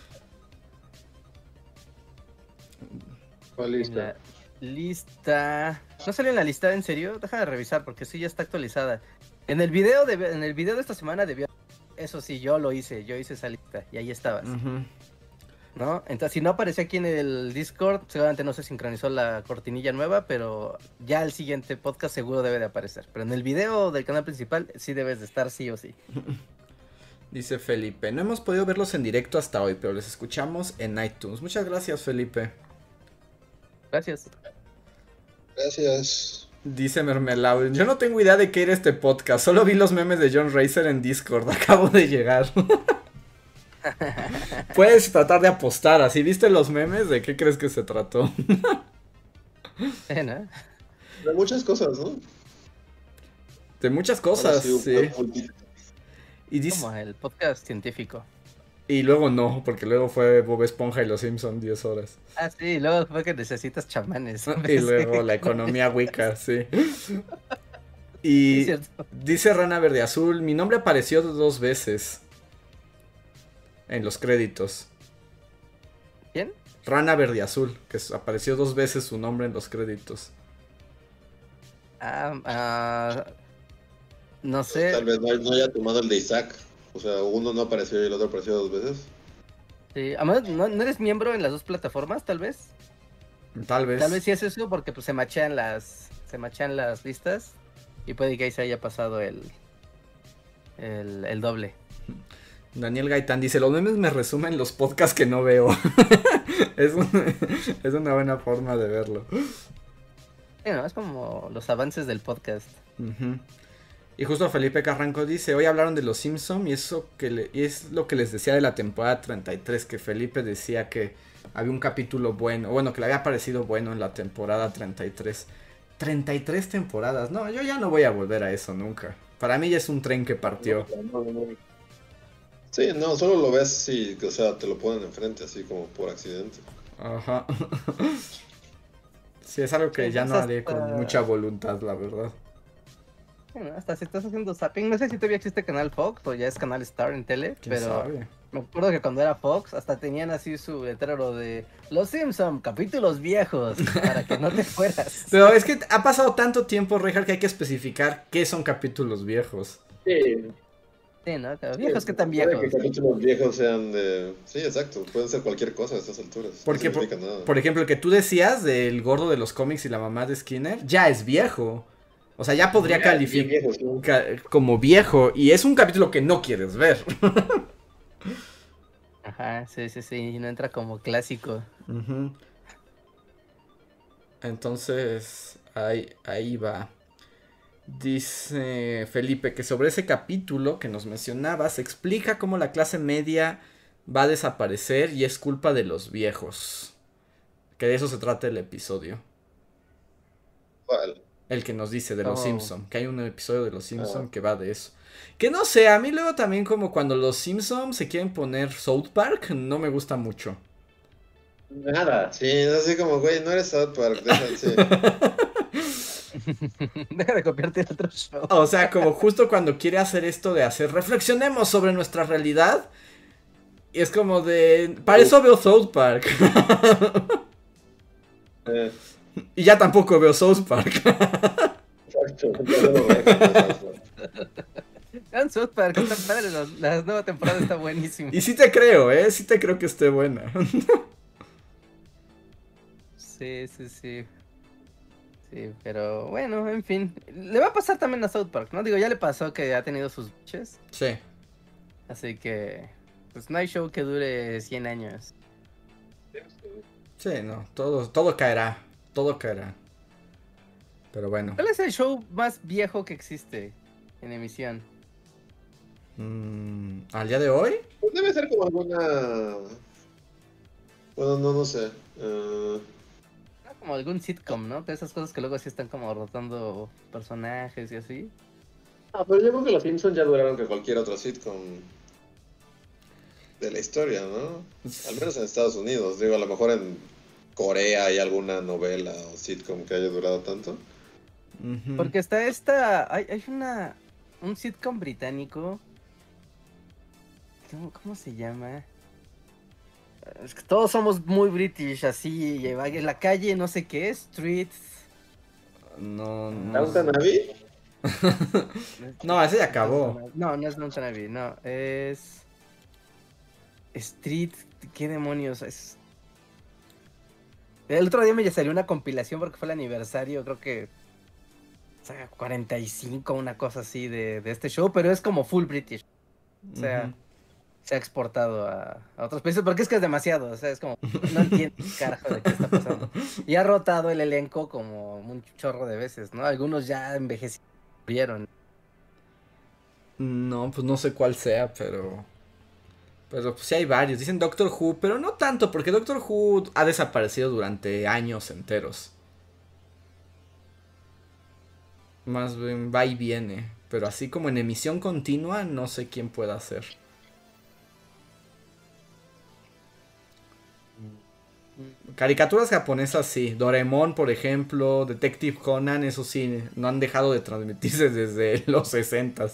¿Cuál lista? Lista. ¿No salió en la lista, en serio? Deja de revisar porque sí ya está actualizada. En el video de, en el video de esta semana debió. Eso sí, yo lo hice, yo hice esa lista y ahí estabas. Ujú. ¿No? Entonces, si no apareció aquí en el Discord, seguramente no se sincronizó la cortinilla nueva, pero ya el siguiente podcast seguro debe de aparecer. Pero en el video del canal principal sí debes de estar sí o sí. Dice Felipe, no hemos podido verlos en directo hasta hoy, pero les escuchamos en iTunes. Muchas gracias, Felipe. Gracias. Gracias. Dice Mermelau, yo no tengo idea de qué era este podcast, solo vi los memes de John Racer en Discord, acabo de llegar. Puedes tratar de apostar, así viste los memes, ¿de qué crees que se trató? De muchas cosas, ¿no? De muchas Ahora cosas, sí, sí. Y dice... Como el podcast científico. Y luego no, porque luego fue Bob Esponja y los Simpsons 10 horas. Ah, sí, luego fue que necesitas chamanes. Y luego la economía Wicca, sí. Y dice Rana Verde Azul, mi nombre apareció dos veces en los créditos. ¿Quién? Rana Verde Azul, que apareció dos veces su nombre en los créditos. Ah, ah no sé. Tal vez no haya tomado el de Isaac. O sea, uno no apareció y el otro apareció dos veces. Sí, además, ¿no, eres miembro en las dos plataformas, tal vez? Tal vez. Tal vez sí es eso, porque pues se machean las, se machean las listas y puede que ahí se haya pasado el, el, doble. Daniel Gaitán dice, los memes me resumen los podcasts que no veo. es, es, una buena forma de verlo. Bueno, es como los avances del podcast. Y justo Felipe Carranco dice, hoy hablaron de los Simpsons y eso que le, y es lo que les decía de la temporada 33, que Felipe decía que había un capítulo bueno, bueno, que le había parecido bueno en la temporada 33. 33 temporadas, no, yo ya no voy a volver a eso nunca. Para mí ya es un tren que partió. Sí, no, solo lo ves si, o sea, te lo ponen enfrente así como por accidente. Ajá. sí, es algo que ya no haré con mucha voluntad, la verdad. Bueno, hasta si estás haciendo zapping, no sé si todavía existe Canal Fox o ya es Canal Star en tele, pero me acuerdo que cuando era Fox hasta tenían así su letrero de Los Simpson, capítulos viejos, para que no te fueras. Pero es que ha pasado tanto tiempo, Richard, que hay que especificar qué son capítulos viejos. Sí. Sí, ¿no? Viejos que tan viejos. Que capítulos viejos sean de... Sí, exacto. Pueden ser cualquier cosa a estas alturas. Porque, por, por ejemplo, el que tú decías del gordo de los cómics y la mamá de Skinner, ya es viejo. O sea, ya podría calificar como viejo. Y es un capítulo que no quieres ver. Ajá, sí, sí, sí. No entra como clásico. Entonces, ahí, ahí va. Dice Felipe que sobre ese capítulo que nos mencionabas, explica cómo la clase media va a desaparecer y es culpa de los viejos. Que de eso se trata el episodio. ¿Cuál? El que nos dice de los oh. Simpson, que hay un episodio de los Simpson oh. que va de eso. Que no sé, a mí luego también como cuando los Simpsons se quieren poner South Park, no me gusta mucho. Nada, sí, así como, güey, no eres South Park, déjate. Deja de copiarte otro show. O sea, como justo cuando quiere hacer esto de hacer, reflexionemos sobre nuestra realidad. Y es como de, para eso veo South Park. eh. Y ya tampoco veo South Park. Vean South Park, está padre, la, nueva temporada está buenísima. Y sí te creo, ¿eh? Sí te creo que esté buena. sí, sí, sí. Sí, pero bueno, en fin. Le va a pasar también a South Park, ¿no? Digo, ya le pasó que ha tenido sus biches. Sí. Así que, pues no hay show que dure 100 años. Sí, no, todo, todo caerá todo caerá. Pero bueno. ¿Cuál es el show más viejo que existe en emisión? Mm, ¿Al día de hoy? Pues debe ser como alguna. Bueno, no, no sé. Uh... Como algún sitcom, ¿no? De esas cosas que luego sí están como rotando personajes y así. Ah, pero yo creo que los Simpsons ya duraron que cualquier otro sitcom de la historia, ¿no? Al menos en Estados Unidos. Digo, a lo mejor en Corea hay alguna novela o sitcom que haya durado tanto? Porque está esta, hay, hay una, un sitcom británico, ¿cómo, se llama? Es que todos somos muy british, así, en la calle, no sé qué, streets. No, no. ¿Downton Abbey? no, ese ya acabó. No, no es Abbey, no, es... Street, ¿qué demonios? Es el otro día me salió una compilación porque fue el aniversario, creo que. O sea, 45, una cosa así de, este show, pero es como full British. O sea, se ha exportado a, otros países porque es que es demasiado. O sea, es como. No entiendo carajo de qué está pasando. Y ha rotado el elenco como un chorro de veces, ¿no? Algunos ya envejecieron. No, pues no sé cuál sea, pero. Pero pues sí hay varios. Dicen Doctor Who, pero no tanto, porque Doctor Who ha desaparecido durante años enteros. Más bien va y viene. Pero así como en emisión continua, no sé quién pueda hacer. Caricaturas japonesas sí, Doraemon por ejemplo, Detective Conan, eso sí, no han dejado de transmitirse desde los 60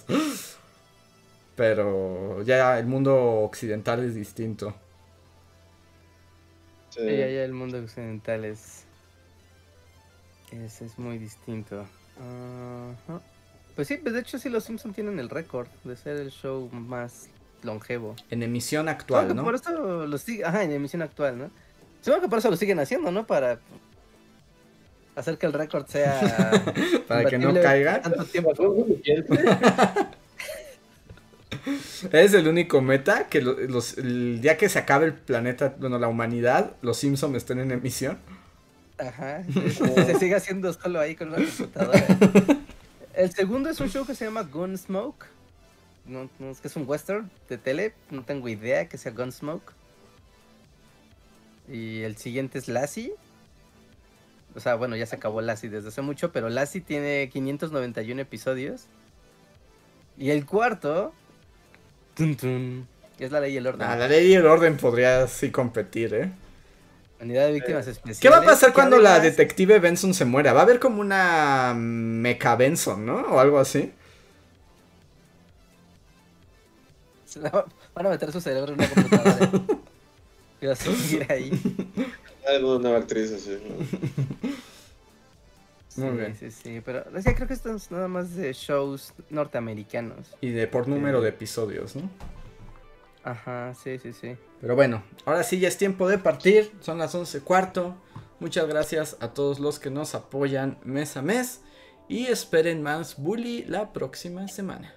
Pero ya el mundo occidental es distinto. Sí, ya, el mundo occidental es, es, muy distinto. Pues sí, pues de hecho sí los Simpsons tienen el récord de ser el show más longevo. En emisión actual, ¿no? Por eso los sigue, ajá, en emisión actual, ¿no? Supongo que por eso lo siguen haciendo, ¿no? Para hacer que el récord sea. Para que no caiga. Tanto tiempo. es el único meta que los, el día que se acabe el planeta, bueno, la humanidad, los Simpsons estén en emisión. Ajá. se sigue haciendo solo ahí con una computadora. El segundo es un show que se llama Gunsmoke. No, no, es que es un western de tele. No tengo idea que sea Gunsmoke. Y el siguiente es Lassie. O sea, bueno, ya se acabó Lassie desde hace mucho, pero Lassie tiene 591 episodios. Y el cuarto. es la ley y el orden. Ah, la ley y el orden podría sí competir, ¿eh? Unidad de víctimas eh, especiales. ¿Qué va a pasar cuando la detective Benson se muera? Va a haber como una mecha Benson, ¿no? O algo así. Van a meter su cerebro en una computadora. Iba a seguir ahí. una nueva actriz así. Muy bien. Sí, sí, pero creo que esto es nada más de shows norteamericanos. Y de por número de episodios, ¿no? Ajá, sí, sí, sí. Pero bueno, ahora sí ya es tiempo de partir. Son las 11 cuarto. Muchas gracias a todos los que nos apoyan mes a mes. Y esperen más Bully la próxima semana.